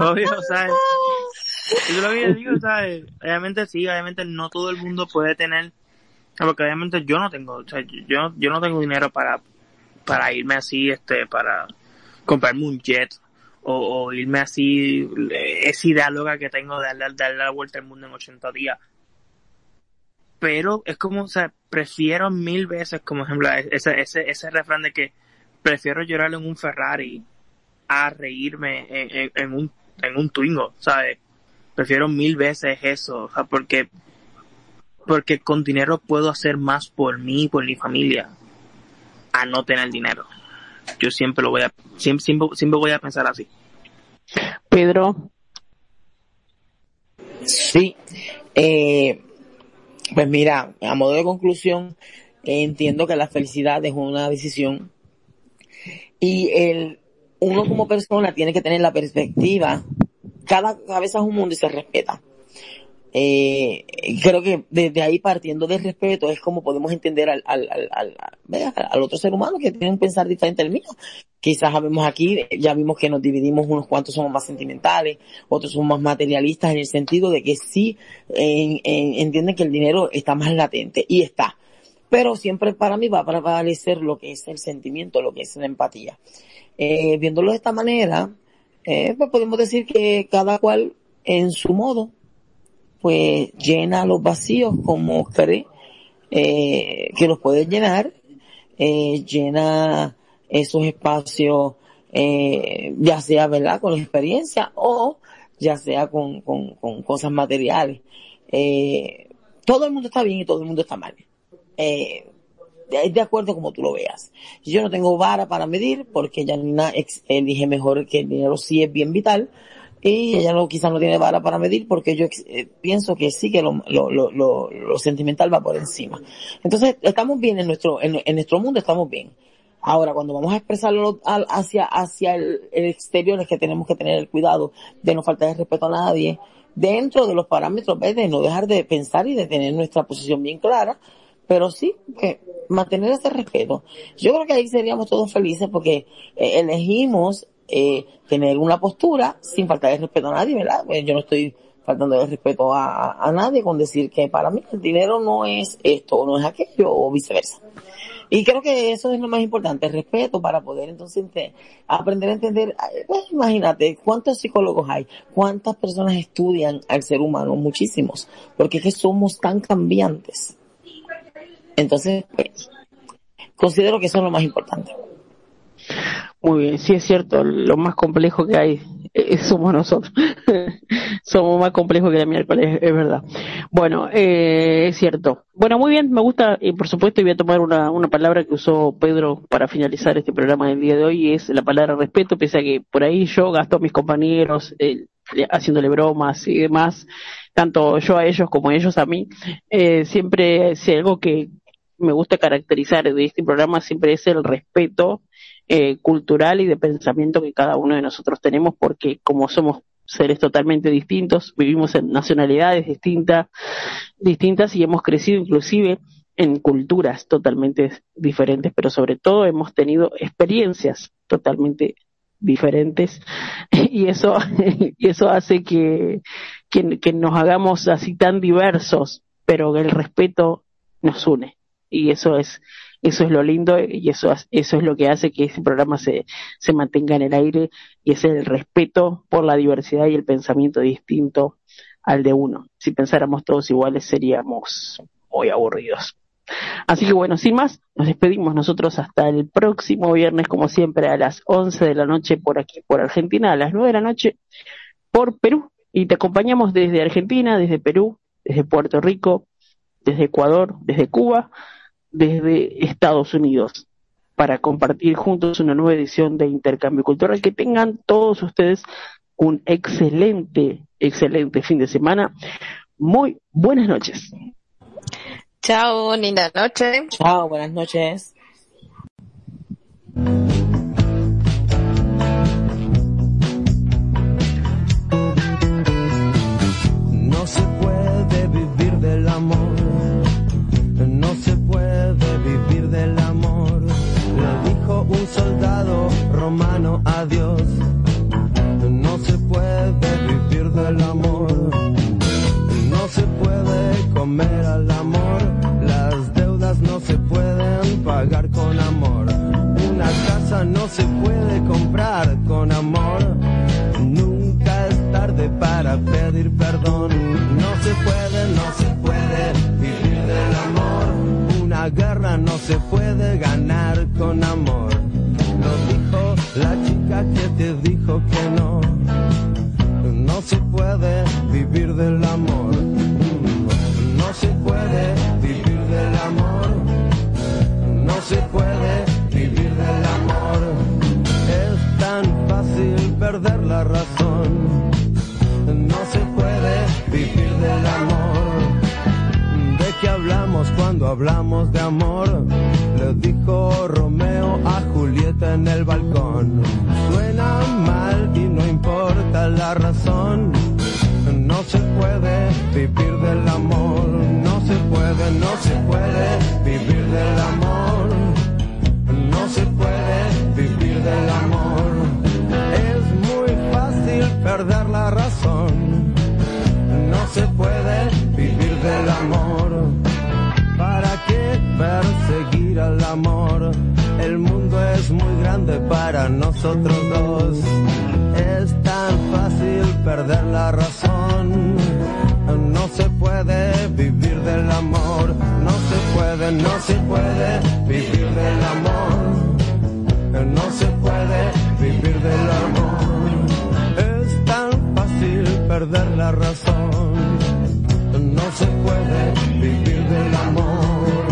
Obvio, ¿sabes? Yo lo que digo, ¿sabes? Obviamente sí, obviamente no todo el mundo puede tener, porque obviamente yo no tengo, o sea, yo, yo no tengo dinero para, para irme así, este, para comprarme un jet o, irme así, esa idea loca que tengo de darle, darle la vuelta al mundo en 80 días pero es como, o sea, prefiero mil veces, como ejemplo, ese, ese, ese refrán de que prefiero llorar en un Ferrari a reírme en, en, un, en un Twingo, ¿sabes? Prefiero mil veces eso, o sea, porque, porque con dinero puedo hacer más por mí, por mi familia, a no tener dinero. Yo siempre lo voy a, siempre, siempre, siempre voy a pensar así. Pedro. Sí, eh, pues mira, a modo de conclusión, entiendo que la felicidad es una decisión y el uno como persona tiene que tener la perspectiva. Cada cabeza es un mundo y se respeta. Eh, creo que desde ahí partiendo del respeto es como podemos entender al, al, al, al, al otro ser humano que tiene un pensar diferente al mío. Quizás sabemos aquí, ya vimos que nos dividimos, unos cuantos somos más sentimentales, otros somos más materialistas en el sentido de que sí entienden que el dinero está más latente y está. Pero siempre para mí va a prevalecer lo que es el sentimiento, lo que es la empatía. Eh, viéndolo de esta manera, eh, pues podemos decir que cada cual en su modo pues llena los vacíos como cree eh, que los puede llenar, eh, llena esos espacios, ya sea, ¿verdad?, con la experiencia o ya sea con, cosas materiales. Todo el mundo está bien y todo el mundo está mal. Eh, de acuerdo como tú lo veas. Yo no tengo vara para medir porque Janina elige mejor que el dinero sí es bien vital, y ella no, quizás no tiene vara para medir porque yo eh, pienso que sí que lo, lo, lo, lo, sentimental va por encima. Entonces, estamos bien en nuestro, en, nuestro mundo estamos bien. Ahora, cuando vamos a expresarlo hacia, hacia el, exterior es que tenemos que tener el cuidado de no faltar el respeto a nadie, dentro de los parámetros de no dejar de pensar y de tener nuestra posición bien clara, pero sí que mantener ese respeto. Yo creo que ahí seríamos todos felices porque eh, elegimos eh, tener una postura sin faltar el respeto a nadie, ¿verdad? Pues yo no estoy faltando el respeto a, a, nadie con decir que para mí el dinero no es esto o no es aquello o viceversa. Y creo que eso es lo más importante, el respeto para poder entonces aprender a entender, pues, imagínate, ¿cuántos psicólogos hay? ¿Cuántas personas estudian al ser humano? Muchísimos, porque es que somos tan cambiantes. Entonces, pues, considero que eso es lo más importante. Muy bien, sí es cierto, lo más complejo que hay eh, <laughs> somos nosotros. <laughs> somos más complejos que la miércoles, es verdad. Bueno, eh, es cierto. Bueno, muy bien, me gusta, y por supuesto voy a tomar una, una palabra que usó Pedro para finalizar este programa del día de hoy, y es la palabra respeto, pese a que por ahí yo gasto a mis compañeros eh, haciéndole bromas y demás, tanto yo a ellos como ellos a mí, eh, siempre si algo que me gusta caracterizar de este programa siempre es el respeto eh, cultural y de pensamiento que cada uno de nosotros tenemos, porque como somos seres totalmente distintos, vivimos en nacionalidades distintas, distintas y hemos crecido inclusive en culturas totalmente diferentes, pero sobre todo hemos tenido experiencias totalmente diferentes. <laughs> Y eso <laughs> y eso hace que, que, que nos hagamos así tan diversos, pero el respeto nos une y eso es eso es lo lindo y eso, eso es lo que hace que ese programa se, se mantenga en el aire y es el respeto por la diversidad y el pensamiento distinto al de uno. Si pensáramos todos iguales seríamos muy aburridos. Así que bueno, sin más, nos despedimos nosotros hasta el próximo viernes, como siempre, a las 11 de la noche por aquí, por Argentina, a las 9 de la noche por Perú. Y te acompañamos desde Argentina, desde Perú, desde Puerto Rico, desde Ecuador, desde Cuba desde Estados Unidos para compartir juntos una nueva edición de Intercambio Cultural. Que tengan todos ustedes un excelente, excelente fin de semana. Muy buenas noches. Chao, linda noche. Chao, buenas noches. Comer al amor, las deudas no se pueden pagar con amor, una casa no se puede comprar con amor. Nunca es tarde para pedir perdón. No se puede, no se puede vivir del amor. Una guerra no se puede ganar con amor. Lo dijo la chica que te dijo que no. No se puede vivir del amor. No se puede vivir del amor. No se puede vivir del amor. Es tan fácil perder la razón. No se puede vivir del amor. ¿De qué hablamos cuando hablamos de amor? Le dijo Romeo a Julieta en el balcón. Suena mal y no importa la razón. No se puede vivir del amor. No se puede, no se puede vivir del amor. No se puede vivir del amor. Es muy fácil perder la razón. No se puede vivir del amor. ¿Para qué perseguir al amor? El mundo es muy grande para nosotros dos. Es tan fácil perder la razón. No se puede vivir del amor. No se puede, no se puede vivir del amor. No se puede vivir del amor. Es tan fácil perder la razón. No se puede vivir del amor.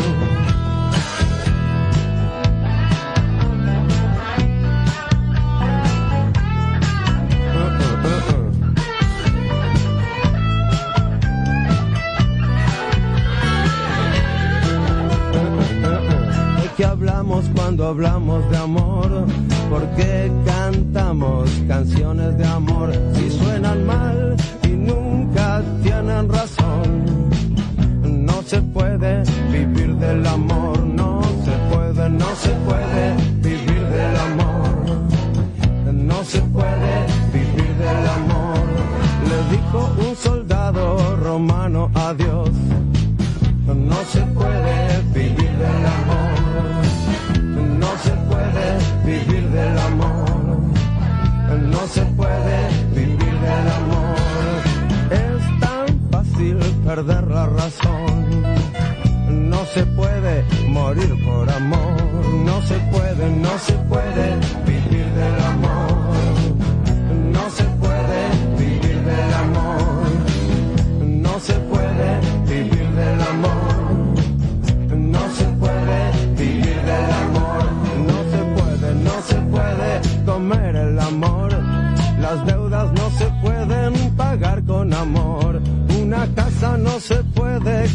¿De qué hablamos cuando hablamos de amor? ¿Por qué cantamos canciones de amor si suenan mal y nunca tienen razón? No se puede vivir del amor, no se puede, no se puede vivir del amor. No se puede vivir del amor. Le dijo un soldado romano a Dios. No se puede vivir del amor. No se puede vivir del amor. No se puede vivir del amor. Es tan fácil perder la razón. No se puede morir por amor. No se puede, no se puede vivir del amor.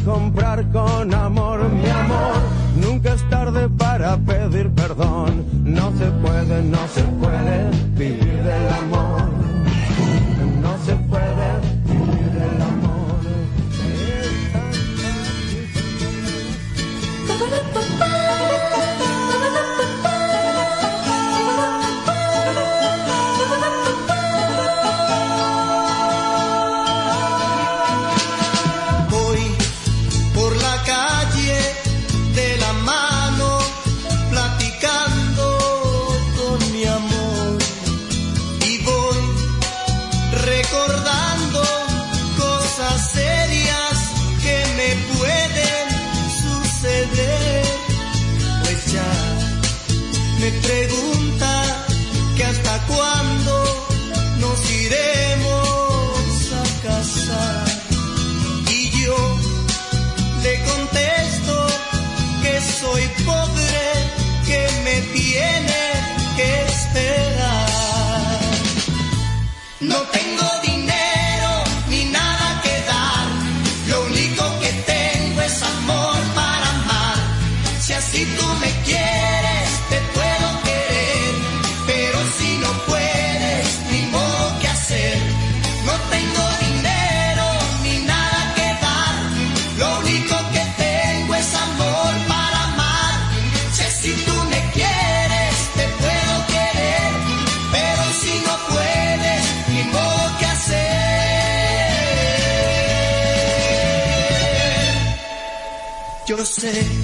Comprar con amor. Mi amor, nunca es tarde para pedir perdón. No se puede, no se puede sé